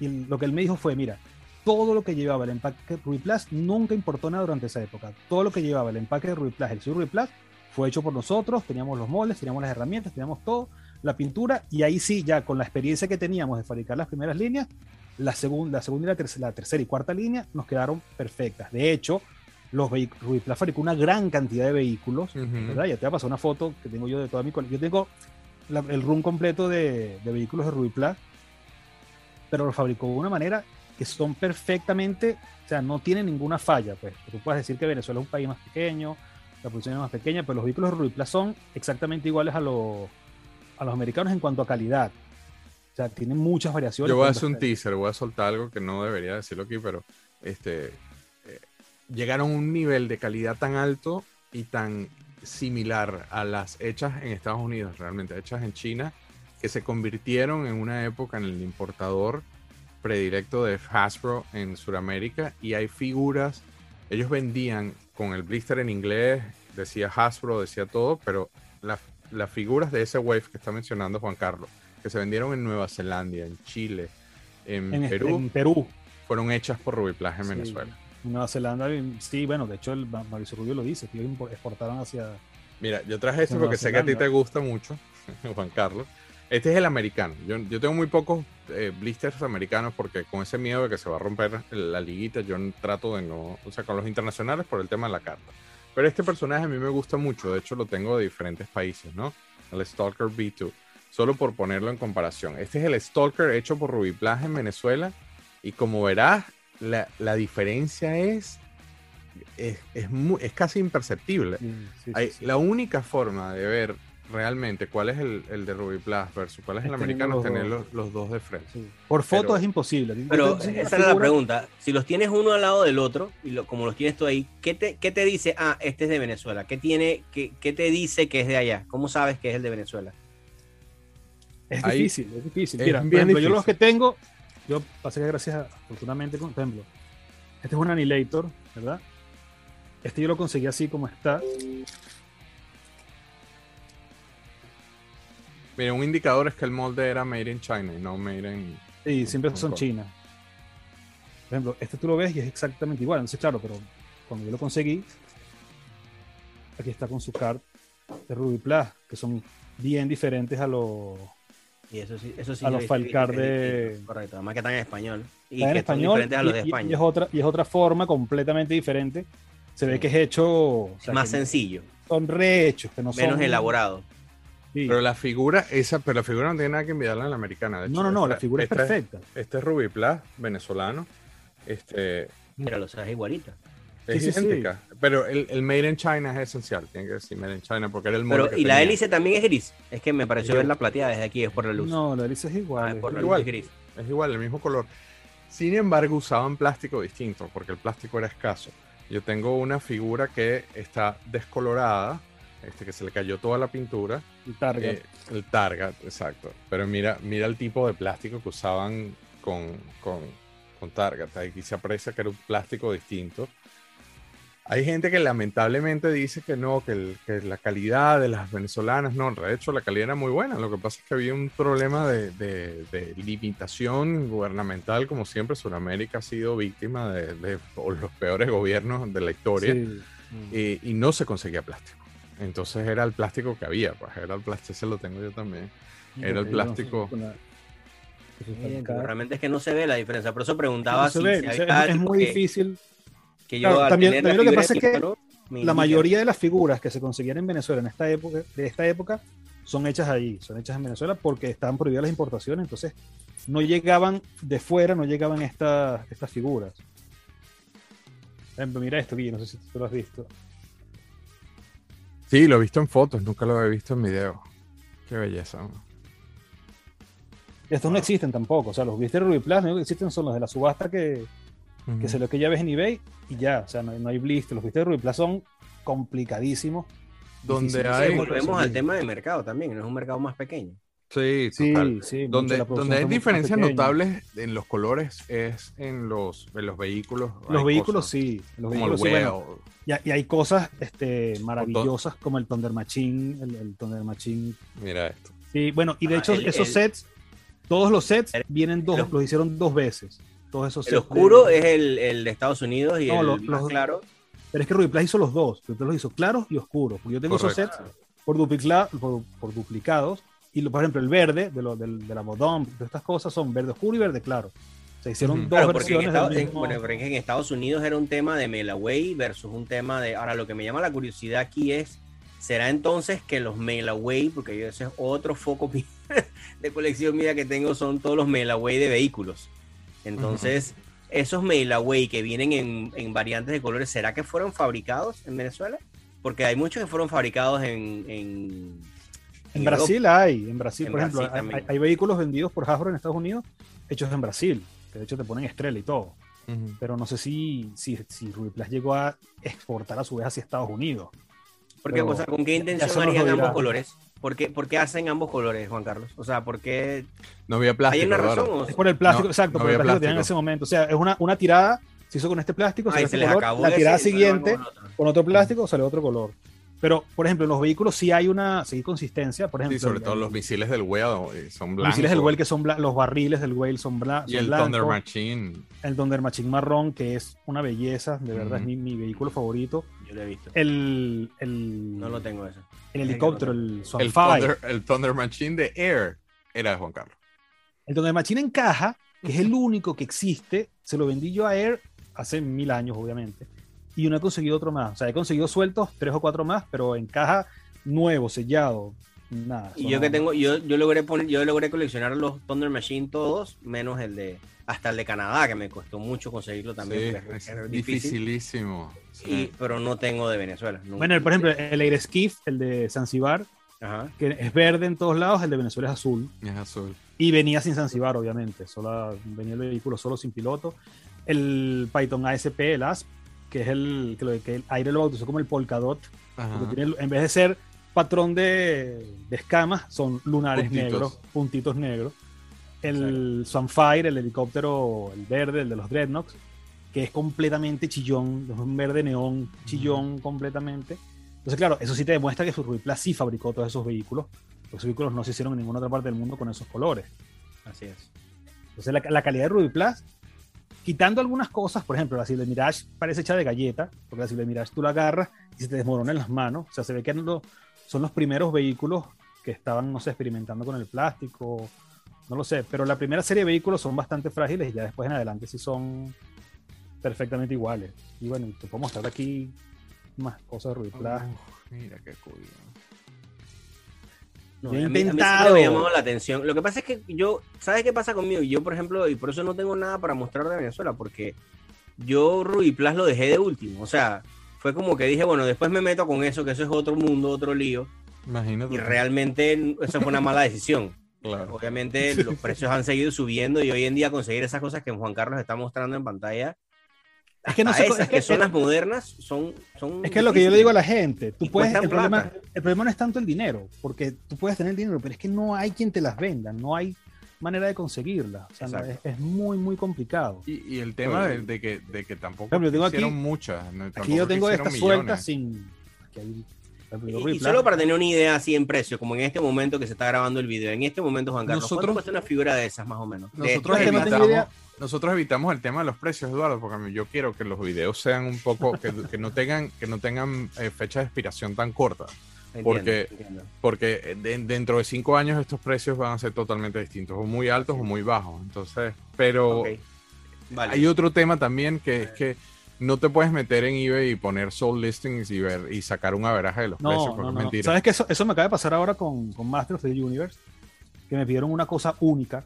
Y lo que él me dijo fue, mira, todo lo que llevaba el empaque Plus nunca importó nada durante esa época. Todo lo que llevaba el empaque de Rubí Plus, el Rubí Plus, fue hecho por nosotros, teníamos los moldes, teníamos las herramientas, teníamos todo, la pintura, y ahí sí, ya con la experiencia que teníamos de fabricar las primeras líneas, la segunda, la segunda y la tercera, la tercera y cuarta línea nos quedaron perfectas. De hecho, los Plus fabricó una gran cantidad de vehículos. Ya te voy a pasar una foto que tengo yo de toda mi colección. Yo tengo la- el room completo de, de vehículos de Plus, pero lo fabricó de una manera que son perfectamente, o sea, no tienen ninguna falla, pues. Tú puedes decir que Venezuela es un país más pequeño, la producción es más pequeña, pero los vehículos Plus son exactamente iguales a los, a los americanos en cuanto a calidad. O sea, tienen muchas variaciones. Yo voy a hacer un teaser, voy a soltar algo que no debería decirlo aquí, pero este eh, llegaron a un nivel de calidad tan alto y tan similar a las hechas en Estados Unidos, realmente hechas en China, que se convirtieron en una época en el importador predilecto de Hasbro en Sudamérica y hay figuras, ellos vendían con el blister en inglés, decía Hasbro, decía todo, pero la- las figuras de ese wave que está mencionando Juan Carlos, que se vendieron en Nueva Zelanda, en Chile, en, en, Perú, en Perú, fueron hechas por Rubiplas en Sí. Venezuela. en Nueva Zelanda, sí, bueno, de hecho el Ma- Mauricio Rubio lo dice, que ellos exportaron hacia... Mira, yo traje esto porque Nueva sé que a ti te gusta mucho, (laughs) Juan Carlos. Este es el americano. Yo, yo tengo muy pocos eh, blisters americanos porque con ese miedo de que se va a romper la liguita, yo trato de no, o sea, con los internacionales por el tema de la carta. Pero este personaje a mí me gusta mucho, de hecho lo tengo de diferentes países, ¿no? El Stalker B2, solo por ponerlo en comparación. Este es el Stalker hecho por Rubiplas en Venezuela y como verás, la, la diferencia es, es, es, mu- es casi imperceptible. sí, sí, sí, Hay-. La única forma de ver realmente cuál es el, el de Ruby Plus versus cuál es el Es teniendo americano los tener los, los dos de frente. Sí. Por foto Pero- es imposible. Pero esa era la pregunta. Si los tienes uno al lado del otro, y lo- como los tienes tú ahí, ¿qué te, qué te dice? Ah, este es de Venezuela. ¿Qué, tiene, qué, qué te dice que es de allá? ¿Cómo sabes que es el de Venezuela? Es Ahí- difícil, es difícil. es Mira, por bien ejemplo, yo los que tengo, yo pasé que gracias, a- afortunadamente, con, ejemplo, este es un Annihilator, ¿verdad? Este yo lo conseguí así como está. Mira, un indicador es que el molde era made in China y no made in. Y siempre Hong son Kong. chinas. Por ejemplo, este tú lo ves y es exactamente igual. Entonces, claro, pero cuando yo lo conseguí, aquí está con su card de Ruby Plus, que son bien diferentes a los. Y eso sí, eso sí. A los Falcar de-. Correcto, además que están en español. Y Está en que español son diferentes a los de y- y- España. Y, es otra, y es otra forma completamente diferente. Se ve Sí. que es hecho. o sea, más sencillo, Son rehechos, que no menos son. elaborado. Sí. Pero la figura, esa, pero la figura no tiene nada que envidiarla a la americana. de no, hecho. no, no, Esta- la figura es perfecta. Este es Ruby Plus, venezolano. Este, Mira, o sea, es igualita. Es Sí, sí, sí. idéntica. Pero el, el Made in China es esencial. Tiene que decir Made in China porque era el Pero, que y la hélice también es gris. Es que me pareció ver la plateada desde aquí, es por la luz. No, la hélice es Ah, igual. es por la es luz igual. es gris. Es igual, el mismo color. Sin embargo, usaban plástico distinto porque el plástico era escaso. Yo tengo una figura que está descolorada, este, que se le cayó toda la pintura. el Target. Eh, el Target, exacto. Pero mira, mira el tipo de plástico que usaban con, con, con Target. Aquí se aprecia que era un plástico distinto. Hay gente que lamentablemente dice que no, que, el- que la calidad de las venezolanas, no, de hecho la calidad era muy buena. Lo que pasa es que había un problema de, de- de limitación gubernamental, como siempre. Sudamérica ha sido víctima de, de los peores gobiernos de la historia Sí. y, y no se conseguía plástico. Entonces era el plástico que había, pues era el plástico, ese lo tengo yo también. Era el plástico. acá. realmente es que no se ve la diferencia. Por eso preguntaba No se si, ve, es, muy que- difícil. que yo Claro, también- lo que pasa es que La mayoría de las figuras que se conseguían en Venezuela en esta época, de esta época son hechas ahí, son hechas en Venezuela porque estaban prohibidas las importaciones, entonces no llegaban de fuera, no llegaban estas estas figuras. Mira esto, Guille, no sé si tú lo has visto. Sí, lo he visto en fotos, nunca lo he visto en video. Qué belleza. ¿no? Estos no existen tampoco, o sea, los viste de Rubiplas, lo único que existen son los de la subasta que, que Ujú. se lo que ya ves en eBay y ya, o sea, no, hay- no hay blister. Los viste de Rubiplas son complicadísimos. Donde difíciles. hay- Sí, volvemos al tema de mercado también, no es un mercado más pequeño. Sí, Sí, total. sí. mucho, Donde, donde hay diferencias notables en los colores es en los, en los vehículos. Los Hay vehículos cosas sí, los Como el vehículos sí, bueno. Y, y hay cosas este, maravillosas como el Thunder Machine, el, el Thunder Machine. Mira esto. Sí, bueno, y de Ah, hecho el- esos el- sets, todos los sets vienen dos, los- los hicieron dos veces. Todos esos El sets oscuro de- es el, el de Estados Unidos y No, el lo- más los- claro. Pero es que Rubiplas hizo los dos. Rubiplas los hizo claros y oscuros. Porque yo tengo esos sets por, duplicla- por, por duplicados. Y lo- por ejemplo, el verde de, lo, del- de la Bodom, de estas cosas son verde oscuro y verde claro. Se hicieron dos Claro, porque en versiones Estados, del en- bueno, pero es que en Estados Unidos era un tema de Mailaway versus un tema de. Ahora, lo que me llama la curiosidad aquí es: ¿será entonces que los Mailaway, porque yo ese es otro foco (laughs) de colección mía que tengo, son todos los Mailaway de vehículos? Entonces, esos Mailaway que vienen en, en variantes de colores, ¿será que fueron fabricados en Venezuela? Porque hay muchos que fueron fabricados en. En, En Europa. Brasil hay, en Brasil, En por ejemplo, Brasil hay, también. hay- hay vehículos vendidos por Hasbro en Estados Unidos hechos en Brasil, que de hecho te ponen estrella y todo. Pero no sé si, si, si Rubiplas llegó a exportar a su vez hacia Estados Unidos. ¿Por qué? Pero O sea, ¿con qué intención harían ambos colores? ¿Por qué, por qué hacen ambos colores, Juan Carlos? O sea, ¿por qué No había plástico. ¿Hay una razón? o- Es por el plástico, No, exacto, no por el había plástico que tenían en plástico. ese momento. O sea, es una, una tirada, se hizo con este plástico, Ay, salió se este les color, acabó la tirada siguiente, con otro. con otro plástico, salió otro color. Pero, por ejemplo, en los vehículos sí hay una sí hay consistencia. Por ejemplo, Sí, sobre el- todo el- los misiles del Whale eh, son los blancos. misiles del Whale que son bla- los barriles del Whale son, bla- Y el blancos. Thunder Machine. El Thunder Machine marrón, que es una belleza, de verdad es mi, mi vehículo favorito. Yo lo he visto. El, el, No lo tengo eso. el helicóptero, el El. Thunder, el Thunder Machine de Air era de Juan Carlos. El Thunder Machine en caja, que es el único que existe, se lo vendí yo a Air hace mil años, obviamente. Y no he conseguido otro más. O sea, he conseguido sueltos, tres o cuatro más, pero en caja nuevo, sellado, nada. Y yo que tengo, yo, yo logré poner, yo logré coleccionar los Thunder Machine todos, menos el de, hasta el de Canadá, que me costó mucho conseguirlo también. Sí, es, es dificilísimo. Sí. Y, pero no tengo de Venezuela. nunca. Bueno, por ejemplo, el Air Skiff, el de Zanzibar, Ajá. que es verde en todos lados, el de Venezuela es azul. Es azul. Y venía sin Zanzibar, obviamente. Solo, venía el vehículo solo sin piloto. El Python ASP, el ASP, que es el que, lo, que el aire lo bautizó como el Polkadot. Porque tiene- en vez de ser patrón de, de escamas, son lunares Puntitos. negros, puntitos negros. El Sunfire, el helicóptero, el verde, el de los Dreadnoughts, que es completamente chillón, es un verde neón chillón completamente. Entonces, claro, eso sí te demuestra que Rubiplas sí fabricó todos esos vehículos. porque Esos vehículos no se hicieron en ninguna otra parte del mundo con esos colores. Así es. Entonces, la, la calidad de Rubiplas, quitando algunas cosas, por ejemplo, la Silver Mirage parece hecha de galleta, porque la Silver Mirage tú la agarras y se te desmorona en las manos. O sea, se ve que son los primeros vehículos que estaban, no sé, experimentando con el plástico, no lo sé. Pero la primera serie de vehículos son bastante frágiles y ya después en adelante sí son perfectamente iguales. Y bueno, te puedo mostrar aquí más cosas de Rubiplas. Uf, mira qué cool. No, Yo he a mí- a mí siempre intentado. me ha llamado la atención. Lo que pasa es que yo, ¿sabes qué pasa conmigo? Yo, por ejemplo, y por eso no tengo nada para mostrar de Venezuela, porque yo Ruby Plus lo dejé de último. O sea, fue como que dije, bueno, después me meto con eso, que eso es otro mundo, otro lío. Imagínate. Y realmente eso fue una mala decisión. (laughs) Claro. Obviamente los precios han seguido subiendo y hoy en día conseguir esas cosas que Juan Carlos está mostrando en pantalla, Es que no sé, esas es que, que- son las modernas, son, son Es que es lo que yo le digo a la gente, tú puedes, el problema, el problema no es tanto el dinero, porque tú puedes tener dinero, pero es que no hay quien te las venda, no hay manera de conseguirlas. O sea, no, es, muy, muy complicado. Y, y el tema de, de que, de que tampoco yo tengo aquí- muchas. no, Aquí tampoco yo tengo estas sueltas sin... aquí hay- Y, solo para tener una idea así en precio, como en este momento que se está grabando el video, en este momento, Juan Carlos, Nosotros- ¿cuánto cuesta una figura de esas más o menos? De Nosotros evitamos, idea. Nosotros evitamos el tema de los precios, Eduardo, porque yo quiero que los videos sean un poco, que, (laughs) que no tengan, que no tengan eh, fecha de expiración tan corta. Entiendo, porque- entiendo. Porque eh, de- dentro de cinco años estos precios van a ser totalmente distintos, o muy altos o muy bajos. Entonces, pero. Vale. hay otro tema también que es que no te puedes meter en eBay y poner sold listings y ver y sacar un averaje de los precios, No, porque no, es no. mentira. ¿Sabes que eso, eso me acaba de pasar ahora con, con Master of the Universe? Que me pidieron una cosa única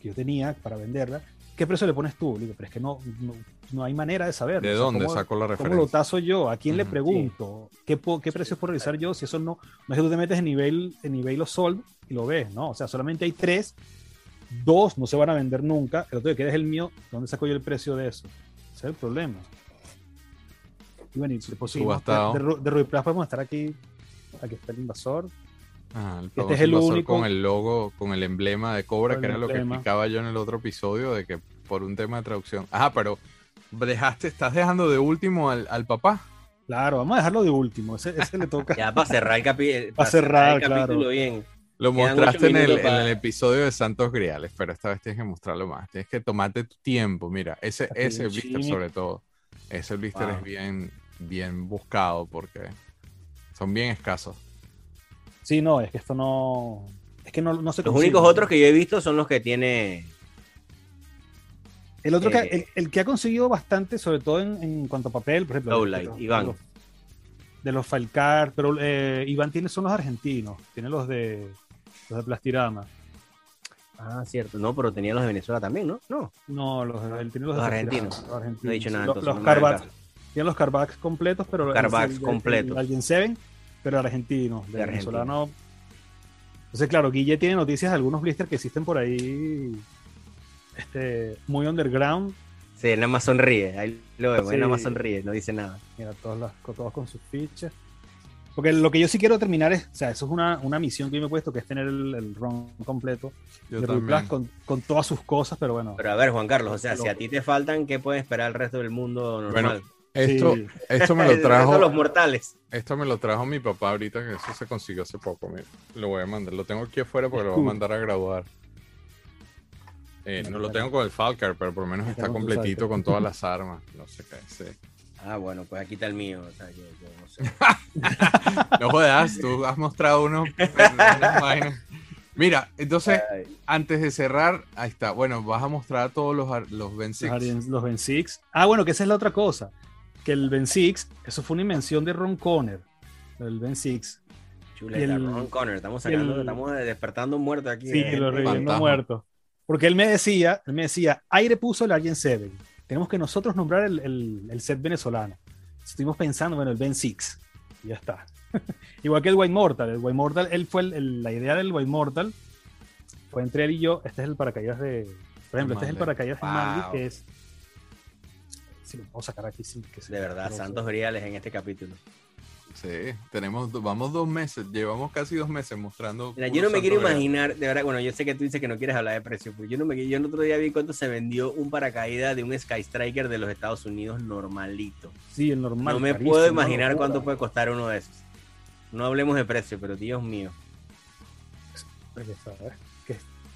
que yo tenía para venderla. ¿Qué precio le pones tú? Le digo, pero es que no, no, no hay manera de saberlo. ¿De O sea, dónde ¿cómo- saco la ¿Cómo lo referencia? tazo yo? ¿A quién le pregunto? ¿Qué, ¿Qué precios puedo realizar yo? Si eso no, no es que tú te metes en nivel, en nivel o sold y lo ves, ¿no? O sea, solamente hay tres, dos no se van a vender nunca, el otro que queda es el mío, ¿dónde saco yo el precio de eso? Ese es el problema. Y bueno, y si podemos estar aquí, aquí está el invasor. Ah, el Este es el único- con el logo, con el emblema de Cobra, que era lo que explicaba yo en el otro episodio, de que por un tema de traducción. Ajá, pero dejaste, estás dejando de último al, al papá. Claro, vamos a dejarlo de último, ese, ese le toca. (laughs) Ya para cerrar el, capi- para cerrar, el capítulo claro. bien. Lo Quedan mostraste en el, en para- el episodio de Santos Griales, pero esta vez tienes que mostrarlo más. Tienes que tomarte tu tiempo. Mira, ese, Aquí ese el blister sobre todo. Ese blister Wow. es bien, bien buscado porque son bien escasos. Sí, no, es que esto no. Es que no, no se Los consigue. únicos otros que yo he visto son los que tiene. El otro que, Eh, el, el que ha conseguido bastante, sobre todo en, en cuanto a papel, por ejemplo. Lowlight, los- Iván. De los, de los Falcar, pero eh, Iván tiene son los argentinos, tiene los de los de Plastirama. Ah, cierto. No, pero tenía los de Venezuela también, ¿no? No. No, los, él tiene los, Los de argentinos. los argentinos. No he dicho nada, Los, entonces los no caso. tiene los Carbacks completos, pero el- Carbacks el- el- completos. El Alien 7, pero argentino, de, De argentino. venezolano. Entonces, claro, Guille tiene noticias de algunos blisters que existen por ahí este, muy underground. Sí, él nada más sonríe. Ahí lo vemos, él nada más Sí. sonríe, no dice nada. Mira, todos, las, todos con sus fichas. Porque lo que yo sí quiero terminar es, o sea, eso es una, una misión que yo me he puesto, que es tener el, el run completo Yo de. Plus con, con todas sus cosas, pero bueno. Pero a ver, Juan Carlos, o sea, si a ti te faltan, ¿qué puede esperar el resto del mundo normal? Esto, Sí. esto me lo (laughs) trajo. los mortales. Esto me lo trajo mi papá ahorita, que eso se consiguió hace poco. Mira, lo voy a mandar. Lo tengo aquí afuera porque lo voy a mandar a graduar. Eh, no lo tengo con el Falcar, pero por lo menos está completito con todas las (laughs) armas. No sé qué. sí. Ah, bueno, pues aquí está el mío. O sea, yo, yo no sé. (laughs) No jodas, tú has mostrado uno. Mira, entonces, Ay, antes de cerrar, ahí está. Bueno, vas a mostrar todos los, los Ben Six. Los Ben Six. Ah, bueno, que esa es la otra cosa. Que el Ben Six, eso fue una invención de Ron Conner. El Ben Six. chuleta, y el- Ron Connor. Estamos sacando, el- estamos despertando un muerto aquí. Sí, de lo reviviendo muerto. Porque él me decía, él me decía, aire puso el Alien 7. Tenemos que nosotros nombrar el, el- el set venezolano. Estuvimos pensando, bueno, el Ben Six. Y ya está. (laughs) Igual que el White Mortal. El White Mortal, él fue el- el- la idea del White Mortal. Fue entre él y yo. Este es el paracaídas de. Por ejemplo, este es el paracaídas de Manly, Wow. que es. Si lo puedo sacar aquí, sí. Que se De verdad, santos griales en este capítulo. Sí, tenemos, vamos dos meses, llevamos casi dos meses mostrando. Mira, yo no me quiero imaginar, de verdad, bueno, yo sé que tú dices que no quieres hablar de precio, pero yo no me yo el otro día vi cuánto se vendió un paracaídas de un Sky Striker de los Estados Unidos normalito. Sí, el normal. no me carísimo, puedo imaginar cuánto puede costar uno de esos. No hablemos de precio, pero Dios mío.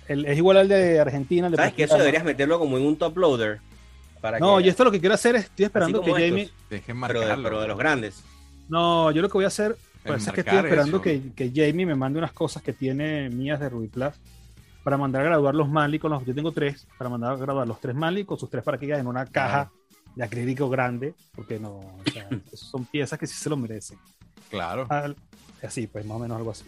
El- es igual al de Argentina. el de ¿Sabes que eso deberías meterlo como en un top loader? Para No, que, yo esto lo que quiero hacer es, estoy esperando que Jamie... Dejen pero, de, marcarlo. pero de los grandes. No, yo lo que voy a hacer, pues es que estoy esperando que, que Jamie me mande unas cosas que tiene mías de Ruby Plus para mandar a graduar los Manly con los. Yo tengo tres, para mandar a graduar los tres Manly con sus tres paracaídas en una caja de acrílico grande, porque no, o sea, (laughs) esos son piezas que sí se lo merecen. Claro, Al- así, pues más o menos algo así.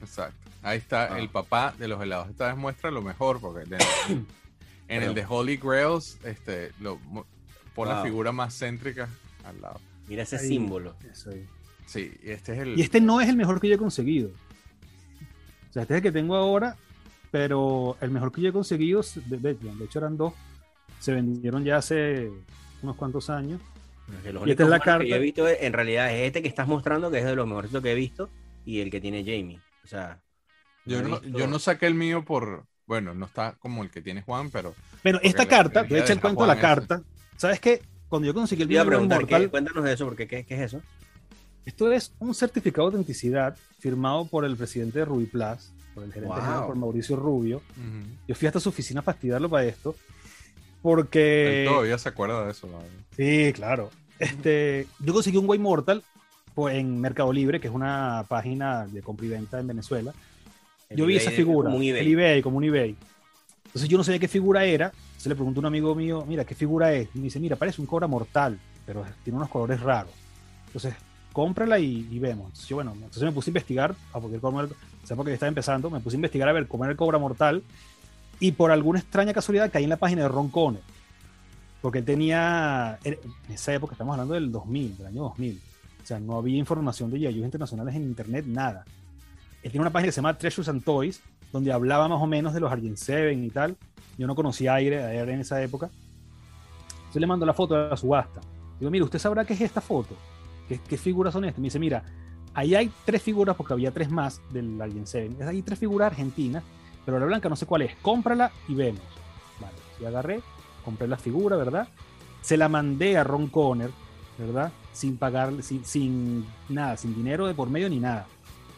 exacto. Ahí está Ah. el papá de los helados. Esta vez muestra lo mejor, porque (coughs) en el de Holy Grails, este, lo, pon la figura más céntrica al lado. Mira ese Ahí. símbolo. Eso ahí. Sí, y este es el. Y este no es el mejor que yo he conseguido. O sea, este es el que tengo ahora, pero el mejor que yo he conseguido, de, de- de hecho eran dos, se vendieron ya hace unos cuantos años. Y esta es la que yo carta. he visto en realidad es este que estás mostrando, que es de los mejores que he visto, y el que tiene Jamie. O sea, yo, no, visto- yo no saqué el mío por. Bueno, no está como el que tiene Juan, pero. Bueno, esta carta, de el cuento de la carta. ¿Sabes qué? Cuando yo conseguí el preguntar, Inmortal, ¿qué- cuéntanos de eso, porque ¿qué, qué es eso? esto es un certificado de autenticidad firmado por el presidente de Rubiplas, por el gerente Wow. general, por Mauricio Rubio. ujú. Yo fui hasta su oficina a fastidiarlo para esto, porque... Él todavía se acuerda de eso. ¿vale? Sí, claro. Este, yo conseguí un Way Mortal pues, en Mercado Libre, que es una página de compra y venta en Venezuela. El yo vi esa es figura, como un eBay. el eBay, como un eBay. Entonces yo no sabía qué figura era. Se le preguntó a un amigo mío, mira, ¿qué figura es? Y me dice, mira, parece un cobra mortal, pero tiene unos colores raros. Entonces, cómprala y, y vemos. Entonces, yo, bueno, entonces me puse a investigar, ah, porque el cobra mortal- o sea, porque estaba empezando, me puse a investigar a ver cómo era el cobra mortal. Y por alguna extraña casualidad caí en la página de Ron Conner. Porque él tenía, en esa época, estamos hablando del 2000, del año 2000. O sea, no había información de Yayus internacionales en internet, nada. Él tiene una página que se llama Treasures and Toys, donde hablaba más o menos de los Argent Seven y tal. Yo no conocía a Aire, a Aire en esa época. Entonces le mando la foto de la subasta. Digo, mira, ¿usted sabrá qué es esta foto? ¿Qué, qué figuras son estas? Me dice, mira, ahí hay tres figuras, porque había tres más del Argent Seven. Hay tres figuras argentinas, pero la blanca no sé cuál es. Cómprala y vemos. Vale, y agarré, compré la figura, ¿verdad? Se la mandé a Ron Conner, ¿verdad? Sin pagar, sin, sin nada, sin dinero de por medio ni nada.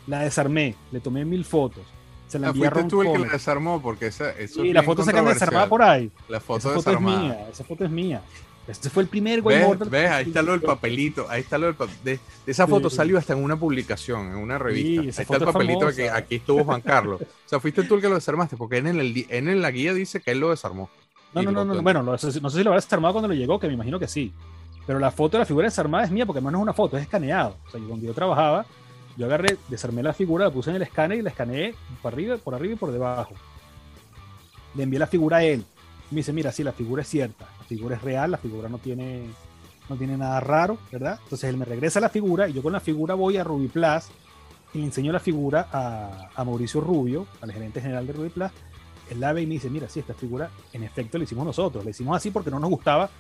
La desarmé, le tomé mil fotos. Se la Ah, envié a fuiste tú el que la desarmó, porque esa, eso Y es la foto se queda desarmada por ahí. La foto Esa foto es mía, esa foto es mía. Este fue el primer Way ¿Ves? ¿Ves? Ahí está lo del papelito. Ahí está lo del de, de esa foto Sí. salió hasta en una publicación, en una revista. Sí, ahí está el papelito que aquí estuvo Juan Carlos. O sea, fuiste tú el que lo desarmaste, porque en, el, en la guía dice que él lo desarmó. No, no, no, no, lo- bueno, no, sé si- no sé si lo habrá desarmado cuando lo llegó, que me imagino que sí. Pero la foto de la figura desarmada es mía, porque además no es una foto, es escaneado. O sea, yo- donde yo trabajaba, yo agarré, desarmé la figura, la puse en el escáner y la escaneé por arriba, por arriba y por debajo. Le envié la figura a él. Me dice, mira, sí, la figura es cierta, la figura es real, la figura no tiene, no tiene nada raro, ¿verdad? Entonces él me regresa la figura y yo con la figura voy a Ruby Plus y le enseño la figura a, a Mauricio Rubio, al gerente general de Ruby Plus. Él la ve y me dice, mira, sí, esta figura en efecto la hicimos nosotros. La hicimos así porque no nos gustaba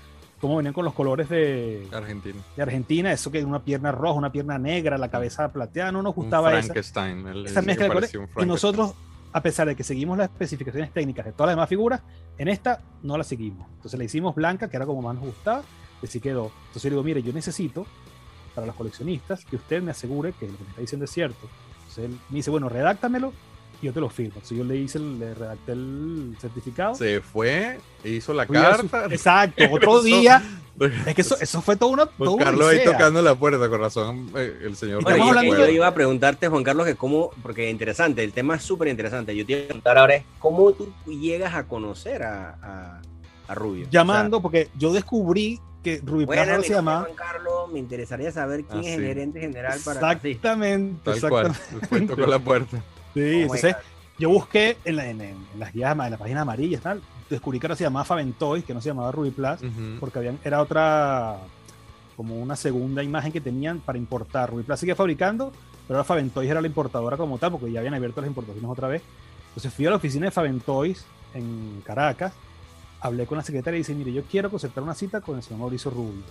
cómo venían con los colores de, Argentino. de Argentina, eso que una pierna roja, una pierna negra, la cabeza plateada, no nos Un gustaba esa, Frankenstein. esa dice mezcla que de colores. Y nosotros, a pesar de que seguimos las especificaciones técnicas de todas las demás figuras, en esta no la seguimos. Entonces la hicimos blanca, que era como más nos gustaba, y así quedó. Entonces yo digo, mire, yo necesito, para los coleccionistas, que usted me asegure que lo que me está diciendo es cierto. Entonces él me dice, bueno, redáctamelo yo te lo firmo. Entonces yo le hice, el- le redacté el certificado. Se fue, hizo la Fui a su- carta. (laughs) Exacto, otro Eso- día. Es que eso, eso fue todo una. Juan todo una Carlos ahí tocando la puerta, con razón. eh, el señor. Oye, hablando yo de- iba a preguntarte, Juan Carlos, que cómo, porque interesante, el tema es súper interesante. Yo te iba a preguntar ahora es cómo tú llegas a conocer a, a, a Rubio. Llamando, porque yo descubrí que Ruby O sea, Plaza bueno, se es llamaba. Juan Carlos, me interesaría saber quién Ah, es el sí. gerente general para. Sí. Exactamente, Tal cual. exactamente. (laughs) Después tocó la puerta. Sí, Oh entonces yo busqué en, la- en- en las guías, en la página amarilla, tal, descubrí que ahora se llamaba Faventoys, que no se llamaba Ruby Plus, porque habían, era otra, como una segunda imagen que tenían para importar. Ruby Plus sigue fabricando, pero ahora Faventoys era la importadora como tal, porque ya habían abierto las importaciones otra vez. Entonces fui a la oficina de Faventoys en Caracas, hablé con la secretaria y dice, mire, yo quiero concertar una cita con el señor Mauricio Rubio.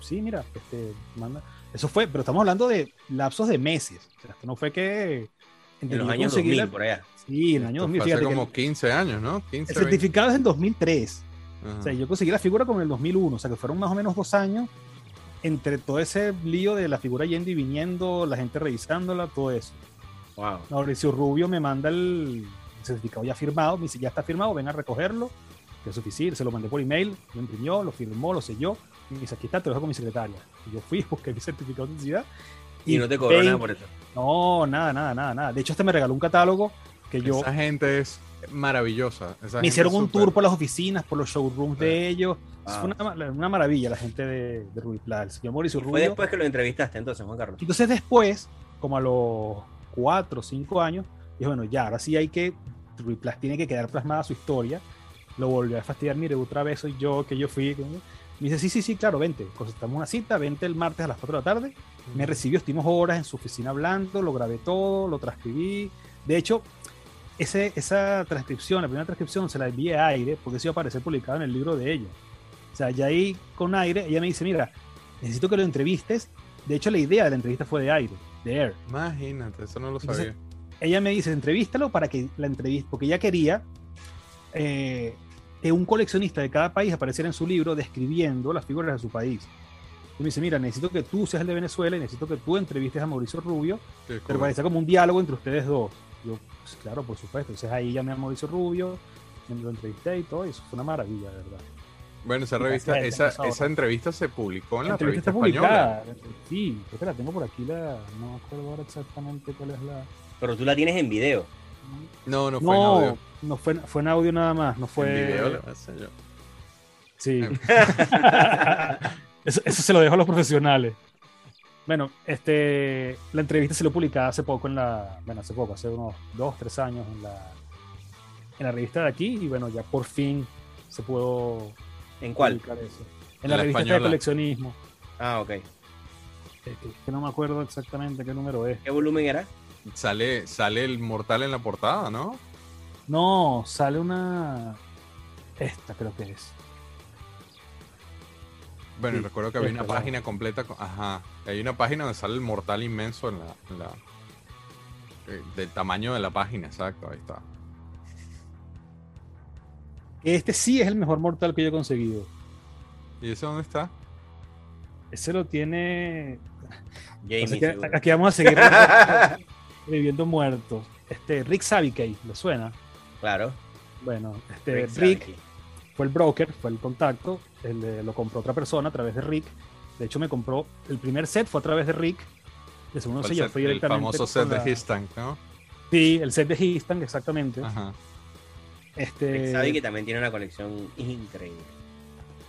Sí, mira, este, manda. Eso fue, pero estamos hablando de lapsos de meses. O sea, esto no fue que... En los años conseguí 2000, la- por allá. Sí, en el año Esto 2000. fue hace Fíjate que como 15 años, ¿no? 15, el 20. certificado es del 2003. Ajá. O sea, yo conseguí la figura como en el 2001. O sea, que fueron más o menos dos años entre todo ese lío de la figura yendo y viniendo, la gente revisándola, todo eso. Wow. Mauricio Rubio me manda el certificado ya firmado. Me dice, ya está firmado, ven a recogerlo. Que es oficina, se lo mandé por email, lo imprimió, lo firmó, lo selló. Y me dice, aquí está, te lo dejo con mi secretaria. Y yo fui, (laughs) busqué mi certificado de identidad. Y no te cobró nada por eso. No, nada, nada, nada, nada. De hecho, este me regaló un catálogo que yo... Esa gente es maravillosa. Esa me hicieron un tour por las oficinas, por los showrooms de Ah. ellos. Fue una, una maravilla la gente de, de Ruby Plaza. El señor Mauricio Fue Rubio. después que lo entrevistaste entonces, Juan Carlos. Entonces después, como a los cuatro o cinco años, dije, bueno, ya, ahora sí hay que, Ruby Plaza tiene que quedar plasmada su historia. Lo volví a fastidiar, mire, otra vez soy yo, que yo fui. Me dice, sí, sí, sí, claro, vente. Concertamos una cita, vente el martes a las 4 de la tarde. Me recibió, estuvimos horas en su oficina hablando, lo grabé todo, lo transcribí. De hecho, ese, esa transcripción, la primera transcripción, se la envié a Aire porque se iba a aparecer publicado en el libro de ella. O sea, ya ahí con Aire, ella me dice, mira, necesito que lo entrevistes. De hecho, la idea de la entrevista fue de Aire, de Air. Imagínate, eso no lo Entonces, sabía. Ella me dice, entrevístalo para que la entrevista, porque ella quería eh, que un coleccionista de cada país apareciera en su libro describiendo las figuras de su país. Y me dice, mira, necesito que tú seas el de Venezuela y necesito que tú entrevistes a Mauricio Rubio Qué pero parecía como un diálogo entre ustedes dos. Yo, pues, claro, por supuesto. Entonces ahí llamé a Mauricio Rubio, me lo entrevisté y todo, y eso fue una maravilla, de verdad. Bueno, esa revista, esa, esa entrevista se publicó en la, entrevista revista está española. publicada. Sí, creo que la tengo por aquí, la, no me acuerdo ahora exactamente cuál es la... Pero tú la tienes en video. No, no fue en No, audio. no fue, fue en audio nada más, no fue... En video pasé yo. Sí. (laughs) eso, eso se lo dejo a los profesionales. Bueno, este, la entrevista se lo publicada hace poco en la, bueno, hace poco, hace unos dos, tres años en la, en la revista de aquí y bueno, ya por fin se pudo ¿En cuál? publicar eso. En En la, la revista de coleccionismo. Ah, ok. Que, que no me acuerdo exactamente qué número es. ¿Qué volumen era? Sale, sale el mortal en la portada, ¿no? No, sale una. Esta creo que es. Bueno, y Sí, recuerdo que había una página completa. con- Ajá. Hay una página donde sale el mortal inmenso en la. en la- eh, del tamaño de la página, exacto, ahí está. Este sí es el mejor mortal que yo he conseguido. ¿Y ese dónde está? Ese lo tiene. Jamie. Que aquí vamos a seguir (laughs) viviendo muertos. Este, Rick Savicay, ¿le suena? Claro. Bueno, este, Rick. Fue el broker, fue el contacto, él, eh, lo compró otra persona a través de Rick. De hecho, me compró el primer set fue a través de Rick. El segundo el, set ya set- fue el directamente. famoso set de Histank, ¿no? Sí, el set de Histang, exactamente. Ajá. Este, Rick Savicki también tiene una colección increíble.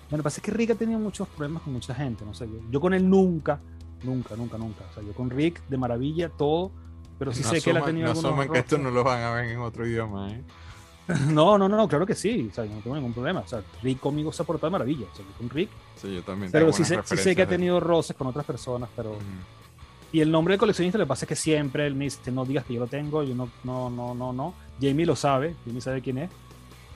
Bueno, lo que pasa es que Rick ha tenido muchos problemas con mucha gente, no sé, yo, yo con él nunca, nunca, nunca, nunca. O sea, yo con Rick de maravilla, todo, pero sí no sé que él ha tenido no algunos asuman que esto no lo van a ver en otro idioma, ¿eh? (laughs) No, no, no, no, claro que sí, o sea, yo no tengo ningún problema. O sea, Rick conmigo se ha portado de maravilla, o sea, con Rick, Sí, yo también. pero sí sé, sí sé que ha tenido roces con otras personas, pero... Ujú. Y el nombre de coleccionista, lo que pasa es que siempre él me dice, no digas que yo lo tengo, yo no, no, no, no, no. Jamie lo sabe, Jamie sabe quién es,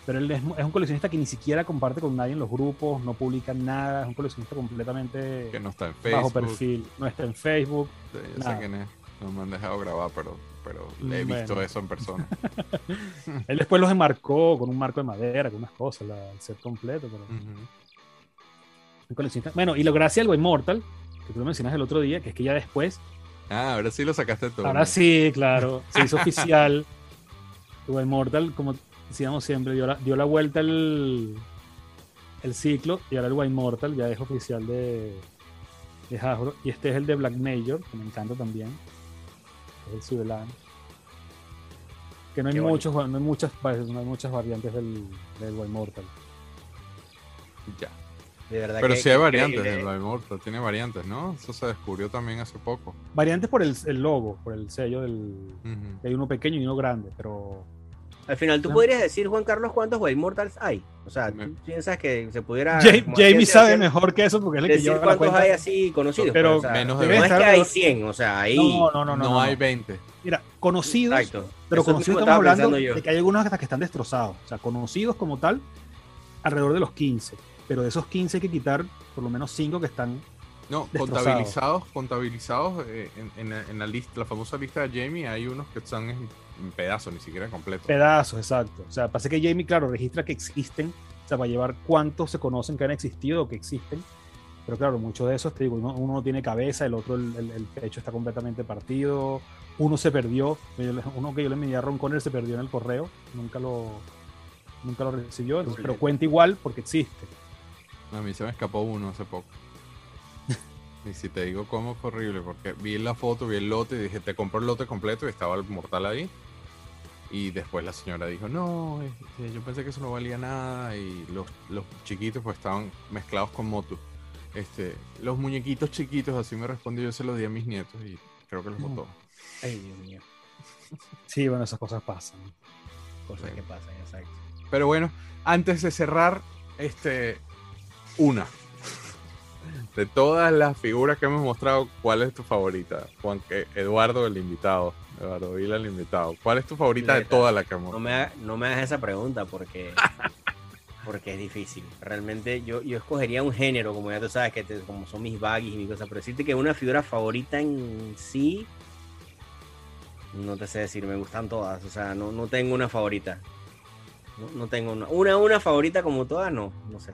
pero él es, es un coleccionista que ni siquiera comparte con nadie en los grupos, no publica nada, es un coleccionista completamente Que no está en Facebook. bajo perfil, no está en Facebook. Sí, yo Nada. sé quién es. No me han dejado grabar, pero, pero le he Bueno. visto eso en persona. (laughs) Él después los enmarcó con un marco de madera, con unas cosas, la- el set completo, pero un coleccionista. Bueno, y lo gracias al Immortal, que tú lo mencionas el otro día, que es que ya después, Ah, ahora sí lo sacaste tú. ahora ¿no? sí, claro, se hizo oficial. (laughs) El Immortal, como decíamos siempre, dio la, dio la vuelta el, el ciclo y ahora el White Mortal ya es oficial de, de Hasbro. Y este es el de Black Major, que me encanta también. Es el Sudelan. Que no hay, Qué muchos, no hay muchas, no hay muchas variantes del, del White Mortal. Ya. De verdad Pero que- sí hay que variantes increíble. de Black Immortal, tiene variantes, ¿no? Eso se descubrió también hace poco. Variantes por el, el logo, por el sello del. Hay uno pequeño y uno grande, pero. Al final, ¿tú No. podrías decir, Juan Carlos, cuántos White Mortals hay? O sea, ¿tú piensas que se pudiera... Jamie sabe hacer- mejor que eso porque es el que la cuántos cuenta. hay así conocidos. Pero pues, o sea, menos de no es que hay 100, o sea, hay... No, no, no, no. No, hay no. 20. Mira, conocidos, Exacto. pero Eso conocidos estamos hablando yo. de que hay algunos hasta que están destrozados. O sea, conocidos como tal, alrededor de los 15. Pero de esos 15 hay que quitar por lo menos 5 que están. No, Destrozados. contabilizados, contabilizados eh, en, en la- en la lista, la famosa lista de Jamie, hay unos que están en pedazos, ni siquiera completos. Pedazos, exacto. O sea, pasa que Jamie, claro, registra que existen, o sea, para llevar cuántos se conocen que han existido o que existen. Pero claro, muchos de esos, te digo, uno, uno no tiene cabeza, el otro, el, el- el pecho está completamente partido, uno se perdió, uno que yo le medía a Ron Conner se perdió en el correo, nunca lo, nunca lo recibió, entonces, pero cuenta igual porque existe. A mí se me escapó uno hace poco. (laughs) y si te digo cómo fue horrible, porque vi la foto, vi el lote y dije, te compro el lote completo y estaba el mortal ahí. Y después la señora dijo, no, este, yo pensé que eso no valía nada y los, los chiquitos pues estaban mezclados con moto. Este, los muñequitos chiquitos, así me respondió, yo se los di a mis nietos y creo que los botó. Ay, Dios mío. Sí, bueno, esas cosas pasan. Cosas Sí. que pasan, exacto. Pero bueno, antes de cerrar, este, una. de todas las figuras que hemos mostrado, ¿cuál es tu favorita? Juan, Eduardo, el invitado. Eduardo Vila, el invitado. ¿Cuál es tu favorita de Neta, todas las que hemos No me, ha- no me hagas esa pregunta porque, (laughs) porque es difícil. Realmente yo, yo escogería un género, como ya tú sabes, que te- como son mis baggies y mis cosas. Pero decirte que una figura favorita en sí, no te sé decir, me gustan todas. O sea, no, no tengo una favorita. No, no tengo una. una. Una favorita como todas, no, no sé.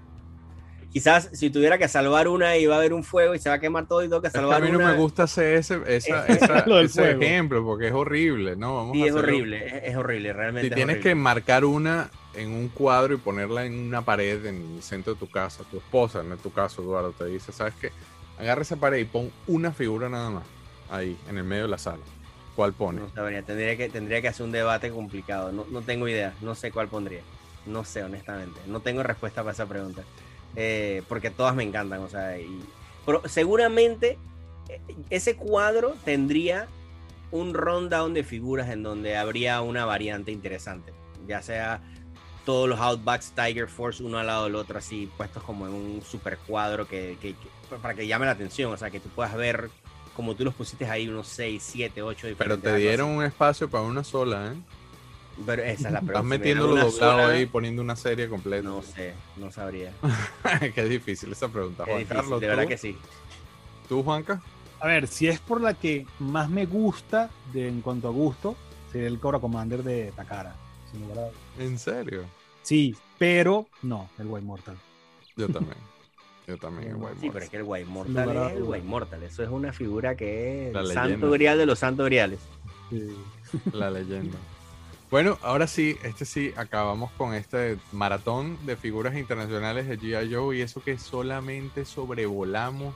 Quizás si tuviera que salvar una y va a haber un fuego y se va a quemar todo y tengo que Es que a salvar mí no una. me gusta hacer ese, esa- (laughs) del ese ejemplo porque es horrible, ¿no? Vamos Sí, a es hacerlo- horrible, es, horrible, realmente. Si es tienes que marcar una en un cuadro y ponerla en una pared en el centro de tu casa, tu esposa, en tu caso, Eduardo, te dice, ¿sabes qué? Agarra esa pared y pon una figura nada más ahí, en el medio de la sala. ¿Cuál pones? No sabría, tendría que, tendría que hacer un debate complicado. No, no tengo idea, no sé cuál pondría. No sé, honestamente. No tengo respuesta para esa pregunta. Eh, porque todas me encantan, o sea, y- pero seguramente eh, ese cuadro tendría un rundown de figuras en donde habría una variante interesante. Ya sea todos los Outbacks Tiger Force uno al lado del otro, así puestos como en un super cuadro que, que- que- para que llame la atención, o sea, que tú puedas ver como tú los pusiste ahí, unos 6, 7, 8 Pero diferentes. te algo dieron un espacio para una sola, ¿eh? Pero esa es la pregunta. Estás metiéndolo doblado sola, ahí, poniendo una serie completa. No sé, no sabría. (laughs) Qué difícil esa pregunta, Juan difícil, Carlos. de verdad ¿tú? que sí. ¿Tú, Juanca? A ver, si es por la que más me gusta de, en cuanto a gusto, sería el Cobra Commander de Takara. sin lugar a- ¿En serio? Sí, pero no, el White Mortal. Yo también. Yo también, el White Sí, pero es que el White Mortal es el. White Mortal. Eso es una figura que es el santo grial de los santos griales. La leyenda. (laughs) Bueno, ahora sí, este sí, acabamos con este maratón de figuras internacionales de G.I. Joe y eso que solamente sobrevolamos,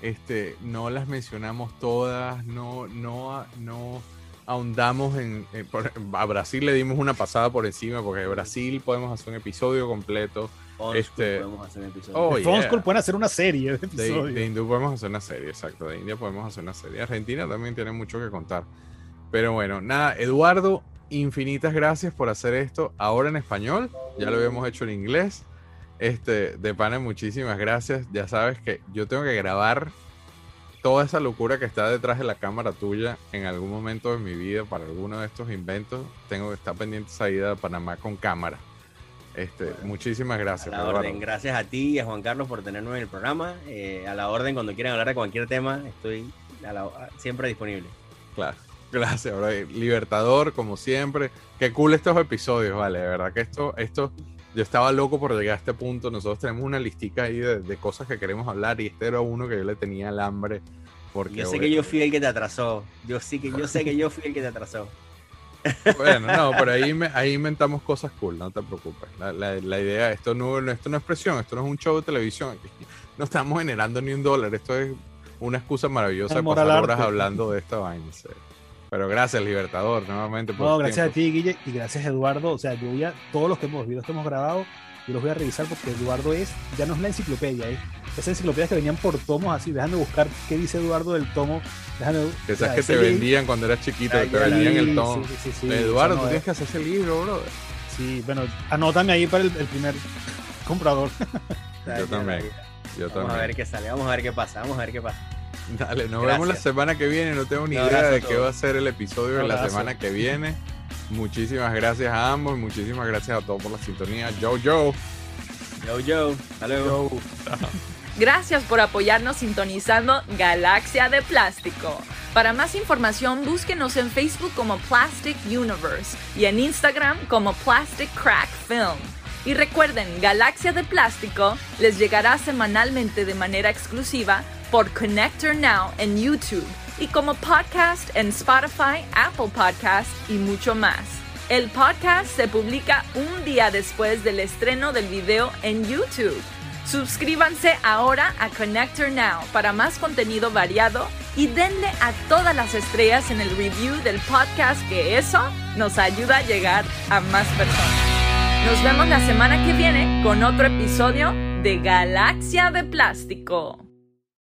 este, no las mencionamos todas, no, no, no ahondamos en, en- por- a Brasil le dimos una pasada por encima porque de Brasil podemos hacer un episodio completo, Este- podemos hacer un episodio. Oh, de yeah. Pueden hacer una serie de de, episodios. de hindú podemos hacer una serie, exacto. De India podemos hacer una serie. Argentina también tiene mucho que contar. Pero bueno, nada, Eduardo, infinitas gracias por hacer esto ahora en español. Ya lo habíamos hecho en inglés. Este, de pana, muchísimas gracias. Ya sabes que yo tengo que grabar toda esa locura que está detrás de la cámara tuya en algún momento de mi vida para alguno de estos inventos. Tengo que estar pendiente esa ida a Panamá con cámara. Este, muchísimas A gracias. la Eduardo. orden. Gracias a ti y a Juan Carlos por tenernos en el programa. Eh, a la orden, cuando quieran hablar de cualquier tema, estoy a la- a- siempre disponible. Claro. Gracias, bro. Libertador, como siempre. Qué cool estos episodios, vale. De verdad que esto, esto, yo estaba loco por llegar a este punto. Nosotros tenemos una listica ahí de, de cosas que queremos hablar y este era uno que yo le tenía el hambre. Porque, Yo sé que yo fui el que te atrasó. Yo sí que yo sé que yo fui el que te atrasó. (laughs) Bueno, no, pero ahí, me- ahí inventamos cosas cool, no te preocupes. La, la- la idea, esto no, esto no es presión, esto no es un show de televisión. (laughs) No estamos generando ni un dólar. Esto es una excusa maravillosa de pasar horas arte. hablando de esta vaina. serio. Pero gracias, Libertador, nuevamente. por No, gracias a ti, Guille, y gracias, Eduardo. O sea, yo voy a, todos los que hemos, videos que hemos grabado, yo los voy a revisar porque Eduardo es, ya no es la enciclopedia, es esas enciclopedias que venían por tomos así, déjame buscar qué dice Eduardo del tomo. Déjame, Que o sea, esas que te vendían cuando eras chiquito, que te vendían el tomo. sí, sí, sí, Eduardo, tú tienes es- que hacer ese libro, bro. Sí, bueno, anótame ahí para el, el primer (laughs) comprador. Yo también. Yo Vamos a ver qué sale, vamos a ver qué pasa, vamos a ver qué pasa. (laughs) Dale, nos Gracias. vemos la semana que viene. No tengo ni idea de qué va a ser el episodio de la semana que viene. Muchísimas gracias a ambos. Muchísimas gracias a todos por la sintonía. Yo, yo. Yo, yo, luego. (laughs) Gracias por apoyarnos sintonizando Galaxia de Plástico. Para más información, búsquenos en Facebook como Plastic Universe y en Instagram como Plastic Crack Film. Y recuerden, Galaxia de Plástico les llegará semanalmente de manera exclusiva por Connector Now en YouTube y como podcast en Spotify, Apple Podcast y mucho más. El podcast se publica un día después del estreno del video en YouTube. Suscríbanse ahora a Connector Now para más contenido variado y denle a todas las estrellas en el review del podcast que eso nos ayuda a llegar a más personas. Nos vemos la semana que viene con otro episodio de Galaxia de Plástico.